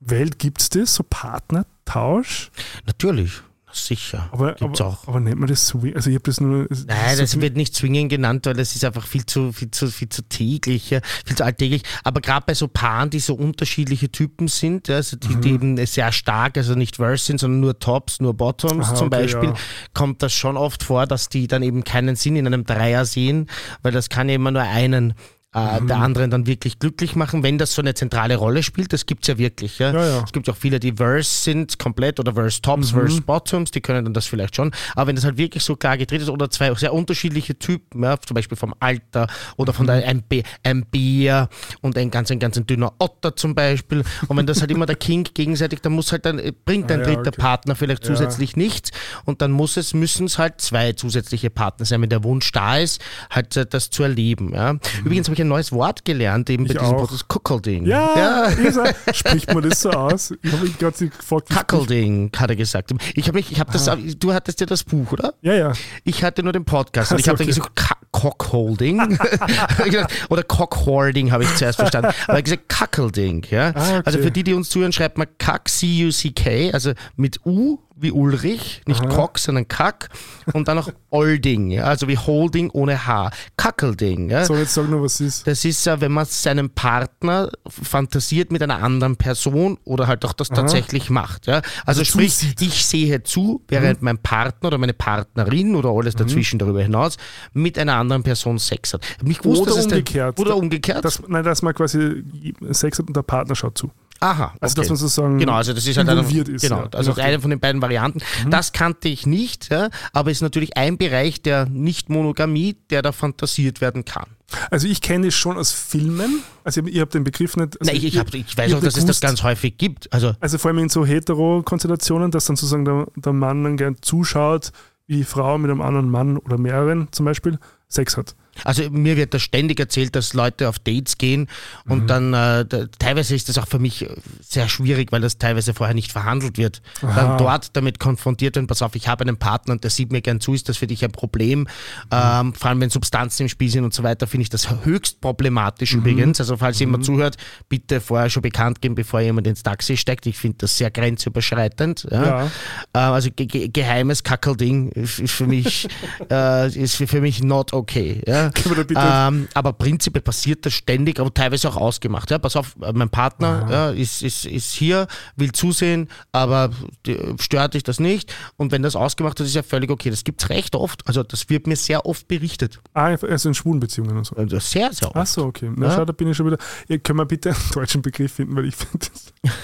Welt gibt es das, so Partnertausch. Natürlich, sicher. Aber, Gibt's aber, auch. aber nennt man das Swing? Also ich habe das nur. Nein, so das wird nicht Swingen genannt, weil das ist einfach viel zu, viel zu, viel zu täglich, ja, viel zu alltäglich. Aber gerade bei so Paaren, die so unterschiedliche Typen sind, ja, also die, die Mhm. eben sehr stark, also nicht Verse sind, sondern nur Tops, nur Bottoms Aha, zum okay, Beispiel, ja. kommt das schon oft vor, dass die dann eben keinen Sinn in einem Dreier sehen, weil das kann ja immer nur einen äh, der anderen dann wirklich glücklich machen, wenn das so eine zentrale Rolle spielt. Das gibt es ja wirklich. Ja? Ja, ja. Es gibt auch viele, die Verse sind komplett oder Verse Tops, Verse Bottoms, die können dann das vielleicht schon. Aber wenn das halt wirklich so klar gedreht ist oder zwei sehr unterschiedliche Typen, ja, zum Beispiel vom Alter oder von der, ein, ein Bär und ein ganz, ein ganz ein dünner Otter zum Beispiel. Und wenn das halt immer der King gegenseitig, dann muss halt dann, äh, bringt ein Ah, dritter okay. Partner vielleicht zusätzlich nichts und dann muss es, müssen es halt zwei zusätzliche Partner sein, wenn der Wunsch da ist, halt äh, das zu erleben. Ja. Übrigens habe ich ein neues Wort gelernt, eben bei Ich diesem auch. Podcast, Kuckelding. Ja, ja. Isa, spricht man das so aus? Ich habe gerade sie gefragt. Kackelding, hat er gesagt. Ich habe mich, ich habe das, Ah. du hattest ja das Buch, oder? Ja, ja. Ich hatte nur den Podcast und ich habe so, dann gesagt, Cockholding oder Cockhoarding habe ich zuerst verstanden. Aber ich gesagt Kackelding, ja. Ah, okay. Also für die, die uns zuhören, schreibt man Kack, C-U-C-K, also mit U wie Ulrich, nicht Cock, sondern Kack und dann noch Olding, ja, also wie Holding ohne H. Kackelding, ja. So, jetzt sag nur, was es ist. Das ist ja, wenn man seinen Partner fantasiert mit einer anderen Person oder halt auch das tatsächlich macht. Ja? Also, Also sprich, zusieht. Mhm. ich sehe zu, während mein Partner oder meine Partnerin oder alles dazwischen darüber hinaus mit einer anderen Person Sex hat. Mich gewusst, Oder es der- umgekehrt. oder umgekehrt. Dass, nein, dass man quasi Sex hat und der Partner schaut zu. Aha. Also, okay. dass man sozusagen Genau, also das ist halt eine, involviert ist. genau, ja. also nachdem. eine von den beiden Varianten. Das kannte ich nicht, ja, aber ist natürlich ein Bereich der Nicht-Monogamie, der da fantasiert werden kann. Also ich kenne es schon aus Filmen. Also ich habe den Begriff nicht. Also Nein, ich, ich, hab, ich weiß auch, dass es das ganz häufig gibt. Also Also vor allem in so Hetero-Konstellationen, dass dann sozusagen der, der Mann dann gern zuschaut, wie die Frau mit einem anderen Mann oder mehreren zum Beispiel Sex hat. Also mir wird das ständig erzählt, dass Leute auf Dates gehen und dann äh, da, teilweise ist das auch für mich sehr schwierig, weil das teilweise vorher nicht verhandelt wird. Aha. Dann dort damit konfrontiert werden, pass auf, ich habe einen Partner und der sieht mir gern zu, ist das für dich ein Problem? Ähm, vor allem wenn Substanzen im Spiel sind und so weiter, finde ich das höchst problematisch übrigens. Also falls jemand zuhört, bitte vorher schon bekannt geben, bevor jemand ins Taxi steigt. Ich finde das sehr grenzüberschreitend. Ja. Ja. Äh, also ge ge geheimes Kackelding ist ist für mich äh, ist für mich not okay. Ja? Bitte- Ähm, aber prinzipiell passiert das ständig, aber teilweise auch ausgemacht. Ja? Pass auf, äh, mein Partner ja, ist, ist, ist hier, will zusehen, aber die, stört dich das nicht. Und wenn das ausgemacht ist, ist ja völlig okay. Das gibt es recht oft. Also das wird mir sehr oft berichtet. Ah, also in schwulen Beziehungen und so. Also sehr, sehr oft. Ach so, okay. Na, Ja. schau, da bin ich schon wieder. Ja, können wir bitte einen deutschen Begriff finden, weil ich finde,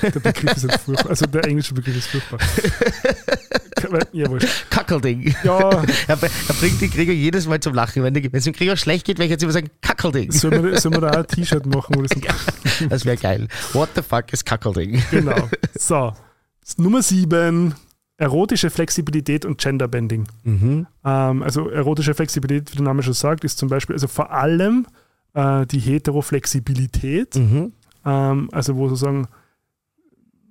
der Begriff ist jetzt furchtbar. Also der englische Begriff ist furchtbar. Ja, wurscht. Kackelding. Ja, Er, bringt den Krieger jedes Mal zum Lachen. Wenn die- wenn es dem Krieger schlecht geht, werde ich jetzt immer sagen, Kackelding. sollen wir, sollen wir da auch ein T-Shirt machen? Wo das Das wäre geil. What the fuck ist Kackelding? genau. So, Nummer sieben. Erotische Flexibilität und Genderbending. Mhm. Ähm, also erotische Flexibilität, wie der Name schon sagt, ist zum Beispiel, also vor allem äh, die Heteroflexibilität, Mhm. ähm, also wo sozusagen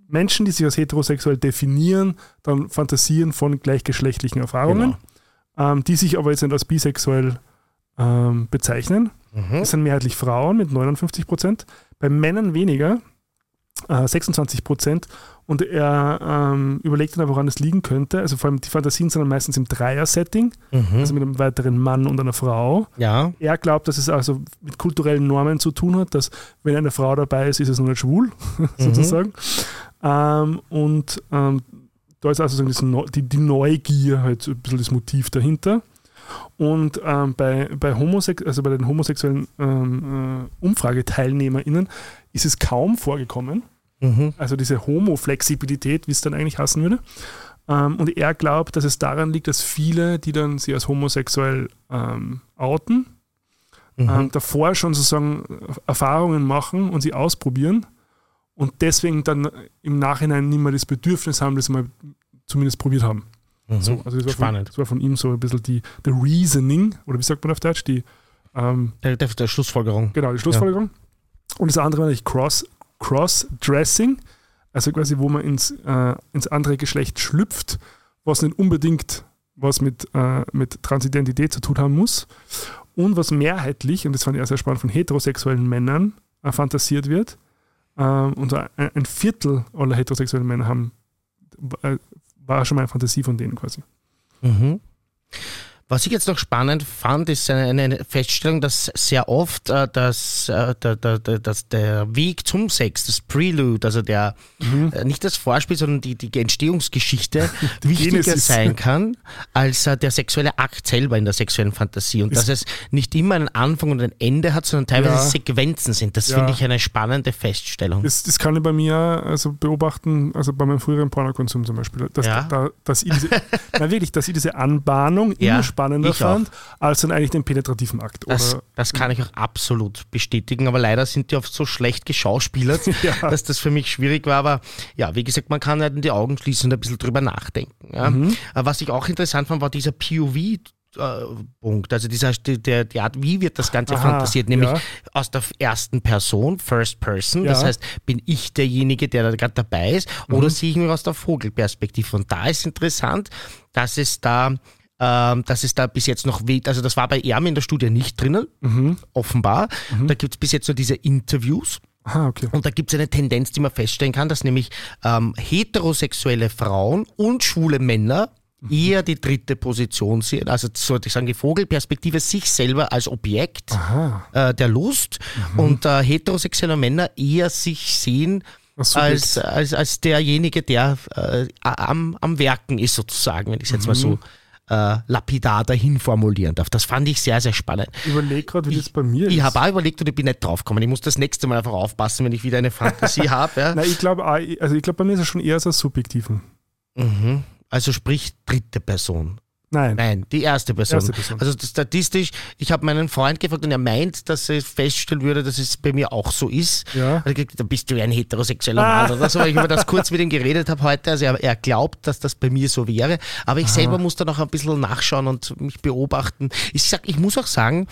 Menschen, die sich als heterosexuell definieren, dann fantasieren von gleichgeschlechtlichen Erfahrungen, Genau. ähm, die sich aber jetzt nicht als bisexuell ähm, bezeichnen. Mhm. Das sind mehrheitlich Frauen mit 59 Prozent, bei Männern weniger, äh, 26 Prozent. Und er ähm, überlegt dann aber, woran es liegen könnte. Also vor allem die Fantasien sind dann meistens im Dreier-Setting, Mhm. also mit einem weiteren Mann und einer Frau. Ja. Er glaubt, dass es also mit kulturellen Normen zu tun hat, dass wenn eine Frau dabei ist, ist es noch nicht schwul, sozusagen. Ähm, und ähm, da ist also das die, die Neugier halt so ein bisschen das Motiv dahinter. Und ähm, bei, bei, Homosex also bei den homosexuellen ähm, äh, UmfrageteilnehmerInnen ist es kaum vorgekommen. Mhm. Also diese Homo-Flexibilität, wie es dann eigentlich heißen würde. Ähm, und er glaubt, dass es daran liegt, dass viele, die dann sie als homosexuell ähm, outen, Mhm. ähm, davor schon sozusagen Erfahrungen machen und sie ausprobieren und deswegen dann im Nachhinein nicht mehr das Bedürfnis haben, das sie mal zumindest probiert haben. Mhm. So, also das war, von, Spannend. das war von ihm so ein bisschen die, the Reasoning, oder wie sagt man auf Deutsch, die, ähm, Der, der, der Schlussfolgerung. genau, die Schlussfolgerung. Und das andere war natürlich Cross, Cross-Dressing, also quasi, wo man ins, äh, ins andere Geschlecht schlüpft, was nicht unbedingt was mit, äh, mit Transidentität zu tun haben muss. Und was mehrheitlich, und das fand ich auch sehr spannend, von heterosexuellen Männern äh, fantasiert wird. Ähm, und so ein, ein Viertel aller heterosexuellen Männer haben, äh, war schon mal eine Fantasie von denen quasi. Mhm. Was ich jetzt noch spannend fand, ist eine, Feststellung, dass sehr oft äh, das, äh, der, der, das, der Weg zum Sex, das Prelude, also der mhm. äh, nicht das Vorspiel, sondern die, die Entstehungsgeschichte die wichtiger Genesis. sein kann als äh, der sexuelle Akt selber in der sexuellen Fantasie. Und ist dass es nicht immer einen Anfang und ein Ende hat, sondern teilweise ja. Sequenzen sind. Das ja. finde ich eine spannende Feststellung. Das, das, kann ich bei mir also beobachten, also bei meinem früheren Pornokonsum zum Beispiel, dass, ja. da, dass ich diese, na wirklich, dass ich diese Anbahnung immer spannender fand, als dann eigentlich den penetrativen Akt. Das, das, kann ich auch absolut bestätigen, aber leider sind die oft so schlecht geschauspielert, ja. dass das für mich schwierig war. Aber ja, wie gesagt, man kann halt die Augen schließen und ein bisschen drüber nachdenken. Ja. Mhm. Was ich auch interessant fand, war dieser POV. Punkt. Also dieser, der, die Art, wie wird das Ganze Aha, fantasiert, nämlich ja. aus der ersten Person, First Person. Ja. Das heißt, bin ich derjenige, der da gerade dabei ist, mhm. oder sehe ich mich aus der Vogelperspektive? Und da ist interessant, dass es da ähm, dass es da bis jetzt noch, also das war bei Erm in der Studie nicht drinnen, mhm. offenbar. Mhm. Da gibt es bis jetzt nur diese Interviews. Aha, okay. Und da gibt es eine Tendenz, die man feststellen kann, dass nämlich ähm, heterosexuelle Frauen und schwule Männer mhm. eher die dritte Position sehen, also sollte ich sagen, die Vogelperspektive sich selber als Objekt äh, der Lust mhm. und äh, heterosexuelle Männer eher sich sehen als, als, als derjenige, der äh, am, am Werken ist sozusagen, wenn ich es jetzt mhm. mal so äh, lapidar dahin formulieren darf. Das fand ich sehr, sehr spannend. Ich überlege gerade, wie ich, das bei mir ist. Ich habe auch überlegt und ich bin nicht draufgekommen. Ich muss das nächste Mal einfach aufpassen, wenn ich wieder eine Fantasie habe. Ja. Nein, ich glaube, also ich bei mir ist es schon eher so subjektiven. Mhm. Also sprich dritte Person. Nein. Nein, die erste Person. Erste Person. Also statistisch, ich habe meinen Freund gefragt und er meint, dass er feststellen würde, dass es bei mir auch so ist. Ja. Also, da bist du ein heterosexueller Mann oder so, weil ich über das kurz mit ihm geredet habe heute. Also er, er, glaubt, dass das bei mir so wäre. Aber ich Aha. selber muss da noch ein bisschen nachschauen und mich beobachten. Ich sag, ich muss auch sagen,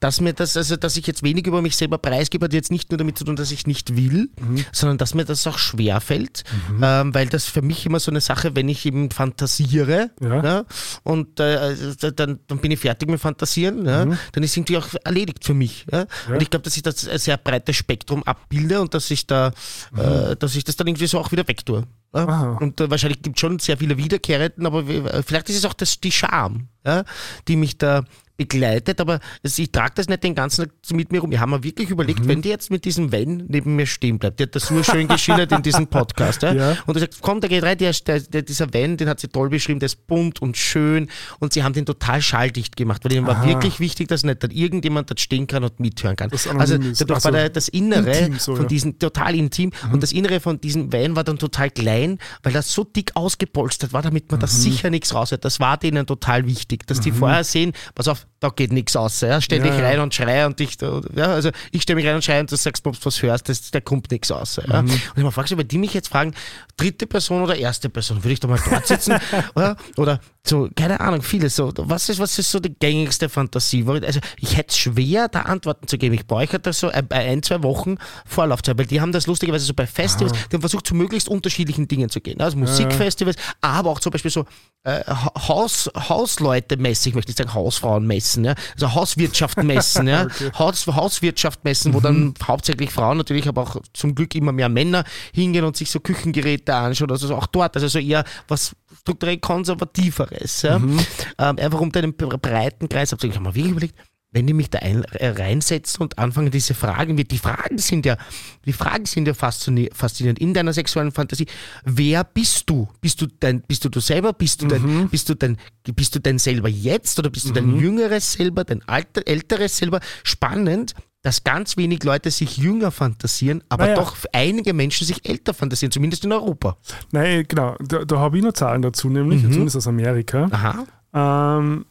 dass mir das, also dass ich jetzt wenig über mich selber preisgebe, hat jetzt nicht nur damit zu tun, dass ich nicht will, mhm. sondern dass mir das auch schwer fällt, mhm. ähm, weil das für mich immer so eine Sache, wenn ich eben fantasiere. Ja, ne, und und äh, dann, dann bin ich fertig mit Fantasieren. Ja? Mhm. Dann ist irgendwie auch erledigt für mich. Ja? ja. Und ich glaube, dass ich das ein sehr breites Spektrum abbilde und dass ich da, mhm. äh, dass ich das dann irgendwie so auch wieder wegtue. Ja? Und äh, wahrscheinlich gibt es schon sehr viele Wiederkehrenden, aber vielleicht ist es auch das, die Scham, ja? die mich da begleitet, aber ich trage das nicht den ganzen Tag mit mir rum. Wir haben mir wirklich überlegt, mhm. wenn die jetzt mit diesem Wenn neben mir stehen bleibt, der hat das so schön geschildert in diesem Podcast. Ja? ja. Und er sagt, komm, der geht rein, der, der, dieser Wenn, den hat sie toll beschrieben, der ist bunt und schön und sie haben den total schalldicht gemacht, weil ihnen war wirklich wichtig, dass nicht dann irgendjemand dort stehen kann und mithören kann. Also dadurch also war der, das Innere so, von diesen, total intim mhm. und das Innere von diesem Van war dann total klein, weil das so dick ausgepolstert war, damit man mhm. das sicher nichts raushört. Das war denen total wichtig, dass die mhm. vorher sehen, pass auf, da geht nichts aus. Ja? Stell dich ja, rein und schrei und ich, ja, also ich stelle mich rein und schreie und du sagst, ob du was hörst, das, da kommt nichts aus. Ja? Mhm. Und ich mal fragst, wenn die mich jetzt fragen, dritte Person oder erste Person, würde ich da mal dort sitzen? oder, oder so, keine Ahnung, vieles so. Was ist, was ist so die gängigste Fantasie? Also ich hätte es schwer, da Antworten zu geben. Ich bräuchte da so ein, ein, zwei Wochen Vorlaufzeit, weil die haben das lustigerweise so bei Festivals, ah. die haben versucht, zu möglichst unterschiedlichen Dingen zu gehen. Also Musikfestivals, aber auch zum Beispiel so äh, Haus, Hausleute messen, ich möchte nicht sagen Hausfrauen messen, ja? also Hauswirtschaft messen, ja? okay. Haus, Hauswirtschaft messen, wo mhm. dann hauptsächlich Frauen natürlich, aber auch zum Glück immer mehr Männer hingehen und sich so Küchengeräte anschauen, also auch dort, also so eher was strukturell konservativeres. Ja? Mhm. Ähm, einfach um einen breiten Kreis abzudecken. Ich habe mir wirklich überlegt, wenn die mich da ein, äh, reinsetzen und anfangen, diese Fragen, die Fragen sind ja, die Fragen sind ja faszinierend in deiner sexuellen Fantasie. Wer bist du? Bist du dein, bist du du selber? Bist du dein, mhm. bist du dein, bist du dein selber jetzt oder bist du dein mhm. jüngeres selber, dein alter, älteres selber? Spannend, dass ganz wenig Leute sich jünger fantasieren, aber naja. doch einige Menschen sich älter fantasieren, zumindest in Europa. Nein, genau. Da, da habe ich noch Zahlen dazu, nämlich, mhm. zumindest aus Amerika. Aha. Ähm,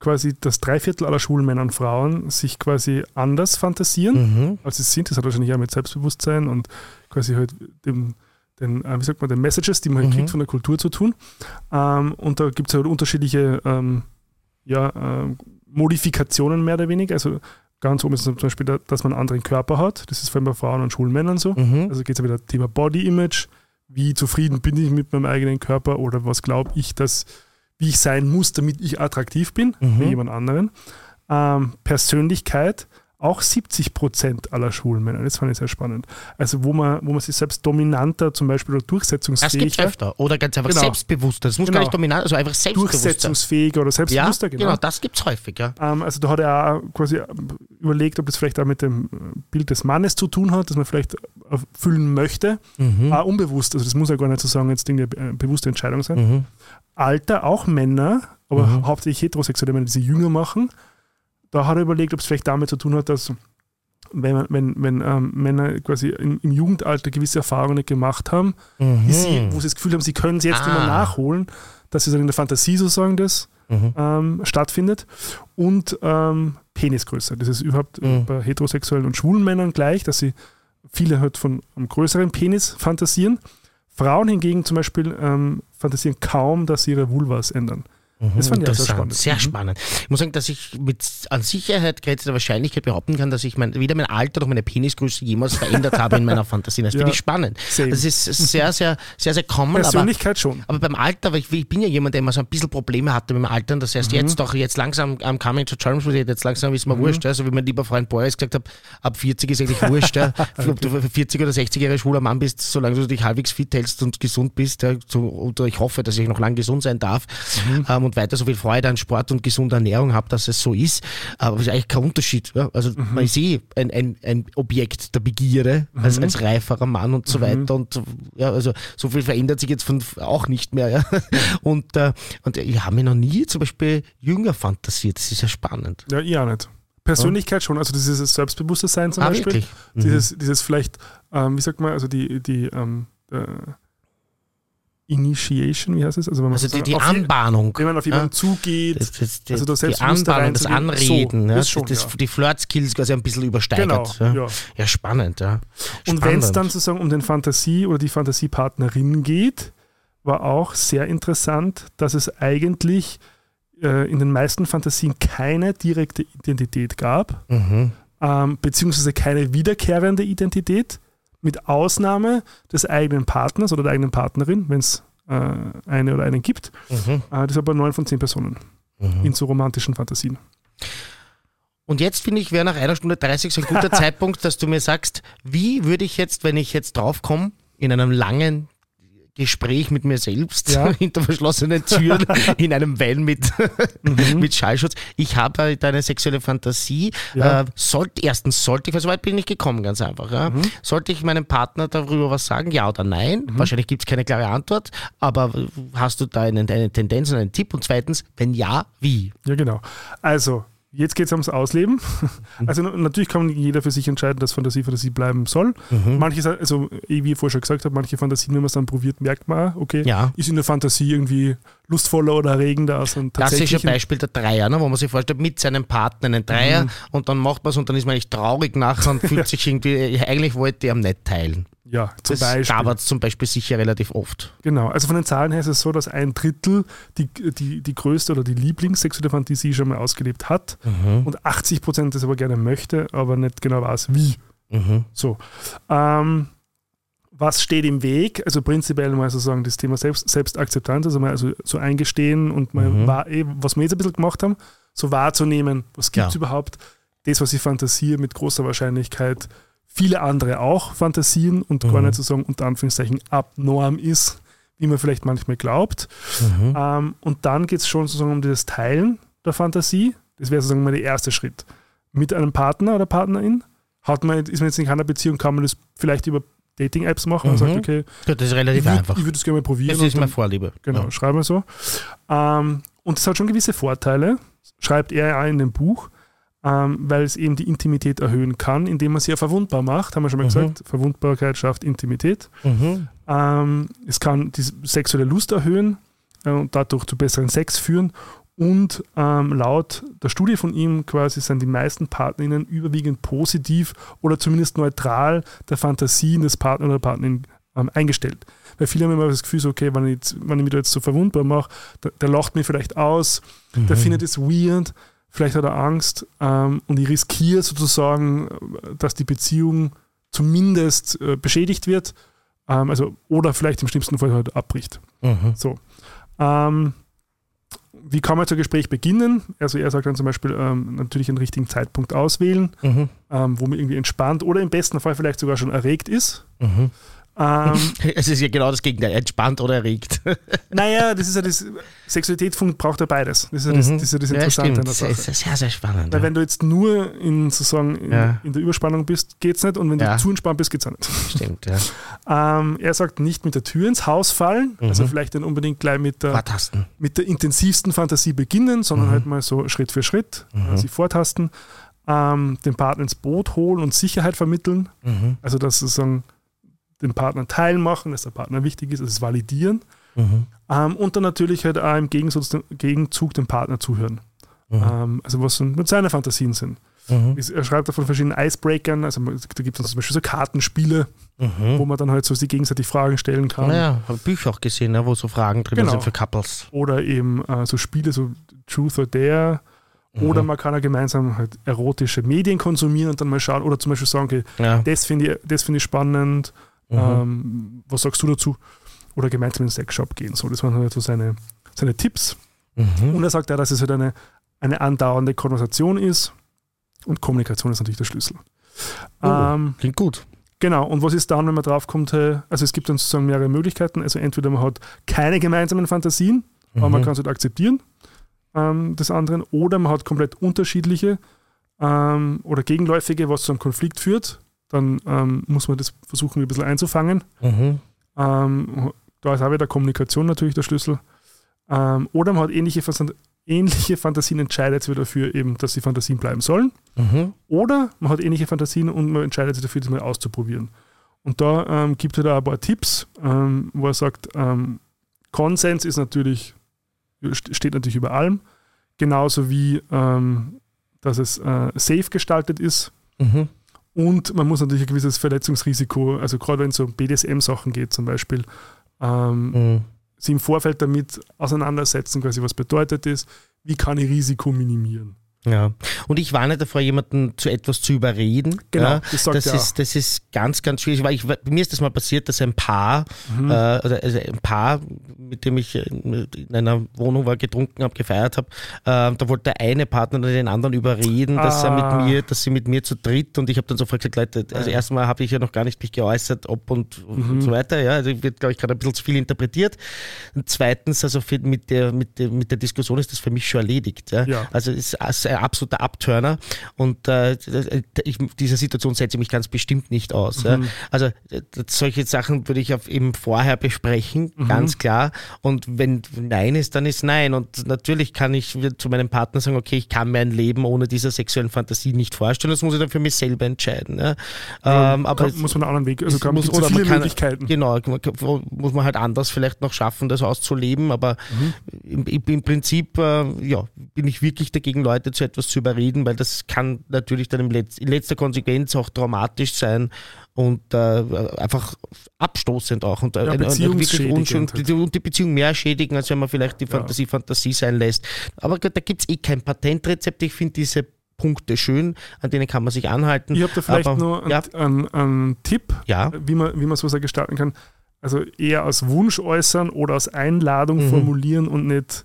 quasi, dass drei Viertel aller schwulen Männer und Frauen sich quasi anders fantasieren, mhm. als sie sind. Das hat wahrscheinlich auch mit Selbstbewusstsein und quasi halt dem, den, äh, wie sagt man, den Messages, die man halt mhm. kriegt von der Kultur zu tun. Ähm, und da gibt es halt unterschiedliche ähm, ja, äh, Modifikationen mehr oder weniger. Also ganz oben ist zum Beispiel, dass man einen anderen Körper hat. Das ist vor allem bei Frauen und schwulen Männern so. Mhm. Also geht es ja wieder Thema Body Image. Wie zufrieden bin ich mit meinem eigenen Körper oder was glaube ich, dass wie ich sein muss, damit ich attraktiv bin mhm. für jemand anderen. Ähm, Persönlichkeit, auch 70 Prozent aller schwulen Männer. Das fand ich sehr spannend. Also wo man, wo man sich selbst dominanter zum Beispiel oder Das gibt durchsetzungsfähiger, öfter. Oder ganz einfach Genau. selbstbewusster. Das muss Genau. gar nicht dominant, also einfach selbstbewusster. durchsetzungsfähiger oder Ja, selbstbewusster, genau. das gibt es häufig, ja. Ähm, also da hat er auch quasi überlegt, ob das vielleicht auch mit dem Bild des Mannes zu tun hat, das man vielleicht erfüllen möchte. Mhm. Auch unbewusst, also das muss ja gar nicht so sagen, jetzt Dinge, äh, bewusste Entscheidung sein. Mhm. Alter, auch Männer, aber Mhm. hauptsächlich heterosexuelle Männer, die sie jünger machen. Da hat er überlegt, ob es vielleicht damit zu tun hat, dass wenn, wenn, wenn ähm, Männer quasi im, im Jugendalter gewisse Erfahrungen gemacht haben, die sie, wo sie das Gefühl haben, sie können sie jetzt Ah. immer nachholen, dass es dann in der Fantasie sozusagen das Mhm. ähm, stattfindet. Und ähm, Penisgröße. Das ist überhaupt Mhm. bei heterosexuellen und schwulen Männern gleich, dass sie viele halt von einem größeren Penis fantasieren. Frauen hingegen zum Beispiel ähm, fantasieren kaum, dass sie ihre Vulvas ändern. Das fand ich auch sehr spannend. Sehr Mhm. spannend. Ich muss sagen, dass ich mit an Sicherheit grenzender Wahrscheinlichkeit behaupten kann, dass ich mein, weder mein Alter noch meine Penisgröße jemals verändert habe in meiner Fantasie. Das Ja. finde ich spannend. Same. Das ist sehr, sehr, sehr, sehr common, aber Persönlichkeit schon. aber beim Alter, weil ich, ich bin ja jemand, der immer so ein bisschen Probleme hatte mit dem Altern, das Mhm. heißt jetzt auch jetzt langsam am Coming to Terms with it, jetzt langsam ist Mhm. mir wurscht, also wie mein lieber Freund Boris gesagt hat, ab 40 ist eigentlich wurscht, ja. ob du 40 oder 60 Jahre schwuler Mann bist, solange du dich halbwegs fit hältst und gesund bist, ja, so, oder ich hoffe, dass ich noch lange gesund sein darf Mhm. ähm, und weiter so viel Freude an Sport und gesunder Ernährung habe, dass es so ist, aber es ist eigentlich kein Unterschied, ja. also Mhm. man ist eh ein, ein, ein Objekt der Begierde als, als reiferer Mann und so weiter und ja, also so viel verändert sich jetzt von auch nicht mehr, ja. Und, äh, und ich habe mir noch nie zum Beispiel jünger fantasiert. Das ist ja spannend. Ja, ich auch nicht. Persönlichkeit schon, also dieses selbstbewusste Sein zum ah, Beispiel. wirklich? Mhm. Dieses, dieses vielleicht, ähm, wie sagt man, also die, die ähm, äh, Initiation, wie heißt es? Also, wenn man Also die, die Anbahnung. wenn man auf jemanden Ja. zugeht, Das, das, die, Also das die Anbahnung, das Anreden, so, ja, das schon, das, ja. die Flirt-Skills quasi ein bisschen übersteigert. genau, ja. ja. ja, spannend, ja. Und wenn es Spannend. dann sozusagen um den Fantasie- oder die Fantasiepartnerin geht, war auch sehr interessant, dass es eigentlich äh, in den meisten Fantasien keine direkte Identität gab, Mhm. ähm, beziehungsweise keine wiederkehrende Identität, mit Ausnahme des eigenen Partners oder der eigenen Partnerin, wenn es äh, eine oder einen gibt. Mhm. Äh, das ist aber neun von zehn Personen Mhm. in so romantischen Fantasien. Und jetzt finde ich, wäre nach einer Stunde 30 so ein guter Zeitpunkt, dass du mir sagst, wie würde ich jetzt, wenn ich jetzt draufkomme, in einem langen Gespräch mit mir selbst, Ja. hinter verschlossenen Türen, in einem Van mit, Mhm. mit Schallschutz. Ich habe da eine sexuelle Fantasie. Ja. Äh, sollte, erstens, sollte ich, weil so weit bin ich gekommen, ganz einfach. Ja. Mhm. Sollte ich meinem Partner darüber was sagen, ja oder nein? Wahrscheinlich gibt es keine klare Antwort, aber hast du da eine, eine Tendenz und einen Tipp? Und zweitens, wenn ja, wie? Ja, genau. Also, jetzt geht es ums Ausleben. Also, n- natürlich kann jeder für sich entscheiden, dass Fantasie Fantasie bleiben soll. Mhm. Manche, also, eh, wie ich vorher schon gesagt habe, manche Fantasien, wenn man es dann probiert, merkt man, auch, okay, Ja. ist in der Fantasie irgendwie lustvoller oder erregender als ein Klassische tatsächlichen. Beispiel der Dreier, ne, wo man sich vorstellt, mit seinem Partner einen Dreier Mhm. und dann macht man es und dann ist man eigentlich traurig nachher und fühlt sich irgendwie, eigentlich wollte er ihn nicht teilen. Ja, zum Das Beispiel. gab es zum Beispiel sicher relativ oft. Genau, also von den Zahlen her ist es so, dass ein Drittel die, die, die größte oder die Lieblingssexuelle Fantasie schon mal ausgelebt hat und 80 Prozent das aber gerne möchte, aber nicht genau weiß, wie. Mhm. So. Ähm, was steht im Weg? Also prinzipiell mal sozusagen das Thema Selbst, Selbstakzeptanz, also mal also so eingestehen und mal Mhm. wahr, eh, was wir jetzt ein bisschen gemacht haben, so wahrzunehmen, was gibt es Ja. überhaupt? Das, was ich fantasiere, mit großer Wahrscheinlichkeit viele andere auch fantasieren und gar Mhm. nicht sozusagen unter Anführungszeichen abnorm ist, wie man vielleicht manchmal glaubt. Mhm. Ähm, und dann geht es schon sozusagen um das Teilen der Fantasie. Das wäre sozusagen mal der erste Schritt. Mit einem Partner oder Partnerin. Hat man, ist man jetzt in keiner Beziehung, kann man das vielleicht über Dating-Apps machen und Mhm. sagt, okay, Gut, das ist ich relativ würde einfach. würd es gerne mal probieren. Das ist meine Vorliebe. genau, Ja. schreiben wir so. Ähm, und es hat schon gewisse Vorteile, schreibt er ja auch in dem Buch, ähm, weil es eben die Intimität erhöhen kann, indem man sie ja verwundbar macht, haben wir schon mal Mhm. gesagt. Verwundbarkeit schafft Intimität. Mhm. Ähm, es kann die sexuelle Lust erhöhen äh, und dadurch zu besseren Sex führen. Und ähm, laut der Studie von ihm quasi sind die meisten Partnerinnen überwiegend positiv oder zumindest neutral der Fantasien des Partners oder der Partnerin ähm, eingestellt. Weil viele haben immer das Gefühl, so, okay, wenn ich, jetzt, wenn ich mich da jetzt so verwundbar mache, der, der lacht mich vielleicht aus, der Mhm. findet es weird, vielleicht hat er Angst ähm, und ich riskiere sozusagen, dass die Beziehung zumindest äh, beschädigt wird, ähm, also oder vielleicht im schlimmsten Fall halt abbricht. Mhm. So. Ähm, wie kann man zu Gespräch beginnen? Also er sagt dann zum Beispiel ähm, natürlich einen richtigen Zeitpunkt auswählen, Mhm. ähm, wo man irgendwie entspannt oder im besten Fall vielleicht sogar schon erregt ist. Mhm. Ähm, Es ist ja genau das Gegenteil, entspannt oder erregt. naja, das ist ja das, Sexualität braucht ja beides. Das ist ja das, das, ist ja das Mhm. ja, Interessante an der Sehr, Sache. sehr, sehr spannend. Weil ja. wenn du jetzt nur in, sozusagen in, Ja. in der Überspannung bist, geht's nicht und wenn du zu entspannt bist, geht's auch nicht. Stimmt, ja. Ähm, er sagt nicht mit der Tür ins Haus fallen, Mhm. also vielleicht dann unbedingt gleich mit der, Vortasten. mit der intensivsten Fantasie beginnen, sondern Mhm. halt mal so Schritt für Schritt äh, sie vortasten, ähm, den Partner ins Boot holen und Sicherheit vermitteln, Mhm. also dass sozusagen den Partner teilmachen, dass der Partner wichtig ist, also das Validieren Mhm. ähm, und dann natürlich halt auch im Gegenzug, Gegenzug dem Partner zuhören. Mhm. Ähm, also was mit seine Fantasien sind. Mhm. Er schreibt da von verschiedenen Icebreakern, also da gibt es zum Beispiel so Kartenspiele, Mhm. wo man dann halt so sich gegenseitig Fragen stellen kann. Naja, habe Bücher auch gesehen, ne, wo so Fragen drin Genau. sind für Couples. Oder eben äh, so Spiele, so Truth or Dare. Oder Mhm. man kann ja gemeinsam halt erotische Medien konsumieren und dann mal schauen. Oder zum Beispiel sagen, okay, Ja. das finde ich, das finde ich spannend. Mhm. Ähm, was sagst du dazu? Oder gemeinsam in den Sexshop gehen. So, das waren halt so seine, seine Tipps. Mhm. Und er sagt ja, dass es halt eine, eine andauernde Konversation ist. Und Kommunikation ist natürlich der Schlüssel. Oh. Ähm, Klingt gut. Genau, und was ist dann, wenn man draufkommt, also es gibt dann sozusagen mehrere Möglichkeiten. Also entweder man hat keine gemeinsamen Fantasien, aber man Mhm. kann es halt akzeptieren, ähm, des anderen, oder man hat komplett unterschiedliche ähm, oder gegenläufige, was zu einem Konflikt führt. Dann ähm, muss man das versuchen, ein bisschen einzufangen. Mhm. Ähm, da ist auch wieder Kommunikation natürlich der Schlüssel. Ähm, oder man hat ähnliche, ähnliche Fantasien, entscheidet sich dafür eben, dass die Fantasien bleiben sollen. Mhm. Oder man hat ähnliche Fantasien und man entscheidet sich dafür, das mal auszuprobieren. Und da ähm, gibt er da ein paar Tipps, ähm, wo er sagt, ähm, Konsens ist natürlich, st- steht natürlich über allem, genauso wie, dass es äh, safe gestaltet ist. Mhm. Und man muss natürlich ein gewisses Verletzungsrisiko, also gerade wenn es um BDSM-Sachen geht zum Beispiel, ähm, Mhm. sie im Vorfeld damit auseinandersetzen, quasi was bedeutet das, wie kann ich Risiko minimieren. Ja. Und ich warne davor, jemanden zu etwas zu überreden. Genau, ja. das das, er ist, das ist ganz, ganz schwierig, weil ich, mir ist das mal passiert, dass ein Paar, Mhm. äh, also also ein Paar, mit dem ich in einer Wohnung war, getrunken habe, gefeiert habe, äh, da wollte der eine Partner den anderen überreden, dass er Ah. mit mir, dass sie mit mir zu dritt und ich habe dann sofort gesagt, Leute, also Ja. erstmal habe ich ja noch gar nicht mich geäußert, ob und, Mhm. und so weiter, ja, also wird, glaube ich, gerade ein bisschen zu viel interpretiert. Und zweitens, also mit, der, mit, der, mit der Diskussion ist das für mich schon erledigt. Ja? Ja. Also es ist ein absoluter Abturner und äh, ich, dieser Situation setze ich mich ganz bestimmt nicht aus. Ja? Also äh, solche Sachen würde ich auf eben vorher besprechen, ganz klar. Und wenn Nein ist, dann ist Nein. Und natürlich kann ich zu meinem Partner sagen, okay, ich kann mir ein Leben ohne diese sexuellen Fantasie nicht vorstellen. Das muss ich dann für mich selber entscheiden. Ja? ähm, aber muss man einen anderen Weg, also kann, muss- oder viele man kann- Möglichkeiten. Genau, muss man halt anders vielleicht noch schaffen, das auszuleben, aber im, im, im Prinzip äh, ja, bin ich wirklich dagegen, Leute zu etwas zu überreden, weil das kann natürlich dann Letz-, in letzter Konsequenz auch traumatisch sein und äh, einfach abstoßend auch und, äh, Ja, ein- wirklich unschön, halt. die, und die Beziehung mehr schädigen, als wenn man vielleicht die Ja. Fantasie Fantasie sein lässt. Aber da gibt es eh kein Patentrezept. Ich finde diese Punkte schön, an denen kann man sich anhalten. Ich habe da vielleicht Aber, nur einen, ja. einen, einen Tipp, Ja. wie man, wie man sowas gestalten kann. Also eher als Wunsch äußern oder als Einladung Mhm. formulieren und nicht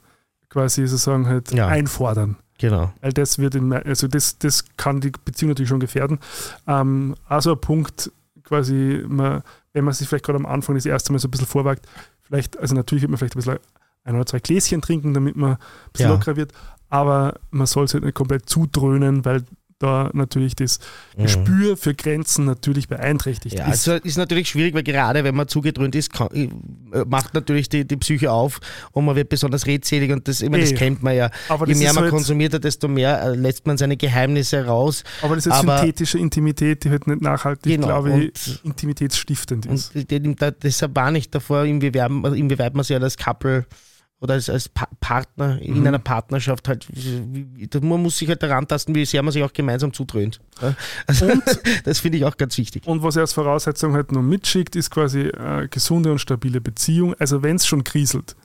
quasi sozusagen halt Ja. einfordern. Genau. Weil das wird in, also das, das kann die Beziehung natürlich schon gefährden. Ähm, also ein Punkt, quasi, man, wenn man sich vielleicht gerade am Anfang das erste Mal so ein bisschen vorwagt, vielleicht, also natürlich wird man vielleicht ein bisschen ein oder zwei Gläschen trinken, damit man ein bisschen Ja. lockerer wird, aber man soll es halt nicht komplett zudröhnen, weil da natürlich das Mhm. Gespür für Grenzen natürlich beeinträchtigt Ja, ist. also ist natürlich schwierig, weil gerade wenn man zugedröhnt ist, kann, äh, macht natürlich die, die Psyche auf und man wird besonders redselig und das, ich meine, das Eh. kennt man ja. Aber Je das mehr man halt- konsumiert hat, desto mehr äh, lässt man seine Geheimnisse raus. aber das ist aber- synthetische Intimität, die halt nicht nachhaltig, Genau, glaube ich, intimitätsstiftend ist. Und deshalb warne ich davor, inwieweit, inwieweit man sich halt als Couple oder als, als pa Partner in Mhm. einer Partnerschaft halt, man muss sich halt daran tasten, wie sehr man sich auch gemeinsam zudröhnt. Also, das finde ich auch ganz wichtig. Und was er als Voraussetzung halt nur mitschickt, ist quasi eine gesunde und stabile Beziehung. Also wenn es schon kriselt,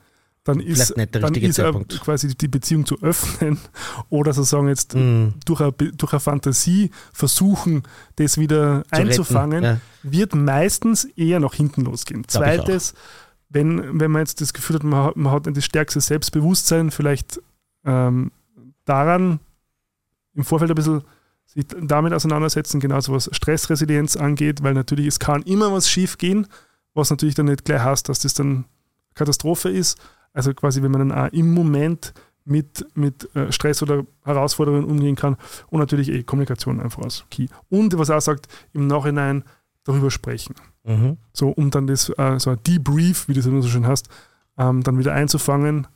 dann ist, dann ist er quasi die Beziehung zu öffnen oder sozusagen jetzt Mhm. durch, eine, durch eine Fantasie versuchen, das wieder Zu retten, einzufangen, ja. wird meistens eher nach hinten losgehen. Glaub Zweites, wenn, wenn man jetzt das Gefühl hat, man hat, man hat nicht das stärkste Selbstbewusstsein, vielleicht ähm, daran im Vorfeld ein bisschen sich damit auseinandersetzen, genauso was Stressresilienz angeht, weil natürlich es kann immer was schief gehen, was natürlich dann nicht gleich heißt, dass das dann Katastrophe ist. Also quasi, wenn man dann auch im Moment mit, mit äh, Stress oder Herausforderungen umgehen kann und natürlich eh Kommunikation einfach als Key. Und was er auch sagt, im Nachhinein darüber sprechen. Mhm. So, um dann das, äh, so ein Debrief, wie du das immer so schön hast, ähm, dann wieder einzufangen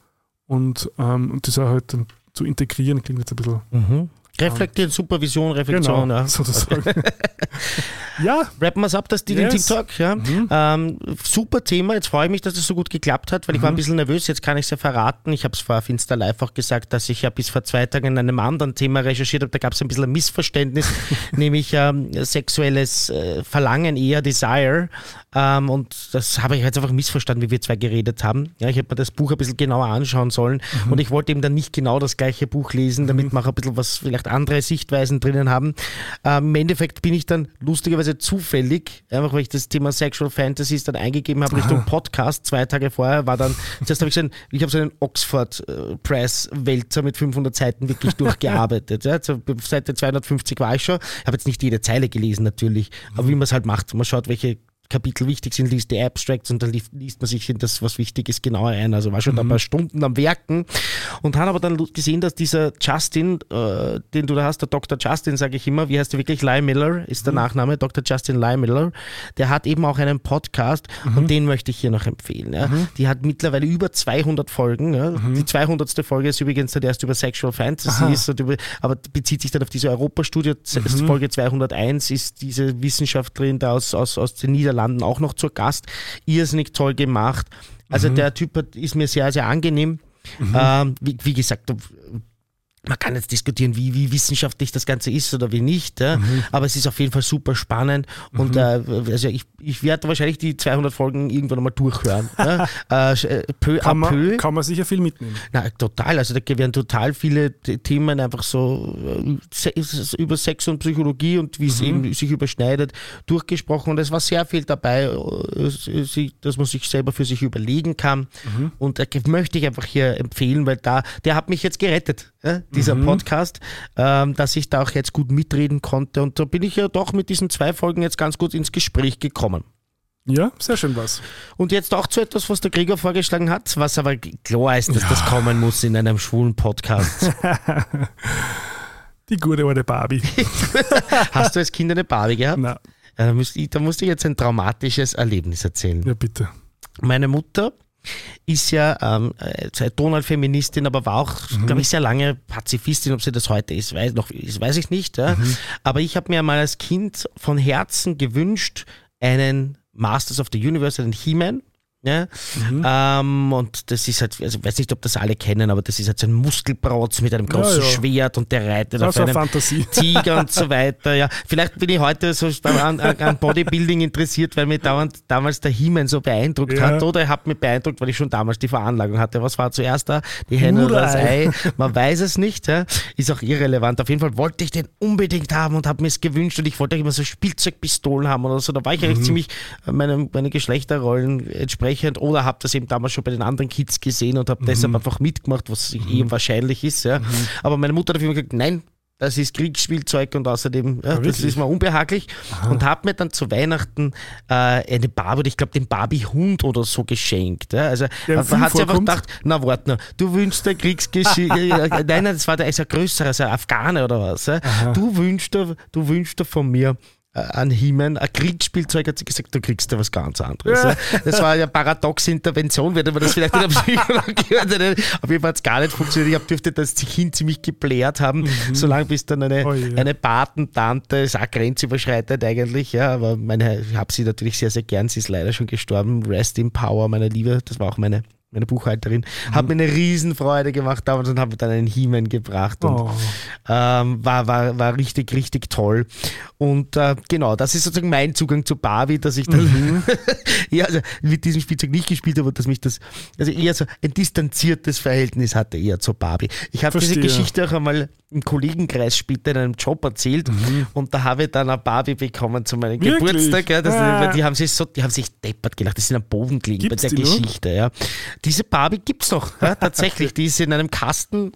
und, ähm, und das auch halt zu integrieren, klingt jetzt ein bisschen. Mhm. Reflektieren, Supervision, Reflexion. Genau, ja. sozusagen. ja. Rappen wir es ab, das Deal yes. TikTok. Ja. Mhm. Ähm, super Thema. Jetzt freue ich mich, dass es das so gut geklappt hat, weil ich war ein mhm. bisschen nervös. Jetzt kann ich es ja verraten. Ich habe es vor auf Insta Live auch gesagt, dass ich ja bis vor zwei Tagen in einem anderen Thema recherchiert habe. Da gab es ein bisschen ein Missverständnis, nämlich ähm, sexuelles äh, Verlangen, eher Desire. Ähm, und das habe ich jetzt einfach missverstanden, wie wir zwei geredet haben. Ja, ich hätte mir das Buch ein bisschen genauer anschauen sollen. Mhm. Und ich wollte eben dann nicht genau das gleiche Buch lesen, damit mhm. wir auch ein bisschen was vielleicht andere Sichtweisen drinnen haben. Ähm, Im Endeffekt bin ich dann lustigerweise zufällig, einfach weil ich das Thema Sexual Fantasies dann eingegeben habe Richtung Podcast. Zwei Tage vorher war dann, zuerst habe ich so einen, ich habe so einen Oxford äh, Press Wälzer mit 500 Seiten wirklich durchgearbeitet. ja. Also Seite 250 war ich schon. Ich habe jetzt nicht jede Zeile gelesen natürlich, aber wie man es halt macht. Man schaut, welche Kapitel wichtig sind, liest die Abstracts und dann liest man sich in das, was wichtig ist, genauer ein. Also war schon mhm. ein paar Stunden am Werken und habe aber dann gesehen, dass dieser Justin, äh, den du da hast, der Dr. Justin, sage ich immer, wie heißt der wirklich? Ly Miller ist der mhm. Nachname, Dr. Justin Ly Miller. Der hat eben auch einen Podcast mhm. und den möchte ich hier noch empfehlen. Ja. Mhm. Die hat mittlerweile über 200 Folgen. Ja. Mhm. Die 200. Folge ist übrigens der erste über Sexual Fantasies, über, aber bezieht sich dann auf diese Europastudie. Mhm. Folge 201 ist diese Wissenschaftlerin da aus, aus, aus den Niederlanden Niederlanden auch noch zur Gast. Irrsinnig toll gemacht. Also mhm. der Typ ist mir sehr, sehr angenehm. Mhm. Ähm, wie, wie, gesagt, man kann jetzt diskutieren, wie, wie wissenschaftlich das Ganze ist oder wie nicht, ja? mhm. aber es ist auf jeden Fall super spannend und mhm. äh, also ich, ich werde wahrscheinlich die 200 Folgen irgendwann einmal durchhören. ja? äh, äh peu kann, man, peu. kann man sicher viel mitnehmen. Na, total, also da werden total viele Themen einfach so äh, über Sex und Psychologie und wie es mhm. eben sich überschneidet, durchgesprochen und es war sehr viel dabei, äh, dass man sich selber für sich überlegen kann mhm. und da möchte ich einfach hier empfehlen, weil da, der hat mich jetzt gerettet. Ja? Dieser mhm. Podcast, ähm, dass ich da auch jetzt gut mitreden konnte. Und da bin ich ja doch mit diesen zwei Folgen jetzt ganz gut ins Gespräch gekommen. Ja, sehr schön was. Und jetzt auch zu etwas, was der Gregor vorgeschlagen hat, was aber klar ist, dass ja. das kommen muss in einem schwulen Podcast. Die gute alte Barbie. Hast du als Kind eine Barbie gehabt? Nein. Ja, da, musste ich, da musste ich jetzt ein traumatisches Erlebnis erzählen. Ja, bitte. Meine Mutter ist ja ähm, äh, Donald-Feministin, aber war auch, mhm. glaube ich, sehr lange Pazifistin. Ob sie das heute ist, weiß, noch, ist, weiß ich nicht. Ja. Mhm. Aber ich habe mir mal als Kind von Herzen gewünscht, einen Masters of the Universe, einen He-Man. Ja? Mhm. Ähm, und das ist halt, also ich weiß nicht, ob das alle kennen, aber das ist halt so ein Muskelprotz mit einem großen ja, ja. Schwert und der reitet das auf einem Fantasie. Tiger und so weiter. Ja, vielleicht bin ich heute so an, an Bodybuilding interessiert, weil mir dauernd, damals der He-Man so beeindruckt ja. hat. Oder er hat mich beeindruckt, weil ich schon damals die Veranlagung hatte. Was war zuerst da? Die Henne oder das Ei? Man weiß es nicht. Ja? Ist auch irrelevant. Auf jeden Fall wollte ich den unbedingt haben und habe mir es gewünscht und ich wollte immer so Spielzeugpistolen haben oder so. Da war ich mhm. eigentlich ziemlich meine, meine Geschlechterrollen entsprechend entsprechend oder habe das eben damals schon bei den anderen Kids gesehen und habe mhm. deshalb einfach mitgemacht, was mhm. eben wahrscheinlich ist. Ja. Mhm. Aber meine Mutter hat immer gesagt, nein, das ist Kriegsspielzeug und außerdem, ja, das ist mir unbehaglich. Aha. Und habe mir dann zu Weihnachten äh, eine Barbie, ich glaube den Barbie-Hund oder so geschenkt. Ja. Also Der hat sie einfach gedacht, na warte noch, du wünschst ein Kriegsgeschichte, nein, nein, das war der ist ein größerer, also ein Afghane oder was. Ja. Du wünschst, du wünschst von mir an Himen, ein Kriegsspielzeug, hat sie gesagt, du kriegst ja was ganz anderes. Ja. Das war ja paradoxe Intervention, würde man das vielleicht in der Psychologie Auf jeden Fall hat es gar nicht funktioniert. Ich dürfte das Kind ziemlich gebläht haben, mhm. solange bis dann eine, oh yeah. eine Patentante, ist auch grenzüberschreitend eigentlich, ja, aber meine, ich habe sie natürlich sehr, sehr gern, sie ist leider schon gestorben. Rest in Power, meine Liebe, das war auch meine meine Buchhalterin, mhm. hat mir eine Riesenfreude gemacht damals und habe dann einen He-Man gebracht und oh. ähm, war, war, war richtig, richtig toll. Und äh, genau, das ist sozusagen mein Zugang zu Barbie, dass ich dann Mhm. ja, also mit diesem Spielzeug nicht gespielt habe und dass mich das, also eher so ein distanziertes Verhältnis hatte eher zu Barbie. Ich habe diese. Geschichte auch einmal im Kollegenkreis später in einem Job erzählt und da habe ich dann eine Barbie bekommen zu meinem Mhm. Wirklich? Geburtstag. Ja, das, Ah. Die haben sich so, die haben sich deppert gelacht, die sind am Boden gelegen Gibt's bei der noch? Geschichte. Ja. Diese Barbie gibt's noch, ja, tatsächlich. Die ist in einem Kasten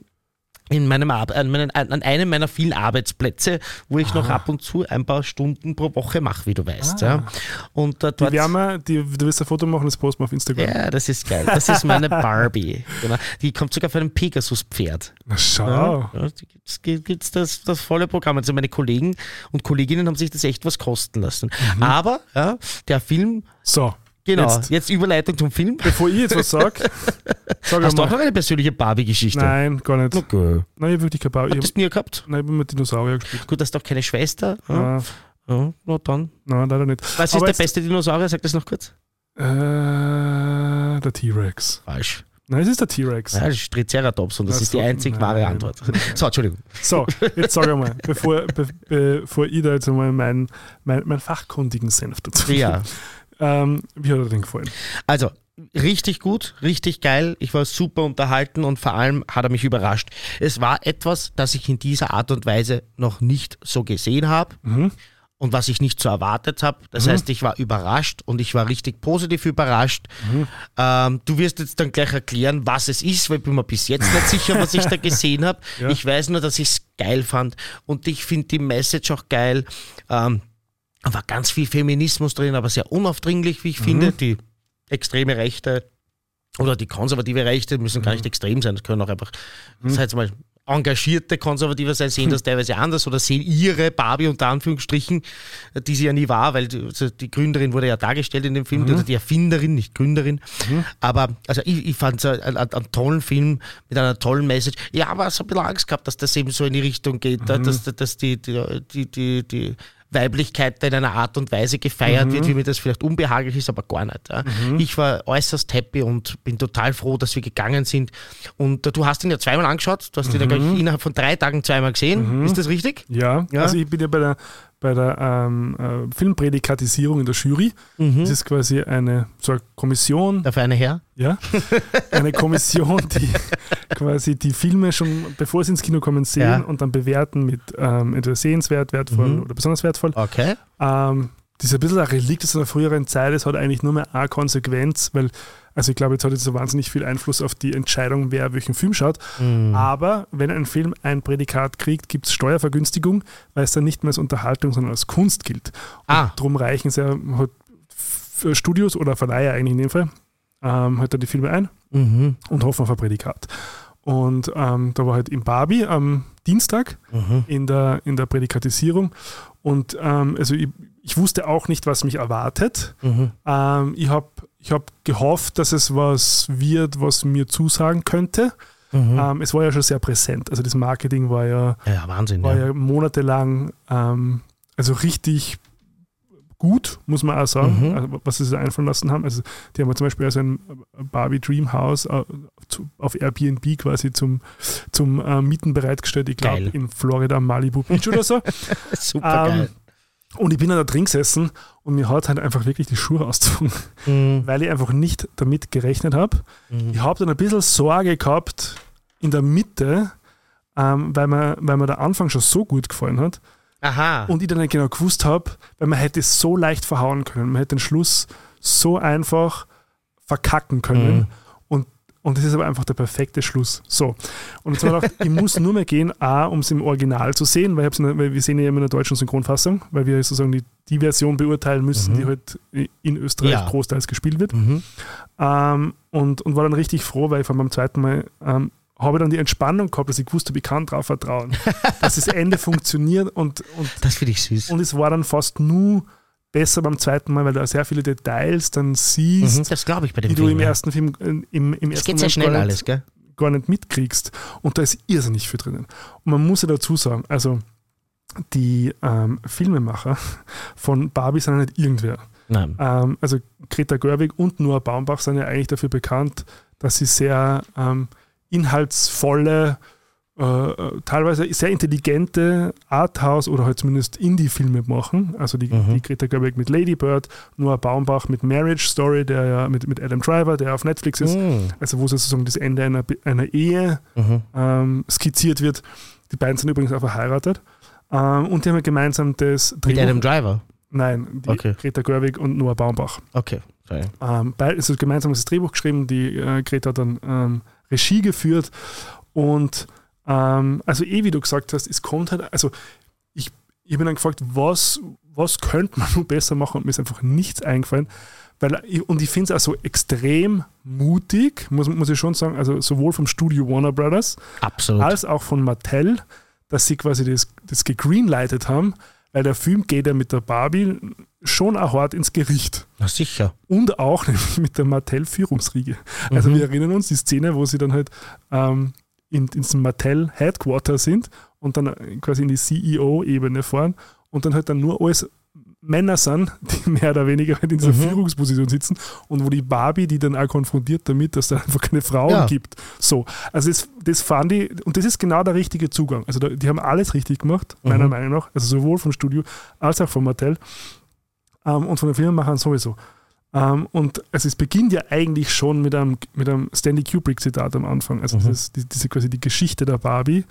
in meinem Ar an, meinen, an einem meiner vielen Arbeitsplätze, wo ich noch ab und zu ein paar Stunden pro Woche mache, wie du weißt. Ja. Und äh, Die dort, werden wir, die, du wirst ein Foto machen, das posten wir auf Instagram. ja, das ist geil. Das ist meine Barbie. Genau. Die kommt sogar auf einem Pegasus-Pferd. Na schau. Ja, die gibt's, gi- gibt's das, das volle Programm. Also meine Kollegen und Kolleginnen haben sich das echt was kosten lassen. Aber ja, der Film, So, genau, Jetzt. jetzt, Überleitung zum Film. bevor ich jetzt was sage, sag Hast du auch noch eine persönliche Barbie-Geschichte? Nein, gar nicht. Okay. Nein, ich habe wirklich keine ihr habe das nie gehabt? nein, ich hab mit Dinosaurier gespielt. Gut, hast du auch keine Schwester. Ja, Ja, ja, na dann. nein, leider nicht. Was ist Aber der jetzt- beste Dinosaurier? Sag das noch kurz. Äh, der T-Rex. Falsch. Nein, es ist der T-Rex. Ja, das ist Triceratops und das Ach ist die einzig nein. wahre Antwort. So, Entschuldigung. So, jetzt sag einmal, bevor, be, bevor ich da jetzt einmal meinen mein, mein fachkundigen Senf dazu Ja. Ähm, Wie hat er denn gefallen? Also, richtig gut, richtig geil. Ich war super unterhalten und vor allem hat er mich überrascht. Es war etwas, das ich in dieser Art und Weise noch nicht so gesehen habe. Mhm. Und was ich nicht so erwartet habe. Das heißt, ich war überrascht und ich war richtig positiv überrascht. Ähm, du wirst jetzt dann gleich erklären, was es ist, weil ich bin mir bis jetzt nicht sicher, was ich da gesehen habe. Ja. Ich weiß nur, dass ich es geil fand und ich finde die Message auch geil. Ähm, war ganz viel Feminismus drin, aber sehr unaufdringlich, wie ich finde. Die extreme Rechte oder die konservative Rechte müssen gar nicht extrem sein, das können auch einfach, das heißt mal, engagierte Konservative sein, sehen das teilweise anders oder sehen ihre Barbie unter Anführungsstrichen, die sie ja nie war, weil die, also die Gründerin wurde ja dargestellt in dem Film, also die Erfinderin, nicht Gründerin. Aber also ich, ich fand es einen, einen, tollen Film mit einer tollen Message. Ja, aber so ein bisschen Angst gehabt, dass das eben so in die Richtung geht, dass, dass die, die, die, die, die Weiblichkeit da in einer Art und Weise gefeiert wird, wie mir das vielleicht unbehaglich ist, aber gar nicht. Ja. Ich war äußerst happy und bin total froh, dass wir gegangen sind. Und äh, du hast ihn ja zweimal angeschaut, du hast ihn ja gleich innerhalb von drei Tagen zweimal gesehen. Ist das richtig? Ja, Ja. also ich bin ja bei der, bei der ähm, äh, Filmprädikatisierung in der Jury. Mhm. Das ist quasi eine, so eine Kommission, Dafür eine Herr? ja, eine Kommission, die quasi die Filme schon, bevor sie ins Kino kommen, sehen Ja. und dann bewerten mit ähm, entweder sehenswert, wertvoll Mhm. oder besonders wertvoll. Okay. Ähm, das ist ein bisschen ein Relikt aus einer früheren Zeit. Es hat eigentlich nur mehr eine Konsequenz, weil, also ich glaube, jetzt hat jetzt so wahnsinnig viel Einfluss auf die Entscheidung, wer welchen Film schaut. Mhm. Aber wenn ein Film ein Prädikat kriegt, gibt es Steuervergünstigung, weil es dann nicht mehr als Unterhaltung, sondern als Kunst gilt. Und Ah. darum reichen es ja für Studios oder Verleiher eigentlich in dem Fall, ähm, halt da die Filme ein Mhm. und hoffen auf ein Prädikat. Und ähm, da war halt im Barbie am Dienstag Mhm. in der, in der Prädikatisierung. Und ähm, also ich, ich wusste auch nicht, was mich erwartet. Mhm. Ähm, ich habe ich hab gehofft, dass es was wird, was mir zusagen könnte. Mhm. Ähm, es war ja schon sehr präsent. Also das Marketing war ja, Ja, Wahnsinn. war Ja. ja monatelang ähm, also richtig gut, muss man auch sagen, Mhm. also, was sie sich einfallen lassen haben. Also die haben ja zum Beispiel also ein Barbie Dream House äh, auf Airbnb quasi zum, zum äh, Mieten bereitgestellt. Ich glaube in Florida, Malibu Beach oder so. Super Ähm, geil. Und ich bin dann da drin gesessen und mir hat halt einfach wirklich die Schuhe ausgezogen, Mhm. weil ich einfach nicht damit gerechnet habe. Mhm. Ich habe dann ein bisschen Sorge gehabt in der Mitte, ähm, weil, mir, weil mir der Anfang schon so gut gefallen hat Aha. und ich dann nicht genau gewusst habe, weil man hätte es so leicht verhauen können. Man hätte den Schluss so einfach verkacken können. Mhm. Und, das ist aber einfach der perfekte Schluss. So. Und jetzt habe ich gedacht, ich muss nur mehr gehen, A, um es im Original zu sehen, weil, der, weil wir sehen ja immer in der deutschen Synchronfassung, weil wir sozusagen die, die Version beurteilen müssen, Mhm. die halt in Österreich Ja. großteils gespielt wird. Mhm. Ähm, und, und war dann richtig froh, weil ich von beim zweiten Mal ähm, habe dann die Entspannung gehabt, dass ich gewusst habe, ich kann drauf vertrauen, dass das Ende funktioniert und, und, Das finde ich süß. und es war dann fast nur besser beim zweiten Mal, weil du sehr viele Details dann Mhm. siehst, Das glaube ich bei dem die Film. du im ja. ersten Film äh, im, im ersten geht sehr schnell gar nicht, alles, gell? gar nicht mitkriegst. Und da ist irrsinnig viel drinnen. Und man muss ja dazu sagen, also die ähm, Filmemacher von Barbie sind ja nicht irgendwer. Nein. Ähm, also Greta Gerwig und Noah Baumbach sind ja eigentlich dafür bekannt, dass sie sehr ähm, inhaltsvolle, äh, teilweise sehr intelligente Arthouse oder halt zumindest Indie-Filme machen. Also die, Mhm. die Greta Gerwig mit Lady Bird, Noah Baumbach mit Marriage Story, der ja mit, mit Adam Driver, der auf Netflix ist. Mhm. Also wo sozusagen das Ende einer, einer Ehe Mhm. ähm, skizziert wird. Die beiden sind übrigens auch verheiratet. Ähm, und die haben ja gemeinsam das Mit Adam Driver. Nein, die Okay. Greta Gerwig und Noah Baumbach. Okay, sorry. Ähm, beid- also gemeinsam das Drehbuch geschrieben, die äh, Greta hat dann ähm, Regie geführt und ähm, also eh, wie du gesagt hast, es kommt halt, also ich, ich bin dann gefragt, was, was könnte man nur besser machen und mir ist einfach nichts eingefallen. Weil, und ich finde es auch so extrem mutig, muss, muss ich schon sagen, also sowohl vom Studio Warner Brothers Absolut. als auch von Mattel, dass sie quasi das, das gegreenlightet haben, weil der Film geht ja mit der Barbie schon auch hart ins Gericht Na sicher. und auch mit der Mattel-Führungsriege. Also Mhm. wir erinnern uns die Szene, wo sie dann halt ähm, in, in diesem Mattel-Headquarter sind und dann äh, quasi in die CEO-Ebene fahren und dann halt dann nur alles Männer sind, die mehr oder weniger halt in dieser Mhm. Führungsposition sitzen und wo die Barbie die dann auch konfrontiert damit, dass da einfach keine Frauen Ja. gibt. So, also das, das fand ich, und das ist genau der richtige Zugang. Also da, die haben alles richtig gemacht, meiner Mhm. Meinung nach, also sowohl vom Studio als auch von Mattel ähm, und von den Filmemachern sowieso. Ähm, und also es beginnt ja eigentlich schon mit einem, mit einem Stanley Kubrick-Zitat am Anfang. Also Mhm. das ist die, diese quasi die Geschichte der Barbie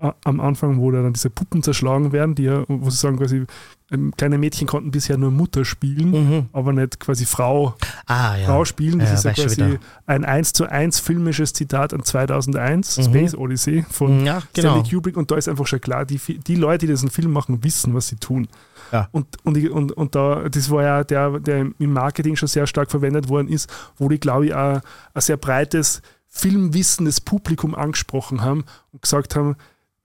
äh, am Anfang, wo da dann diese Puppen zerschlagen werden, die ja, wo sie sagen quasi, ähm, kleine Mädchen konnten bisher nur Mutter spielen, Mhm. aber nicht quasi Frau, Ah, ja. Frau spielen. Das Ja, ist ja quasi ein 1 zu 1 filmisches Zitat an 2001, Mhm. Space Odyssey von Ja, genau. Stanley Kubrick und da ist einfach schon klar, die, die Leute, die diesen Film machen, wissen, was sie tun. Ja. Und, und, ich- und, und da, das war ja der, der im Marketing schon sehr stark verwendet worden ist, wo die, glaube ich, auch ein sehr breites filmwissendes Publikum angesprochen haben und gesagt haben,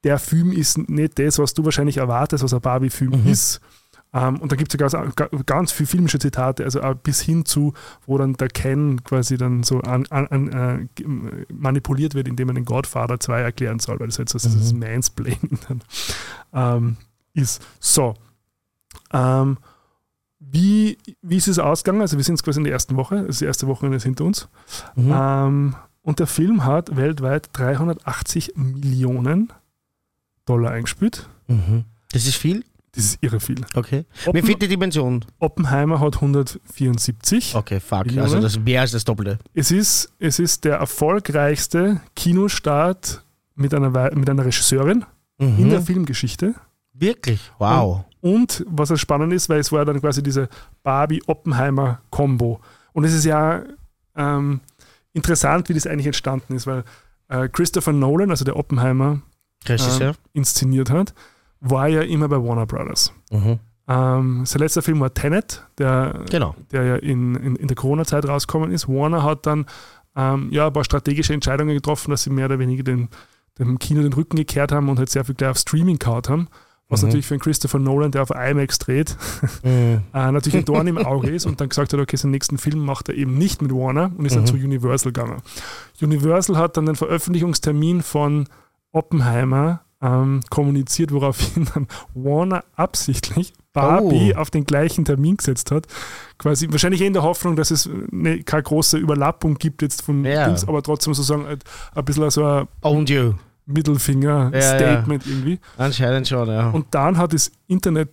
der Film ist nicht das, was du wahrscheinlich erwartest, was ein Barbie-Film Mhm. ist. Ähm, und da gibt es ja ganz, ga- ganz viele filmische Zitate, also auch bis hin zu, wo dann der Ken quasi dann so an, an, an, äh, manipuliert wird, indem man den Godfather 2 erklären soll, weil das halt so dieses Mhm. Mansplaining dann ähm, ist. So. Ähm, wie, wie ist es ausgegangen? Also wir sind jetzt quasi in der ersten Woche, also die erste Woche ist hinter uns. Mhm. Ähm, und der Film hat weltweit 380 Millionen Dollar eingespielt. Mhm. Das ist viel? Das ist irre viel. Okay. Mir Oppen, fehlt die Dimension. Oppenheimer hat 174. Okay, fuck. Millionen? Also das mehr als das Doppelte. Es, ist, es ist der erfolgreichste Kinostart mit einer, mit einer Regisseurin in der Mhm. Filmgeschichte. Wirklich? Wow. Und was ja spannend ist, weil es war ja dann quasi diese Barbie-Oppenheimer-Kombo. Und es ist ja ähm, interessant, wie das eigentlich entstanden ist, weil äh, Christopher Nolan, also der Oppenheimer Regisseur? inszeniert hat, war ja immer bei Warner Brothers. Mhm. Ähm, sein letzter Film war Tenet, der, Genau. der ja in, in, in der Corona-Zeit rausgekommen ist. Warner hat dann ähm, ja, ein paar strategische Entscheidungen getroffen, dass sie mehr oder weniger den, dem Kino den Rücken gekehrt haben und halt sehr viel gleich auf Streaming kaut haben. Was Mhm. natürlich für einen Christopher Nolan, der auf IMAX dreht, Mhm. äh, natürlich ein Dorn im Auge ist und dann gesagt hat, okay, seinen nächsten Film macht er eben nicht mit Warner und ist dann Mhm. zu Universal gegangen. Universal hat dann den Veröffentlichungstermin von Oppenheimer ähm, kommuniziert, woraufhin dann Warner absichtlich Barbie Oh. auf den gleichen Termin gesetzt hat. Quasi wahrscheinlich in der Hoffnung, dass es eine, keine große Überlappung gibt jetzt vom Ja. Dings, aber trotzdem sozusagen ein, ein bisschen so ein Owned you. Mittelfinger-Statement irgendwie. Anscheinend schon, ja. Und dann hat das Internet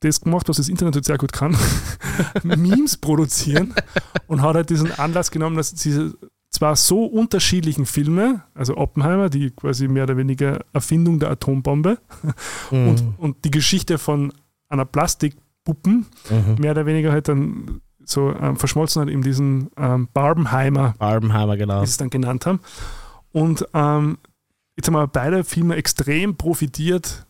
das gemacht, was das Internet halt sehr gut kann, Memes produzieren und hat halt diesen Anlass genommen, dass diese zwar so unterschiedlichen Filme, also Oppenheimer, die quasi mehr oder weniger Erfindung der Atombombe Mhm. und, und die Geschichte von einer Plastikpuppen Mhm. mehr oder weniger halt dann so ähm, verschmolzen hat in diesen ähm, Barbenheimer Barbenheimer, genau. wie sie es dann genannt haben. Und ähm, jetzt haben wir beide Filme extrem profitiert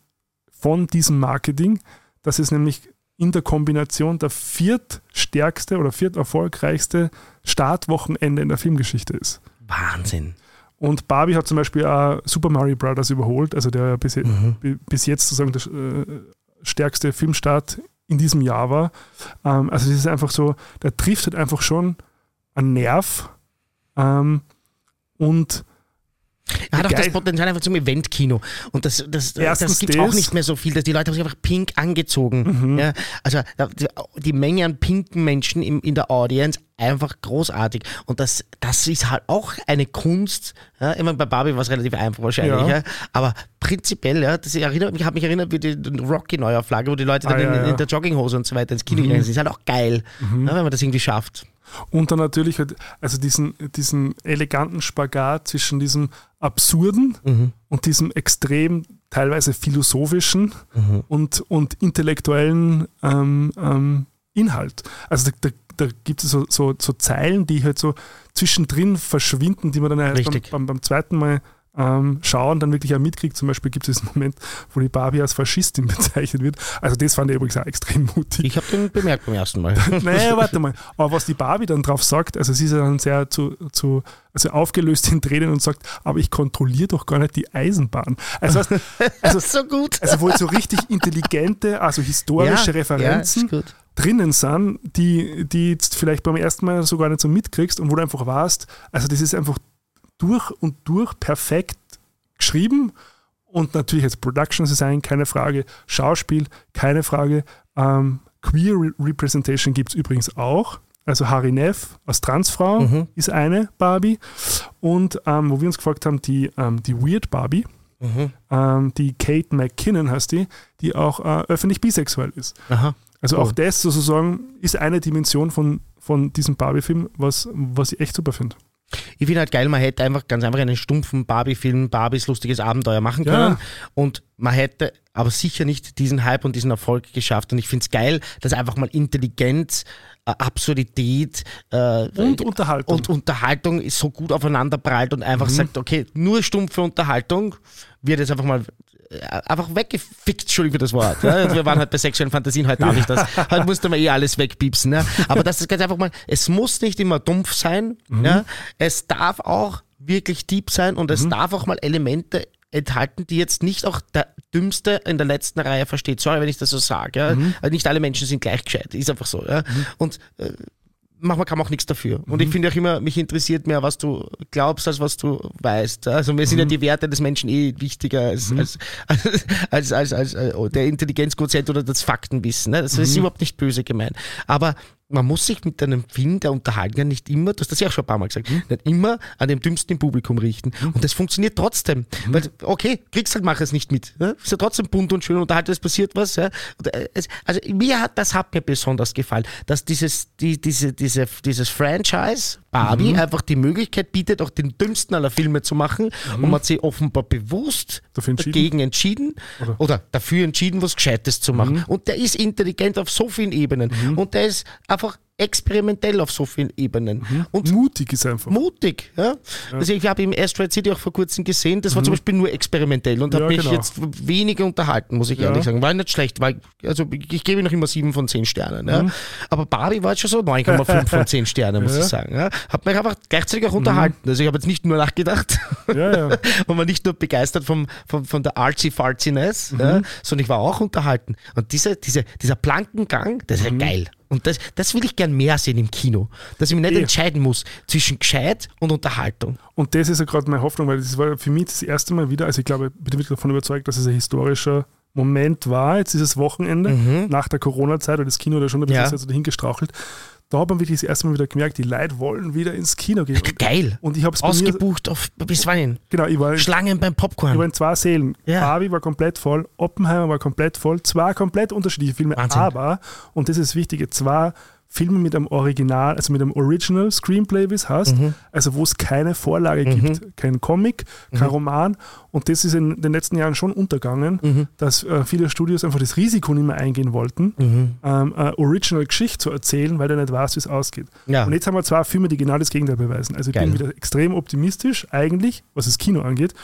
von diesem Marketing, dass es nämlich in der Kombination der viertstärkste oder vierterfolgreichste Startwochenende in der Filmgeschichte ist. Wahnsinn. Und Barbie hat zum Beispiel auch Super Mario Brothers überholt, also der bis, Mhm. bi- bis jetzt sozusagen der äh, stärkste Filmstart in diesem Jahr war. Ähm, also es ist einfach so, der trifft halt einfach schon einen Nerv ähm, und Er hat auch das. Potenzial einfach zum Eventkino. Und das, das, Erstens das gibt das. auch nicht mehr so viel, dass die Leute haben sich einfach pink angezogen. Mhm. Ja, also die, Menge an pinken Menschen im, in der Audience, einfach großartig. Und das, das ist halt auch eine Kunst. Ja, ich meine, bei Barbie war es relativ einfach wahrscheinlich, Ja. ja. aber prinzipiell, ja, das erinnert mich, hat mich erinnert wie die Rocky-Neuauflage, wo die Leute dann Ah, in. Mhm. in der Jogginghose und so weiter ins Kino gegangen sind. Ist halt auch geil, ja, wenn man das irgendwie schafft. Und dann natürlich halt, also diesen, diesen eleganten Spagat zwischen diesem absurden Mhm. und diesem extrem teilweise philosophischen Mhm. und, und intellektuellen ähm, ähm, Inhalt. Also da, da, da gibt es so, so, so Zeilen, die halt so zwischendrin verschwinden, die man dann erst beim, beim, beim zweiten Mal ähm, schauen, dann wirklich auch mitkriegt. Zum Beispiel gibt es diesen Moment, wo die Barbie als Faschistin bezeichnet wird. Also das fand ich übrigens auch extrem mutig. Ich habe den bemerkt beim ersten Mal. Naja, warte mal. Aber was die Barbie dann drauf sagt, also sie ist ja dann sehr zu, zu also aufgelöst in Tränen und sagt, aber ich kontrolliere doch gar nicht die Eisenbahn. Also, also, so gut. also wo jetzt so richtig intelligente, also historische Referenzen Ja, ist gut. drinnen sind, die, die jetzt vielleicht beim ersten Mal so gar nicht so mitkriegst und wo du einfach warst, also das ist einfach durch und durch perfekt geschrieben und natürlich jetzt Production Design, keine Frage, Schauspiel, keine Frage, ähm, Queer Re Representation gibt es übrigens auch. Also Harry Neff als Transfrau Mhm. ist eine Barbie. Und ähm, wo wir uns gefragt haben, die, ähm, die Weird Barbie, Mhm. ähm, die Kate McKinnon heißt die, die auch äh, öffentlich bisexuell ist. Aha. Also auch das sozusagen ist eine Dimension von, von diesem Barbie-Film, was, was ich echt super finde. Ich finde halt geil, man hätte einfach ganz einfach einen stumpfen Barbie-Film, Barbies lustiges Abenteuer machen Ja. können. Und man hätte aber sicher nicht diesen Hype und diesen Erfolg geschafft. Und ich finde es geil, dass einfach mal Intelligenz, äh, Absurdität äh, Und Unterhaltung. und Unterhaltung ist so gut aufeinander prallt und einfach sagt, okay, nur stumpfe Unterhaltung wird jetzt einfach mal einfach weggefickt, Entschuldigung für das Wort. Ja? Also Wir waren halt bei sexuellen Fantasien, heute darf ich das. Heute musste man eh alles wegpiepsen. Ne? Aber das ist ganz einfach mal, es muss nicht immer dumpf sein. Ja? Es darf auch wirklich deep sein und es darf auch mal Elemente enthalten, die jetzt nicht auch der Dümmste in der letzten Reihe versteht. Sorry, wenn ich das so sage. Ja? Also nicht alle Menschen sind gleich gescheit. Ist einfach so. Ja? Und äh, manchmal kann man auch nichts dafür. Und ich finde auch immer, mich interessiert mehr, was du glaubst, als was du weißt. Also mir sind ja die Werte des Menschen eh wichtiger als, als, als, als, als, äh, der Intelligenzquotient oder das Faktenwissen. Ne? Das ist überhaupt nicht böse gemeint. Aber man muss sich mit einem Film, der Unterhaltung nicht immer, du hast das ja auch schon ein paar Mal gesagt, nicht immer an dem dümmsten im Publikum richten. Und das funktioniert trotzdem. Weil, okay, kriegst halt mach es nicht mit. Ist ja trotzdem bunt und schön unterhalten, es passiert was. Ja? Äh, also mir hat, das hat mir besonders gefallen, dass dieses, die, diese, diese, dieses Franchise Barbie einfach die Möglichkeit bietet, auch den dümmsten aller Filme zu machen. Und man hat sich offenbar bewusst Dafür entschieden? dagegen entschieden oder, dafür entschieden, was Gescheites zu machen. Und der ist intelligent auf so vielen Ebenen. Und der ist einfach experimentell auf so vielen Ebenen. Und Mutig ist einfach. mutig. Ja? Also ich habe im Asteroid City auch vor kurzem gesehen, das war zum Beispiel nur experimentell und Ja, hat mich genau. jetzt weniger unterhalten, muss ich Ja. ehrlich sagen. War nicht schlecht, weil also ich gebe noch immer 7 von 10 Sternen. Ja? Aber Barbie war jetzt schon so 9,5 von 10 Sternen, muss Ja. ich sagen. Ja? Hat mich einfach gleichzeitig auch unterhalten. Also ich habe jetzt nicht nur nachgedacht Ja, ja. und war nicht nur begeistert vom, vom, von der Artsy-Fartsiness, Mhm. ja, sondern ich war auch unterhalten. Und diese, diese, dieser Plankengang, das Mhm. ist ja geil. Und das, das will ich gern mehr sehen im Kino. Dass ich mich nicht Eh. entscheiden muss zwischen gescheit und Unterhaltung. Und das ist ja gerade meine Hoffnung, weil das war für mich das erste Mal wieder, also ich glaube, ich bin wirklich davon überzeugt, dass es ein historischer Moment war. Jetzt ist es Wochenende nach der Corona-Zeit, weil das Kino da schon ein bisschen Mhm. Ja. dahin gestrauchelt. Da hat man wirklich das erste Mal wieder gemerkt, die Leute wollen wieder ins Kino gehen. Und, Geil. und ich habe es bei mir, Ausgebucht auf bis wann? genau, ich war, in- Schlangen beim ich war Popcorn. in zwei Sälen. Ja. Barbie war komplett voll, Oppenheimer war komplett voll, zwei komplett unterschiedliche Filme, Wahnsinn. aber, und das ist das Wichtige, zwei Filme mit einem Original, also mit einem Original Screenplay, wie es heißt, Mhm. also wo es keine Vorlage gibt, kein Comic, kein Roman. Und das ist in den letzten Jahren schon untergangen, Mhm. dass äh, viele Studios einfach das Risiko nicht mehr eingehen wollten, Mhm. ähm, eine Original-Geschichte zu erzählen, weil der nicht weiß, wie es ausgeht. Ja. Und jetzt haben wir zwei Filme, die genau das Gegenteil beweisen. Also ich Geil. bin wieder extrem optimistisch, eigentlich, was das Kino angeht.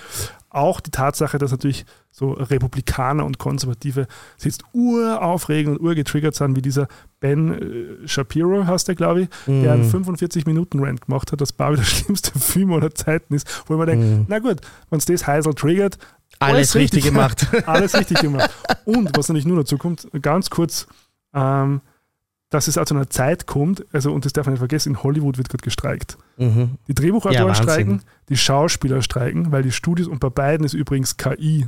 Auch die Tatsache, dass natürlich so Republikaner und Konservative jetzt uraufregen und urgetriggert sind, wie dieser Ben äh, Shapiro, heißt der, glaube ich, der Mhm. einen 45-Minuten-Rant gemacht hat, dass Barbie der schlimmste Film aller Zeiten ist, wo ich mir denke, na gut, wenn es das Heisel triggert, Mhm. Alles richtig gemacht. alles richtig gemacht. Und was natürlich nur dazu kommt, ganz kurz, ähm, dass es auch zu einer Zeit kommt, also und das darf man nicht vergessen, in Hollywood wird gerade gestreikt. Mhm. Die Drehbuchautoren Ja, streiken, die Schauspieler streiken, weil die Studios, und bei beiden ist übrigens KI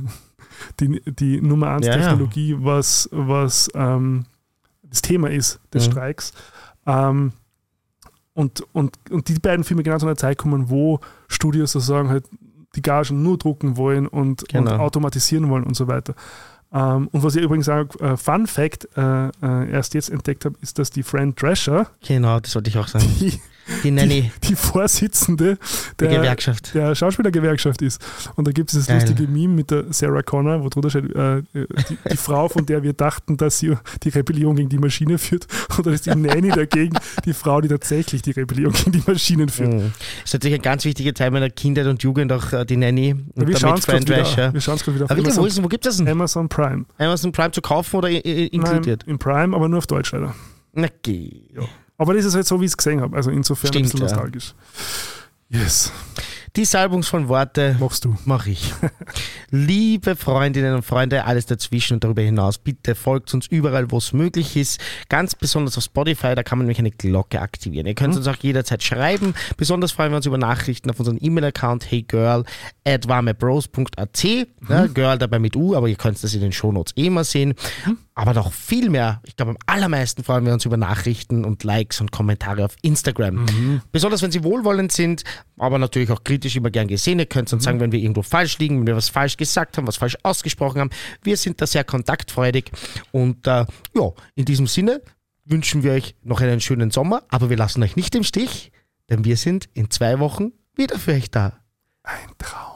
die, die Nummer 1 Ja, ja. Technologie, was, was ähm, das Thema ist des Mhm. Streiks. Ähm, und, und, und die beiden Filme genau zu einer Zeit kommen, wo Studios sozusagen halt die Gagen nur drucken wollen und, Genau. und automatisieren wollen und so weiter. Ähm, und was ich übrigens auch, äh, Fun Fact, äh, äh, erst jetzt entdeckt habe, ist, dass die Fran Drescher, Genau, das wollte ich auch sagen. die, Die Nanny die Vorsitzende der der, Gewerkschaft. der Schauspielergewerkschaft ist. Und da gibt es dieses Geil. lustige Meme mit der Sarah Connor, wo drunter steht, äh, die, die Frau, von der wir dachten, dass sie die Rebellion gegen die Maschine führt. Und dann ist die Nanny dagegen die Frau, die tatsächlich die Rebellion gegen die Maschinen führt. Mhm. ist natürlich ein ganz wichtiger Teil meiner Kindheit und Jugend, auch äh, die Nanny. Und wir schauen es Drescher. wieder, wir grad wieder auf Aber wo, Amazon, ist, wo gibt es das denn? Amazon Prime. Amazon Prime zu kaufen oder inkludiert? Nein, im Prime, aber nur auf Deutsch leider. Na, geh. Ja. Aber das ist halt so, wie ich es gesehen habe. Also insofern ein Stimmt, bisschen ja. nostalgisch. Yes, Die salbungsvollen Worte machst du. mache ich. Liebe Freundinnen und Freunde, alles dazwischen und darüber hinaus, bitte folgt uns überall, wo es möglich ist. Ganz besonders auf Spotify, da kann man nämlich eine Glocke aktivieren. Ihr könnt uns auch jederzeit schreiben. Besonders freuen wir uns über Nachrichten auf unseren E-Mail-Account heygirl at warmebros.at. Ja, Girl dabei mit U, aber ihr könnt das in den Shownotes eh mal sehen. Aber noch viel mehr, ich glaube am allermeisten freuen wir uns über Nachrichten und Likes und Kommentare auf Instagram. Besonders wenn sie wohlwollend sind, aber natürlich auch kritisch immer gern gesehen. Ihr könnt uns sagen, wenn wir irgendwo falsch liegen, wenn wir was falsch gesagt haben, was falsch ausgesprochen haben. Wir sind da sehr kontaktfreudig. Und äh, ja, in diesem Sinne wünschen wir euch noch einen schönen Sommer, aber wir lassen euch nicht im Stich, denn wir sind in zwei Wochen wieder für euch da. Ein Traum.